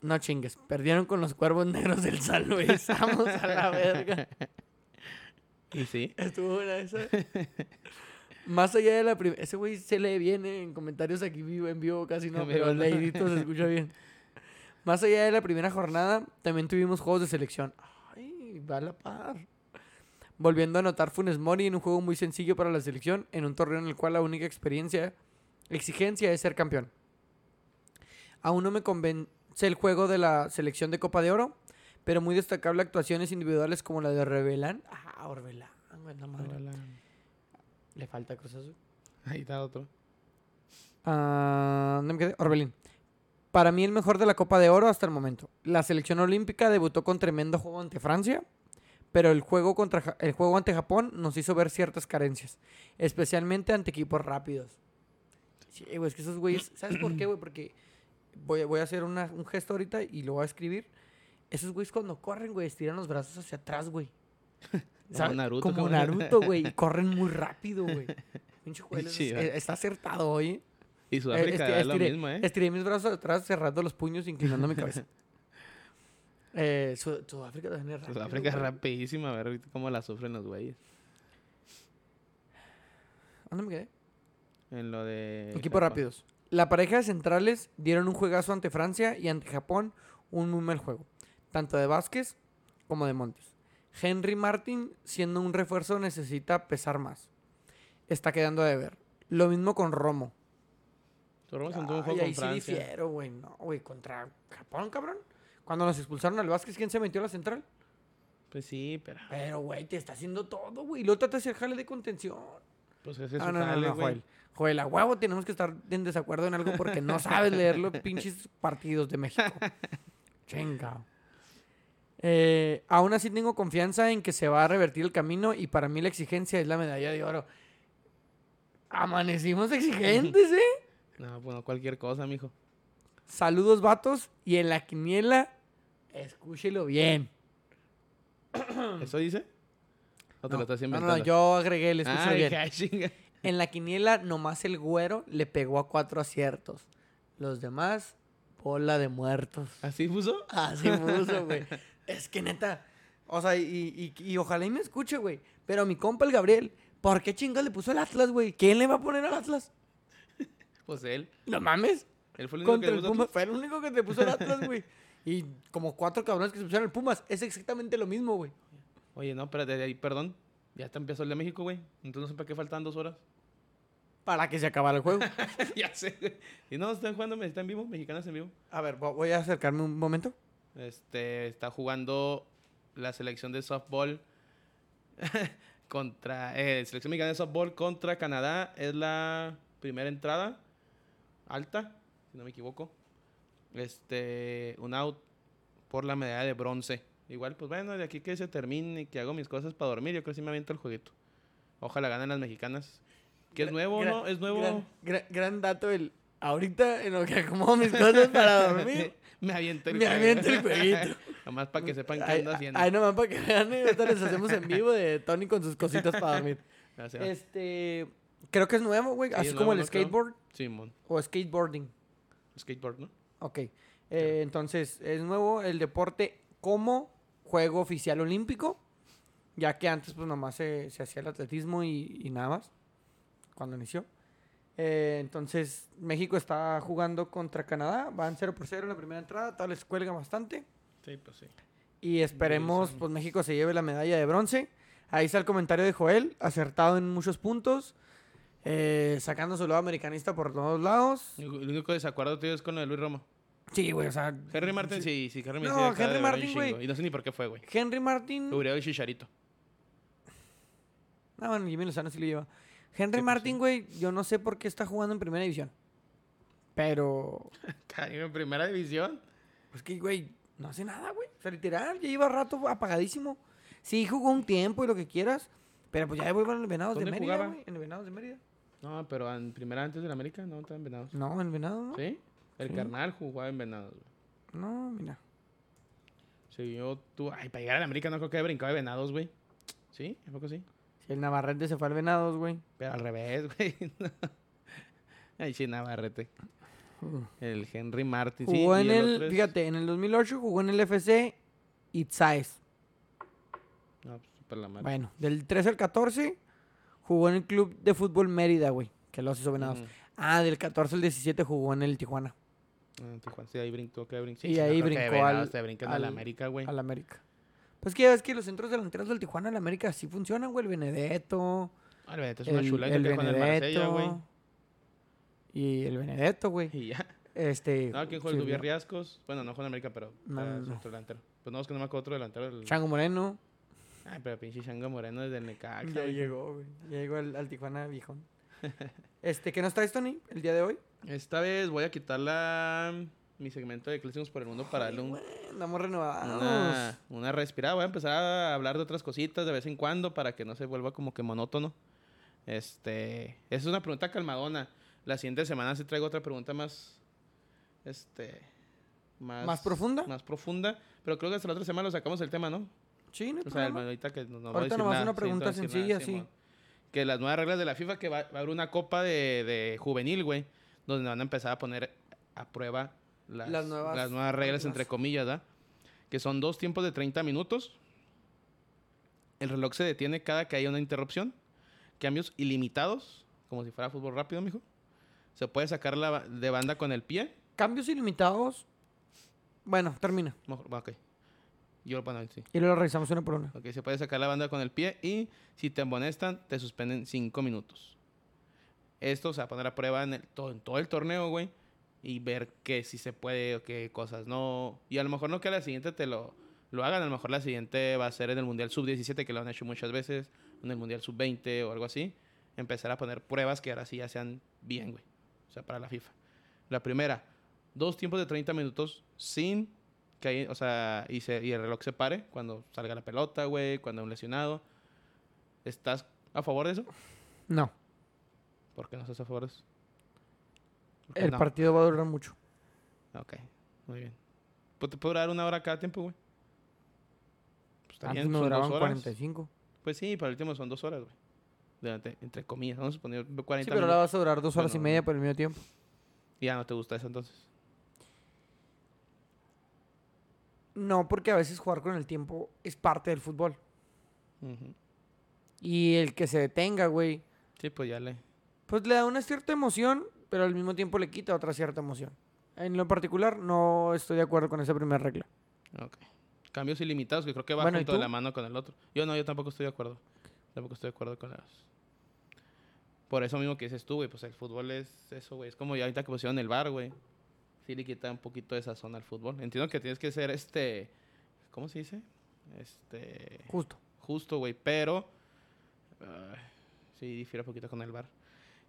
Speaker 1: no chingues, perdieron con los cuervos negros del San Luis. Vamos a la verga.
Speaker 2: Y sí.
Speaker 1: Estuvo buena esa. Más allá de la primera. Ese güey se lee bien eh, en comentarios aquí vivo, en vivo casi no, pero leidito se escucha bien. Más allá de la primera jornada, también tuvimos juegos de selección. Ay, va a la par. Volviendo a anotar Funes Mori en un juego muy sencillo para la selección, en un torneo en el cual la única experiencia, exigencia es ser campeón. Aún no me convence el juego de la selección de Copa de Oro, pero muy destacable actuaciones individuales como la de Rebelán. Ah, Orbelán, no madre. Le falta Cruz Azul.
Speaker 2: Ahí está otro.
Speaker 1: Ah, ¿dónde me quedé? Orbelín. Para mí el mejor de la Copa de Oro hasta el momento. La selección olímpica debutó con tremendo juego ante Francia, pero el juego, contra, el juego ante Japón nos hizo ver ciertas carencias, especialmente ante equipos rápidos. Sí, güey, es que esos güeyes, ¿sabes por qué, güey? Porque voy, a- voy a hacer una- un gesto ahorita y lo voy a escribir. Esos güeyes cuando corren, güey, estiran los brazos hacia atrás, güey. ¿Sabes?
Speaker 2: Naruto,
Speaker 1: Como. Naruto, güey. y corren muy rápido, güey. Pinche está acertado hoy.
Speaker 2: Y Sudáfrica
Speaker 1: esti-
Speaker 2: es lo
Speaker 1: estiré-
Speaker 2: mismo, ¿eh?
Speaker 1: Estiré mis brazos atrás, cerrando los puños, inclinando mi cabeza. Eh, Su- Sudáfrica también es rápido.
Speaker 2: Sudáfrica es rapidísima. A ver cómo la sufren los güeyes.
Speaker 1: ¿Dónde me quedé?
Speaker 2: En lo de...
Speaker 1: Equipos rápidos. La pareja de centrales dieron un juegazo ante Francia y ante Japón un muy mal juego. Tanto de Vázquez como de Montes. Henry Martin, siendo un refuerzo, necesita pesar más. Está quedando de ver. Lo mismo con Romo.
Speaker 2: Torremos en un juego con
Speaker 1: sí
Speaker 2: Francia.
Speaker 1: difiero, güey. No, güey, contra Japón, cabrón. Cuando nos expulsaron al Vázquez, ¿quién se metió a la central?
Speaker 2: Pues sí, pero...
Speaker 1: Pero, güey, te está haciendo todo, güey. Luego trata de hacer jale de contención.
Speaker 2: Pues ese es
Speaker 1: Ah,
Speaker 2: su
Speaker 1: no, no,
Speaker 2: jale,
Speaker 1: no,
Speaker 2: güey.
Speaker 1: Joel. Joel, a huevo tenemos que estar en desacuerdo en algo porque no sabes leer los pinches partidos de México. Chinga. Eh, aún así tengo confianza en que se va a revertir el camino y para mí la exigencia es la medalla de oro. Amanecimos exigentes, ¿eh?
Speaker 2: No, bueno, cualquier cosa, mijo.
Speaker 1: Saludos, vatos. Y en la quiniela, escúchelo bien.
Speaker 2: ¿Eso dice? ¿O te
Speaker 1: No,
Speaker 2: lo estás
Speaker 1: no,
Speaker 2: inventando?
Speaker 1: no, yo agregué el escúchelo
Speaker 2: Ah,
Speaker 1: bien.
Speaker 2: ay.
Speaker 1: En la quiniela, nomás el güero le pegó a cuatro aciertos. Los demás, bola de muertos.
Speaker 2: ¿Así puso?
Speaker 1: Así puso, güey. Es que neta. O sea, y, y- y ojalá y me escuche, güey. Pero mi compa el Gabriel, ¿por qué chingas le puso el Atlas, güey? ¿Quién le va a poner al Atlas?
Speaker 2: Pues él.
Speaker 1: No mames.
Speaker 2: Él fue el único
Speaker 1: Contra
Speaker 2: que
Speaker 1: el
Speaker 2: le puso
Speaker 1: Pumas. Fue el único que te puso el Atlas, güey. Y como cuatro cabrones que se pusieron el Pumas. Es exactamente lo mismo, güey.
Speaker 2: Oye, no, espérate, ahí, perdón. Ya está empezó el de México, güey. Entonces no sé para qué faltan dos horas.
Speaker 1: Para que se acabara el juego.
Speaker 2: ya sé, güey. Y no, están jugando, están en vivo, mexicanas en vivo.
Speaker 1: A ver, vo- voy a acercarme un momento.
Speaker 2: Este, está jugando la selección de softball contra, eh, selección mexicana de softball contra Canadá. Es la primera entrada alta, si no me equivoco. Este, un out por la medalla de bronce. Igual, pues bueno, de aquí que se termine y que hago mis cosas para dormir, yo creo que sí me aviento el jueguito. Ojalá ganen las mexicanas. Que es nuevo,
Speaker 1: gran-
Speaker 2: ¿no? Es nuevo.
Speaker 1: Gran, gran- gran dato el... Ahorita, en lo que acomodo mis cosas para dormir,
Speaker 2: me aviento el
Speaker 1: me aviento el jueguito.
Speaker 2: Nomás para que sepan qué ando haciendo.
Speaker 1: Ay, nomás para que vean, ahorita les hacemos en vivo de Tony con sus cositas para dormir.
Speaker 2: Gracias.
Speaker 1: Este, creo que es nuevo, güey,
Speaker 2: Sí,
Speaker 1: así
Speaker 2: es
Speaker 1: como
Speaker 2: nuevo,
Speaker 1: el.
Speaker 2: Creo. Simón.
Speaker 1: o skateboarding.
Speaker 2: Skateboard, ¿no?
Speaker 1: Ok. Eh, entonces, es nuevo el deporte como juego oficial olímpico, ya que antes pues nomás se, se hacía el atletismo y, y nada más, cuando inició. Eh, entonces, México está jugando contra Canadá, van 0 por 0 en la primera entrada, tal les cuelga bastante.
Speaker 2: Sí, pues sí.
Speaker 1: Y esperemos, pues México se lleve la medalla de bronce. Ahí está el comentario de Joel, acertado en muchos puntos, eh, sacando su lado americanista por todos lados.
Speaker 2: El único desacuerdo tío es con lo de Luis Romo.
Speaker 1: Sí, güey, o sea...
Speaker 2: Henry Martin, sí, sí, Henry Martin.
Speaker 1: No, Henry Martin, güey.
Speaker 2: Y no sé ni por qué fue, güey.
Speaker 1: Henry Martin...
Speaker 2: Uriel y Chicharito.
Speaker 1: No, bueno, Jimmy Lozano sí lo lleva. Henry
Speaker 2: pues,
Speaker 1: Martin,
Speaker 2: sí.
Speaker 1: güey, yo no sé por qué está jugando en primera división. Pero...
Speaker 2: Cayó en primera división.
Speaker 1: Pues que, güey, No hace nada, güey. O sea, literal, ya lleva rato apagadísimo. Sí, jugó un tiempo y lo que quieras. Pero pues ya vuelve en el Venados de
Speaker 2: ¿Dónde
Speaker 1: Mérida, güey. En el Venados de Mérida.
Speaker 2: No, pero en primera antes de la América no estaban Venados.
Speaker 1: No, en Venados, ¿no?
Speaker 2: ¿Sí? El
Speaker 1: Sí.
Speaker 2: carnal jugaba en Venados, güey.
Speaker 1: No, mira.
Speaker 2: Sí, yo tú. Ay, para llegar a la América no creo que haya brincado de Venados, güey. ¿Sí? ¿A poco sí?
Speaker 1: Si el Navarrete se fue al Venados, güey.
Speaker 2: Pero al revés, güey. Ay, sí, Navarrete. El Henry Martin. sí,
Speaker 1: Jugó en el,
Speaker 2: es-
Speaker 1: fíjate, en el 2008 jugó en el FC Itzaes.
Speaker 2: No, pues, la madre.
Speaker 1: Bueno, del 13 al 14 jugó en el Club de Fútbol Mérida, güey. Que los hizo Venados.
Speaker 2: Ujú.
Speaker 1: Ah, del 14 al 17 jugó en el Tijuana,
Speaker 2: Ah, Tijuana, sí, ahí brincó, que brincó.
Speaker 1: Y
Speaker 2: sí,
Speaker 1: ahí
Speaker 2: no que
Speaker 1: brincó
Speaker 2: Venados
Speaker 1: al-
Speaker 2: Te brincan
Speaker 1: al-
Speaker 2: a la América, güey.
Speaker 1: al América. Pues que ya ves que los centros delanteros del Tijuana al América sí funcionan, güey. El Benedetto.
Speaker 2: Ah, el Benedetto es una
Speaker 1: el,
Speaker 2: chula
Speaker 1: el
Speaker 2: que con el Marsella, güey.
Speaker 1: Benedetto. Y el Benedetto, güey.
Speaker 2: Y ya.
Speaker 1: Este.
Speaker 2: No, ¿quién juega?
Speaker 1: sí,
Speaker 2: El Dubier Riascos. Bueno, no juega en América, pero
Speaker 1: No, no, no.
Speaker 2: delantero. Pues no, es que no me acuerdo otro delantero. El...
Speaker 1: Chango Moreno.
Speaker 2: Ay, pero pinche Chango Moreno desde el Necaxa.
Speaker 1: Ya llegó, güey. Ya llegó al, al Tijuana viejón. este, ¿qué nos traes, Tony, el día de hoy?
Speaker 2: Esta vez voy a quitar la... mi segmento de Clásicos por el Mundo para darle un-
Speaker 1: Andamos renovados.
Speaker 2: una, una respirada. Voy a empezar a hablar de otras cositas de vez en cuando para que no se vuelva como que monótono. Este, esa es una pregunta calmadona. La siguiente semana sí traigo otra pregunta más, este, más,
Speaker 1: ¿Más profunda?
Speaker 2: Más profunda. Pero creo que hasta la otra semana lo sacamos el tema, ¿no?
Speaker 1: Sí, no hay
Speaker 2: O sea, el- ahorita que no, no
Speaker 1: Ahorita nomás
Speaker 2: nada,
Speaker 1: una
Speaker 2: sí,
Speaker 1: pregunta
Speaker 2: no
Speaker 1: sencilla,
Speaker 2: nada,
Speaker 1: sí.
Speaker 2: Simón. Que las nuevas reglas de la FIFA, que va, va a haber una copa de, de juvenil, güey, donde van a empezar a poner a prueba las,
Speaker 1: Las nuevas
Speaker 2: las nuevas reglas, entre comillas, ¿verdad? Que son dos tiempos de 30 minutos. El reloj se detiene cada que haya una interrupción. Cambios ilimitados, como si fuera fútbol rápido, mijo. Se puede sacar la de banda con el pie.
Speaker 1: Cambios ilimitados. Bueno, termina.
Speaker 2: Mejor, bueno, ok. Yo, bueno, sí.
Speaker 1: Y luego lo revisamos una por una.
Speaker 2: Ok, se puede sacar la banda con el pie y si te amonestan, te suspenden 5 minutos. Esto se va a poner a prueba en, el- todo, en todo el torneo, güey. Y ver que si se puede o qué cosas no. Y a lo mejor no que a la siguiente te lo, lo hagan. A lo mejor la siguiente va a ser en el Mundial Sub-17, que lo han hecho muchas veces. En el Mundial Sub-20 o algo así. Empezar a poner pruebas que ahora sí ya sean bien, güey. O sea, para la FIFA. La primera, dos tiempos de 30 minutos sin que hay, o sea, y, se- y el reloj se pare cuando salga la pelota, güey, cuando hay un lesionado. ¿Estás a favor de eso?
Speaker 1: No.
Speaker 2: ¿Por qué no estás a favor de eso? ¿Por qué
Speaker 1: El
Speaker 2: no?
Speaker 1: partido va a durar mucho.
Speaker 2: Ok, muy bien. Pues te puedo dar una hora cada tiempo, güey. Pues está
Speaker 1: Antes me
Speaker 2: dos
Speaker 1: duraban
Speaker 2: horas.
Speaker 1: 45.
Speaker 2: Pues sí, para el último son dos horas, güey. Durante- entre comillas, vamos a poner 40
Speaker 1: Sí, pero
Speaker 2: minutos.
Speaker 1: vas a durar dos horas y media por el mismo tiempo.
Speaker 2: Ya no te gusta eso entonces.
Speaker 1: No, porque a veces jugar con el tiempo es parte del fútbol. Y el que se detenga, güey,
Speaker 2: Sí, pues ya le...
Speaker 1: pues le da una cierta emoción, pero al mismo tiempo le quita otra cierta emoción. En lo particular, no estoy de acuerdo con esa primera regla.
Speaker 2: Ok. Cambios ilimitados, que creo que va
Speaker 1: Bueno, ¿y
Speaker 2: junto de la mano con el otro. Yo no, yo tampoco estoy de acuerdo. Tampoco estoy de acuerdo con las... Por eso mismo que dices tú, güey, pues el fútbol es eso, güey. Es como ya ahorita que pusieron el bar, güey. Sí le quita un poquito de esa zona al fútbol. Entiendo que tienes que ser, este... ¿Cómo se dice? Este...
Speaker 1: Justo.
Speaker 2: Justo, güey, pero... ay, sí, difiere un poquito con el bar.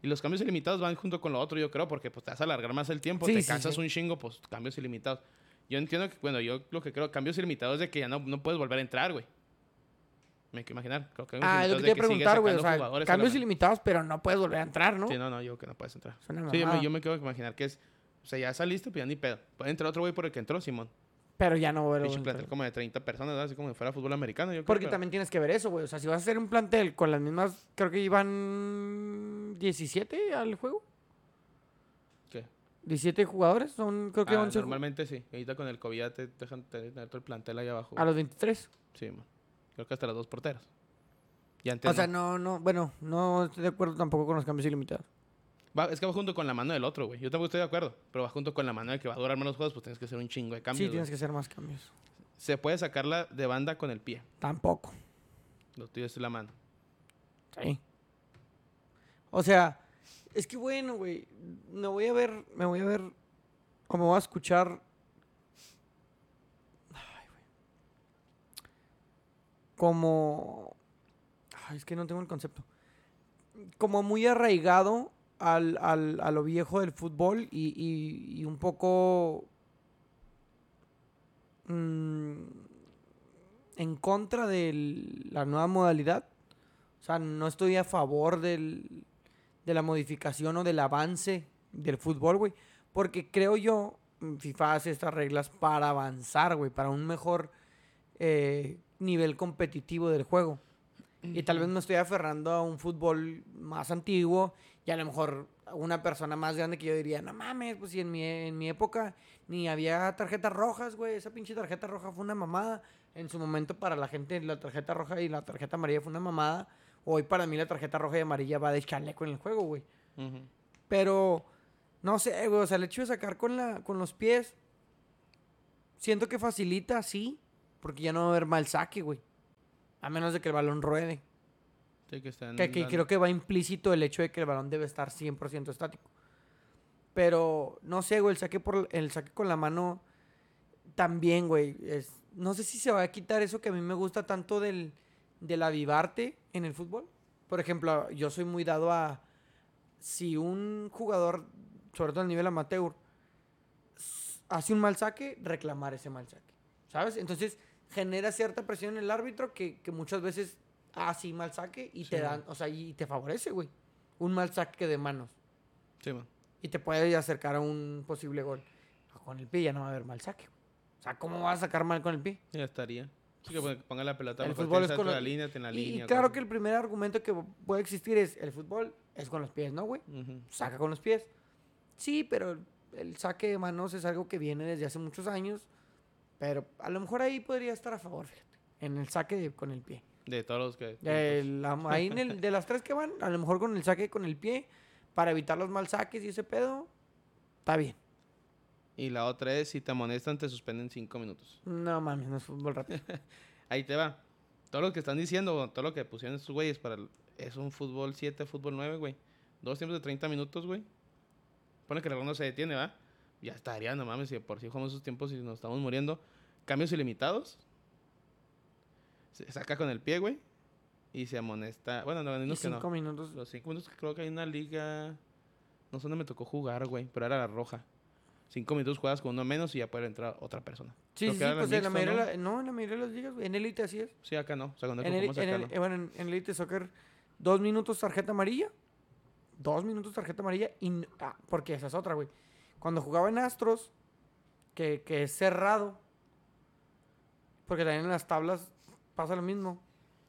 Speaker 2: Y los cambios ilimitados van junto con lo otro, yo creo, porque pues te vas a alargar más el tiempo,
Speaker 1: Sí,
Speaker 2: te
Speaker 1: sí,
Speaker 2: cansas
Speaker 1: sí.
Speaker 2: un chingo, pues cambios ilimitados. Yo entiendo que, bueno, yo lo que creo, cambios ilimitados de que ya no, no puedes volver a entrar, güey. Me hay que imaginar. Creo que
Speaker 1: Ah, lo que te iba a preguntar, güey. O sea, cambios ilimitados, pero no puedes volver a entrar, ¿no?
Speaker 2: Sí, no, no, yo que no puedes entrar.
Speaker 1: Es una
Speaker 2: Sí, yo me, yo me quiero imaginar que es, o sea, ya saliste, pues ya ni pedo. Puede entrar otro güey por el que entró, Simón.
Speaker 1: Pero ya no a
Speaker 2: Pinche plantel como de 30 personas, ¿verdad? así como si fuera fútbol americano. Yo creo,
Speaker 1: Porque
Speaker 2: pero-
Speaker 1: también tienes que ver eso, güey. O sea, si vas a hacer un plantel con las mismas, creo que iban 17 al juego.
Speaker 2: ¿Qué?
Speaker 1: 17 jugadores, son creo que
Speaker 2: Ah,
Speaker 1: 11 ju-
Speaker 2: normalmente sí. Ahorita con el COVID ya te dejan tener todo el plantel ahí abajo.
Speaker 1: a los 23.
Speaker 2: Sí, man. Creo que hasta las dos porteras. Y antes
Speaker 1: O sea,
Speaker 2: no,
Speaker 1: no, bueno, no estoy de acuerdo tampoco con los cambios ilimitados.
Speaker 2: Va- es que va junto con la mano del otro, güey. Yo tampoco estoy de acuerdo. Pero va junto con la mano de que va a durar menos juegos, pues tienes que hacer un chingo de cambios.
Speaker 1: sí,
Speaker 2: güey.
Speaker 1: tienes que hacer más cambios.
Speaker 2: Se puede sacarla de banda con el pie.
Speaker 1: Tampoco.
Speaker 2: Lo tuyo es la mano.
Speaker 1: Sí. O sea, es que bueno, güey, me voy a ver, me voy a ver, o me voy a escuchar. Ay, güey. Como. Ay, es que no tengo el concepto. Como muy arraigado al, al- a lo viejo del fútbol y, y- y un poco. mm, en contra de la nueva modalidad. O sea, no estoy a favor del, de la modificación o del avance del fútbol, güey. Porque creo yo, mm, FIFA hace estas reglas para avanzar, güey, para un mejor eh, nivel competitivo del juego. Y tal vez me estoy aferrando a un fútbol más antiguo y a lo mejor una persona más grande que yo diría, no mames, pues si en mi, en mi época ni había tarjetas rojas, güey, esa pinche tarjeta roja fue una mamada. En su momento para la gente la tarjeta roja y la tarjeta amarilla fue una mamada. Hoy para mí la tarjeta roja y amarilla va de chaleco en el juego, güey. Pero, no sé, güey, o sea, el hecho de sacar con, la, con los pies, siento que facilita, sí, porque ya no va a haber mal saque, güey. A menos de que el balón ruede.
Speaker 2: Sí, que están
Speaker 1: Que, que
Speaker 2: dando-
Speaker 1: creo que va implícito el hecho de que el balón debe estar 100% estático. Pero, no sé, güey, el saque, por, el saque con la mano también, güey. Es, no sé si se va a quitar eso que a mí me gusta tanto del, del avivarte en el fútbol. Por ejemplo, yo soy muy dado a... Si un jugador, sobre todo a nivel amateur, hace un mal saque, reclamar ese mal saque. ¿Sabes? Entonces genera cierta presión en el árbitro que, que muchas veces hace mal saque y te
Speaker 2: Sí.
Speaker 1: dan, o sea, y te favorece, güey. Un mal saque de manos.
Speaker 2: Sí, man.
Speaker 1: Y te puede acercar a un posible gol. Con el pie ya no va a haber mal saque. O sea, ¿cómo vas a sacar mal con el pie?
Speaker 2: Ya estaría. Sí, que pon- ponga la pelota
Speaker 1: El fútbol es con la-
Speaker 2: línea, tiene la
Speaker 1: Y-
Speaker 2: línea.
Speaker 1: y claro que el primer argumento que puede existir es el fútbol es con los pies, ¿no, güey?
Speaker 2: Ujú.
Speaker 1: Saca con los pies. Sí, pero el saque de manos es algo que viene desde hace muchos años. Pero a lo mejor ahí podría estar a favor, fíjate. En el saque de- con el pie.
Speaker 2: De todos los que...
Speaker 1: De, la- ahí en el- de las tres que van, a lo mejor con el saque con el pie, para evitar los mal saques y ese pedo, está bien.
Speaker 2: Y la otra es, si te amonestan, te suspenden cinco minutos.
Speaker 1: No mames, no es fútbol rápido.
Speaker 2: Ahí te va. Todo lo que están diciendo, todo lo que pusieron estos güeyes para... el- Es un fútbol 7, fútbol 9, güey. Dos tiempos de 30 minutos, güey. Pone que el reloj no se detiene, ¿va? Ya estaría, no mames, si por si jugamos esos tiempos y nos estamos muriendo. Cambios ilimitados. Se saca con el pie, güey. Y se amonesta... Bueno, no, no, que no.
Speaker 1: cinco minutos.
Speaker 2: Los cinco minutos creo que hay una liga. No sé dónde me tocó jugar, güey. Pero era la roja. Cinco minutos juegas con uno menos y ya puede entrar otra persona.
Speaker 1: Sí,
Speaker 2: Creo
Speaker 1: sí,
Speaker 2: que
Speaker 1: sí, pues en la mayoría,
Speaker 2: ¿no?
Speaker 1: de la- no, en la mayoría de las ligas, güey. En Elite así es.
Speaker 2: Sí, acá no. O sea, cuando
Speaker 1: En, el, en, el- eh, bueno, en, en Elite Soccer, dos minutos tarjeta amarilla. Dos minutos tarjeta amarilla. Y, ah, porque esa es otra, güey. Cuando jugaba en Astros, que, que es cerrado. Porque también en las tablas pasa lo mismo.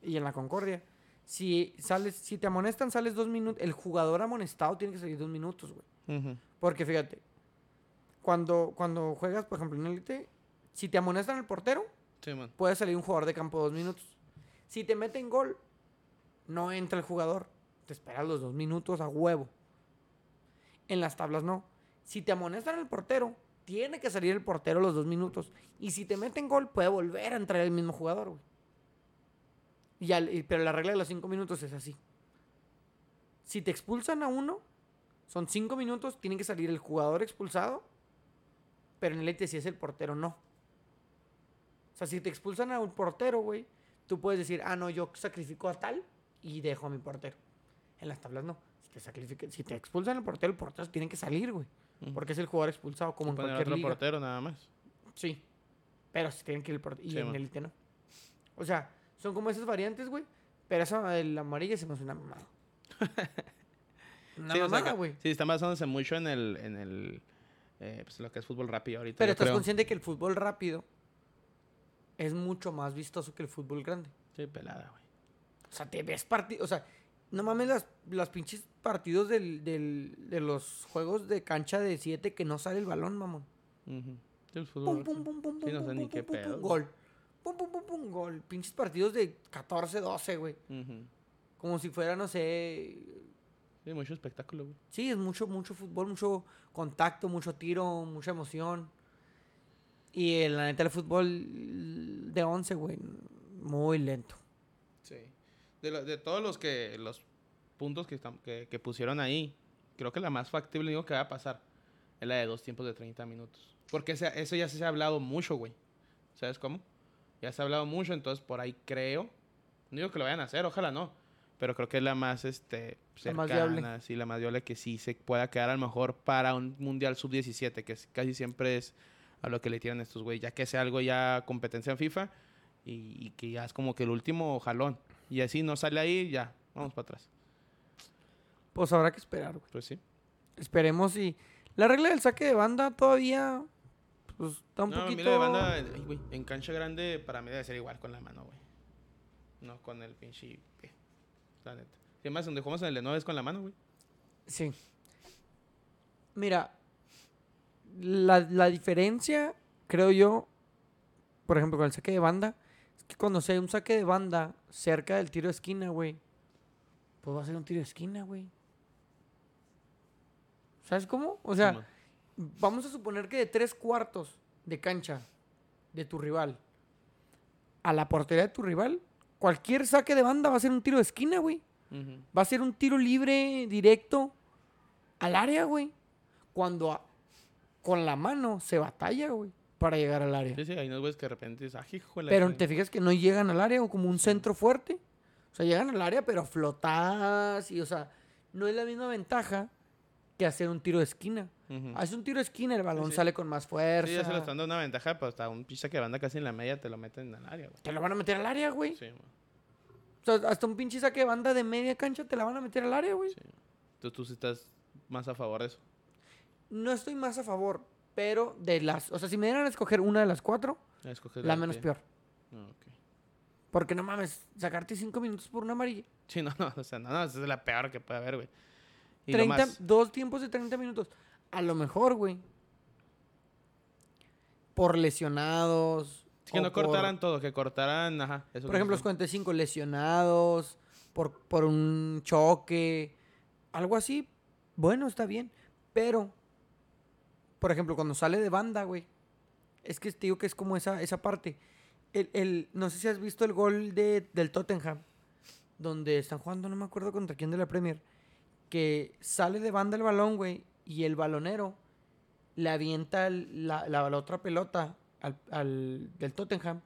Speaker 1: Y en la Concordia. Si sales, si te amonestan, sales dos minutos. El jugador amonestado tiene que salir dos minutos, güey. Porque fíjate, cuando, cuando juegas, por ejemplo, en Elite, si te amonestan el portero,
Speaker 2: Sí, man.
Speaker 1: puede salir un jugador de campo dos minutos. Si te meten gol, no entra el jugador. Te esperas los dos minutos a huevo. En las tablas no. Si te amonestan el portero, tiene que salir el portero los dos minutos. Y si te meten gol, puede volver a entrar el mismo jugador, güey. Y al- y- pero la regla de los cinco minutos es así. Si te expulsan a uno, son cinco minutos, tiene que salir el jugador expulsado. Pero en el ET si es el portero, no. O sea, si te expulsan a un portero, güey, tú puedes decir, ah, no, yo sacrifico a tal y dejo a mi portero. En las tablas no. Si te, sacrifica- si te expulsan al portero, el portero tiene que salir, güey. Porque es el jugador expulsado, como en cualquier
Speaker 2: otro
Speaker 1: liga.
Speaker 2: portero nada más.
Speaker 1: Sí. Pero si tienen que ir el portero. Y
Speaker 2: Sí,
Speaker 1: en
Speaker 2: man.
Speaker 1: élite no. O sea, son como esas variantes, güey. Pero esa del amarillo se me hace una mamada. Una
Speaker 2: sí, o sea,
Speaker 1: güey.
Speaker 2: sí, están basándose mucho en el... En el eh, pues lo que es fútbol rápido ahorita.
Speaker 1: Pero estás
Speaker 2: creo.
Speaker 1: consciente que el fútbol rápido es mucho más vistoso que el fútbol grande.
Speaker 2: Sí, pelada, güey.
Speaker 1: O sea, te ves partidos. O sea, no mames las, las pinches partidos del, del- de los juegos de cancha de 7 que no sale el balón, mamón.
Speaker 2: Sí, el fútbol
Speaker 1: Pum, pum, pum, pum,
Speaker 2: Sí,
Speaker 1: pum,
Speaker 2: no sé
Speaker 1: pum,
Speaker 2: ni
Speaker 1: pum,
Speaker 2: qué
Speaker 1: pum, pum,
Speaker 2: pedo.
Speaker 1: Gol. Pum, pum, pum, pum, gol. Pinches partidos de 14, 12, güey. Como si fuera, no sé.
Speaker 2: Sí, mucho espectáculo, güey.
Speaker 1: Sí, es mucho, mucho fútbol, mucho contacto, mucho tiro, mucha emoción. Y la neta, el fútbol de 11, güey, muy lento.
Speaker 2: Sí. De, de todos los que los puntos que, están, que, que pusieron ahí, creo que la más factible digo que va a pasar es la de dos tiempos de 30 minutos. Porque ese- eso ya se ha hablado mucho, güey. ¿Sabes cómo? Ya se ha hablado mucho, entonces por ahí creo. No digo que lo vayan a hacer, ojalá no. Pero creo que es la más este
Speaker 1: La más
Speaker 2: cercana,
Speaker 1: viable.
Speaker 2: sí, la más viable que sí se pueda quedar a lo mejor para un Mundial Sub-17, que es- casi siempre es a lo que le tiran estos güey, ya que sea algo ya competencia en FIFA y, y que ya es como que el último jalón. Y así no sale ahí, ya, vamos para atrás.
Speaker 1: Pues habrá que esperar, güey.
Speaker 2: Pues sí.
Speaker 1: Esperemos y... La regla del saque de banda todavía... Pues está un
Speaker 2: No,
Speaker 1: poquito...
Speaker 2: banda, ay, en cancha grande para mí debe ser igual con la mano, güey. No con el pinche pie. La neta. Y además, donde jugamos en el de 9 es con la mano, güey.
Speaker 1: Sí. Mira, la, la diferencia, creo yo, por ejemplo, con el saque de banda, es que cuando se hay un saque de banda cerca del tiro de esquina, güey, pues va a ser un tiro de esquina, güey. ¿Sabes cómo? O sea. Vamos a suponer que de tres cuartos de cancha de tu rival a la portería de tu rival, cualquier saque de banda va a ser un tiro de esquina, güey. Va a ser un tiro libre directo al área, güey. Cuando a- con la mano se batalla, güey, para llegar al área.
Speaker 2: Sí, sí, hay unos güeyes que de repente dices, ah, hijo de la
Speaker 1: Pero
Speaker 2: chingada".
Speaker 1: te fijas que no llegan al área o como un centro fuerte. O sea, llegan al área, pero flotadas y, o sea, no es la misma ventaja que hacer un tiro de esquina.
Speaker 2: Ujú.
Speaker 1: Haces un tiro esquina, el balón
Speaker 2: sí.
Speaker 1: sale con más fuerza.
Speaker 2: Sí, ya se le están dando una ventaja, pero hasta un pinche que banda casi en la media te lo meten al área, güey.
Speaker 1: Te lo van a meter al área, güey.
Speaker 2: Sí, man.
Speaker 1: O sea, hasta un pinche saque de banda de media cancha te la van a meter al área, güey.
Speaker 2: Sí. Entonces tú sí estás más a favor de eso.
Speaker 1: No estoy más a favor, pero de las... O sea, si me dieran a escoger una de las cuatro,
Speaker 2: escoger
Speaker 1: la menos peor.
Speaker 2: Ah.
Speaker 1: Porque no mames, sacarte cinco minutos por una amarilla.
Speaker 2: Sí, no, no, o sea, no, no, esa es la peor que puede haber, güey. Y lo
Speaker 1: 30,
Speaker 2: más,
Speaker 1: dos tiempos de 30 minutos. A lo mejor, güey. Por lesionados.
Speaker 2: es que no
Speaker 1: por-
Speaker 2: cortaran todo, que cortaran, ajá. Eso
Speaker 1: Por ejemplo, los
Speaker 2: dices.
Speaker 1: 45 lesionados. Por, por un choque. Algo así. Bueno, está bien. Pero, por ejemplo, cuando sale de banda, güey. Es que te digo que es como esa, esa parte. El, el- no sé si has visto el gol de, del Tottenham. Donde están jugando, no me acuerdo contra quién de la Premier. Que sale de banda el balón, güey. Y el balonero le avienta la, la- la otra pelota al, al- del Tottenham.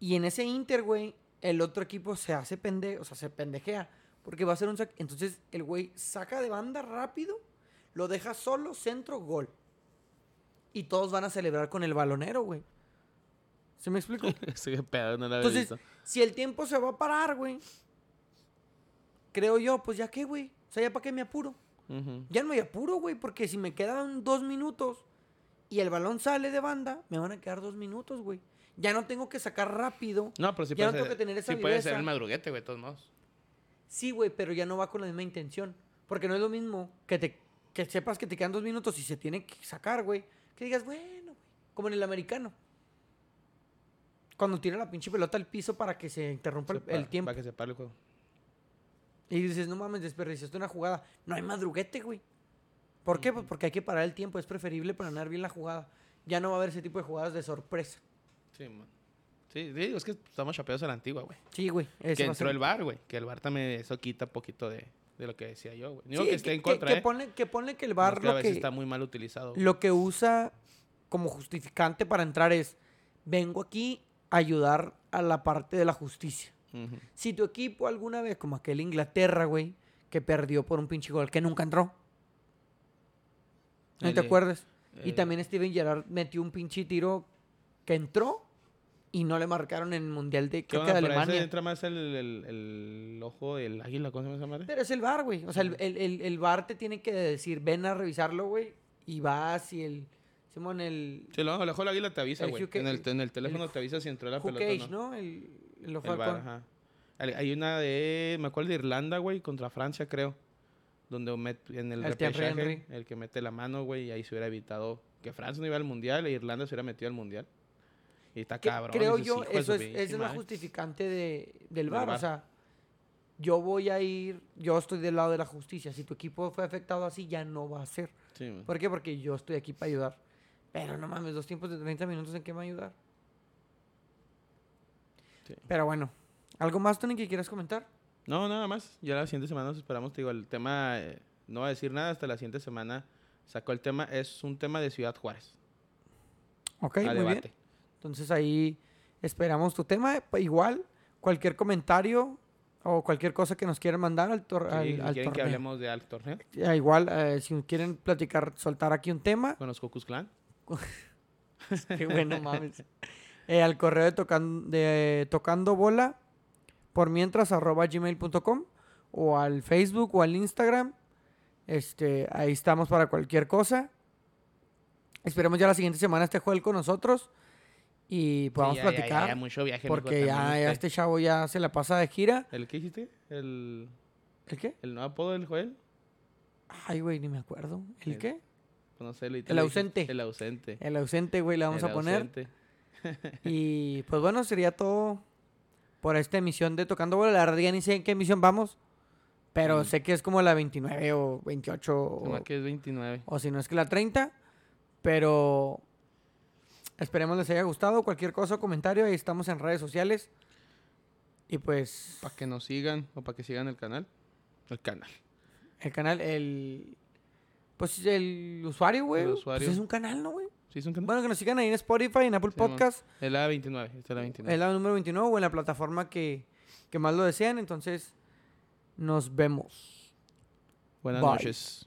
Speaker 1: Y en ese Inter, güey, el otro equipo se hace pendejo, o sea, se pendejea. Porque va a ser un saque. Entonces el güey saca de banda rápido, lo deja solo, centro, gol. Y todos van a celebrar con el balonero, güey. ¿Se me explico?
Speaker 2: Sí, pedo, no
Speaker 1: Entonces,
Speaker 2: visto.
Speaker 1: si el tiempo se va a parar, güey, creo yo, pues ya qué, güey. O sea, ya para qué me apuro. Ya no me apuro, güey, porque si me quedan dos minutos y el balón sale de banda, me van a quedar dos minutos, güey. Ya no tengo que sacar rápido.
Speaker 2: No, pero sí
Speaker 1: Ya no
Speaker 2: puede
Speaker 1: tengo
Speaker 2: ser,
Speaker 1: que tener esa
Speaker 2: sí puede ser el madruguete, güey, de todos modos.
Speaker 1: Sí, güey, pero ya no va con la misma intención. Porque no es lo mismo que te que sepas que te quedan dos minutos y se tiene que sacar, güey. Que digas, bueno, güey. Como en el americano. Cuando tira la pinche pelota al piso para que se interrumpa el, el tiempo.
Speaker 2: Para que se pare el juego.
Speaker 1: Y dices, no mames, desperdiciaste una jugada. No hay madruguete, güey. ¿Por qué? Pues porque hay que parar el tiempo. Es preferible planear bien la jugada. Ya no va a haber ese tipo de jugadas de sorpresa.
Speaker 2: Sí, man. Sí, digo, es que estamos chapeados a la antigua, güey.
Speaker 1: Sí, güey.
Speaker 2: Que
Speaker 1: a
Speaker 2: entró el bar, güey. Que el bar también eso quita poquito de, de lo que decía yo, güey.
Speaker 1: Sí,
Speaker 2: que esté en contra,
Speaker 1: que,
Speaker 2: ¿eh?
Speaker 1: ponle, que ponle que el bar
Speaker 2: que a
Speaker 1: lo
Speaker 2: veces
Speaker 1: que,
Speaker 2: está muy mal utilizado. güey.
Speaker 1: lo que usa como justificante para entrar es, vengo aquí a ayudar a la parte de la justicia. Si tu equipo alguna vez, como aquel Inglaterra, güey, que perdió por un pinche gol, que nunca entró. ¿No
Speaker 2: El
Speaker 1: te acuerdas? Y
Speaker 2: el-
Speaker 1: también Steven Gerrard metió un pinche tiro que entró y no le marcaron en el Mundial de, creo que de Alemania.
Speaker 2: entra más el, el, ojo del águila, ¿cómo se llama esa madre?
Speaker 1: Pero es el VAR, güey. O sea, el, el, el, el VAR te tiene que decir, ven a revisarlo, güey. Y vas y el... Simón, el...
Speaker 2: Sí, no, el ojo del águila te avisa, güey. En el, en el teléfono
Speaker 1: el
Speaker 2: te avisa si entró la pelota
Speaker 1: Cage,
Speaker 2: no.
Speaker 1: ¿no? El, el ojo
Speaker 2: El ajá. Hay una de, me acuerdo de Irlanda, güey, contra Francia, creo. Donde en el,
Speaker 1: El Thierry
Speaker 2: repechaje,
Speaker 1: Henry.
Speaker 2: el que mete la mano, güey, y ahí se hubiera evitado que Francia no iba al Mundial e Irlanda se hubiera metido al Mundial. Y está
Speaker 1: Que
Speaker 2: cabrón.
Speaker 1: creo yo,
Speaker 2: "Hijo de
Speaker 1: eso es, esa es la
Speaker 2: madre".
Speaker 1: justificante de, del VAR. O sea, yo voy a ir, yo estoy del lado de la justicia. Si tu equipo fue afectado así, ya no va a ser.
Speaker 2: Sí.
Speaker 1: ¿Por qué? Porque yo estoy aquí para ayudar. Pero no mames, dos tiempos de 30 minutos en qué me va a ayudar.
Speaker 2: Sí.
Speaker 1: Pero bueno, ¿algo más, Tony, que quieras comentar?
Speaker 2: No, nada más. Ya la siguiente semana nos esperamos. Te digo, el tema, eh, no voy a decir nada hasta la siguiente semana. Sacó el tema, es un tema de Ciudad Juárez.
Speaker 1: Ok,
Speaker 2: a
Speaker 1: muy
Speaker 2: debate.
Speaker 1: bien. Entonces ahí esperamos tu tema. Pa- Igual, cualquier comentario o cualquier cosa que nos quieran mandar al, tor-
Speaker 2: Sí,
Speaker 1: al, al
Speaker 2: quieren que
Speaker 1: torneo.
Speaker 2: hablemos de alto torneo
Speaker 1: Igual, eh, si quieren platicar, soltar aquí un tema,
Speaker 2: con los Cocus Clan.
Speaker 1: Qué bueno, mames. Eh, al correo de, tocan, de tocando bola por mientras arroba gmail.com o al Facebook o al Instagram. Este, ahí estamos para cualquier cosa. Esperemos ya la siguiente semana este jueves con nosotros y podamos
Speaker 2: Sí, ya-
Speaker 1: platicar.
Speaker 2: ya, ya mucho viaje.
Speaker 1: porque ya,
Speaker 2: usted.
Speaker 1: este chavo ya se la pasa de gira.
Speaker 2: ¿El qué dijiste? ¿El,
Speaker 1: ¿El qué?
Speaker 2: el nuevo apodo del Joel?
Speaker 1: Ay, güey, ni me acuerdo. ¿El
Speaker 2: El-
Speaker 1: qué?
Speaker 2: Pues no sé,
Speaker 1: El
Speaker 2: dijiste-
Speaker 1: ausente.
Speaker 2: El ausente.
Speaker 1: El ausente, güey, le vamos
Speaker 2: El
Speaker 1: a poner.
Speaker 2: ausente.
Speaker 1: Y pues bueno, sería todo por esta emisión de Tocando Bola. La verdad ya ni sé en qué emisión vamos. Pero
Speaker 2: Mm.
Speaker 1: sé que es como la 29 o 28
Speaker 2: Se me
Speaker 1: o,
Speaker 2: que es 29.
Speaker 1: o si no es que la 30. Pero esperemos les haya gustado. Cualquier cosa o comentario, ahí estamos en redes sociales. Y pues
Speaker 2: Para que nos sigan o para que sigan el canal. El canal.
Speaker 1: el canal, el... Pues el usuario, güey.
Speaker 2: El
Speaker 1: pues
Speaker 2: usuario.
Speaker 1: es un canal, ¿no, güey?
Speaker 2: ¿Sí es un canal?
Speaker 1: Bueno, que nos sigan ahí en Spotify, en Apple
Speaker 2: Sí.
Speaker 1: Podcast.
Speaker 2: El A29. Esta es la 29.
Speaker 1: Es la número 29 o en la plataforma que, que más lo desean. Entonces, nos vemos.
Speaker 2: Buenas
Speaker 1: Bye.
Speaker 2: noches.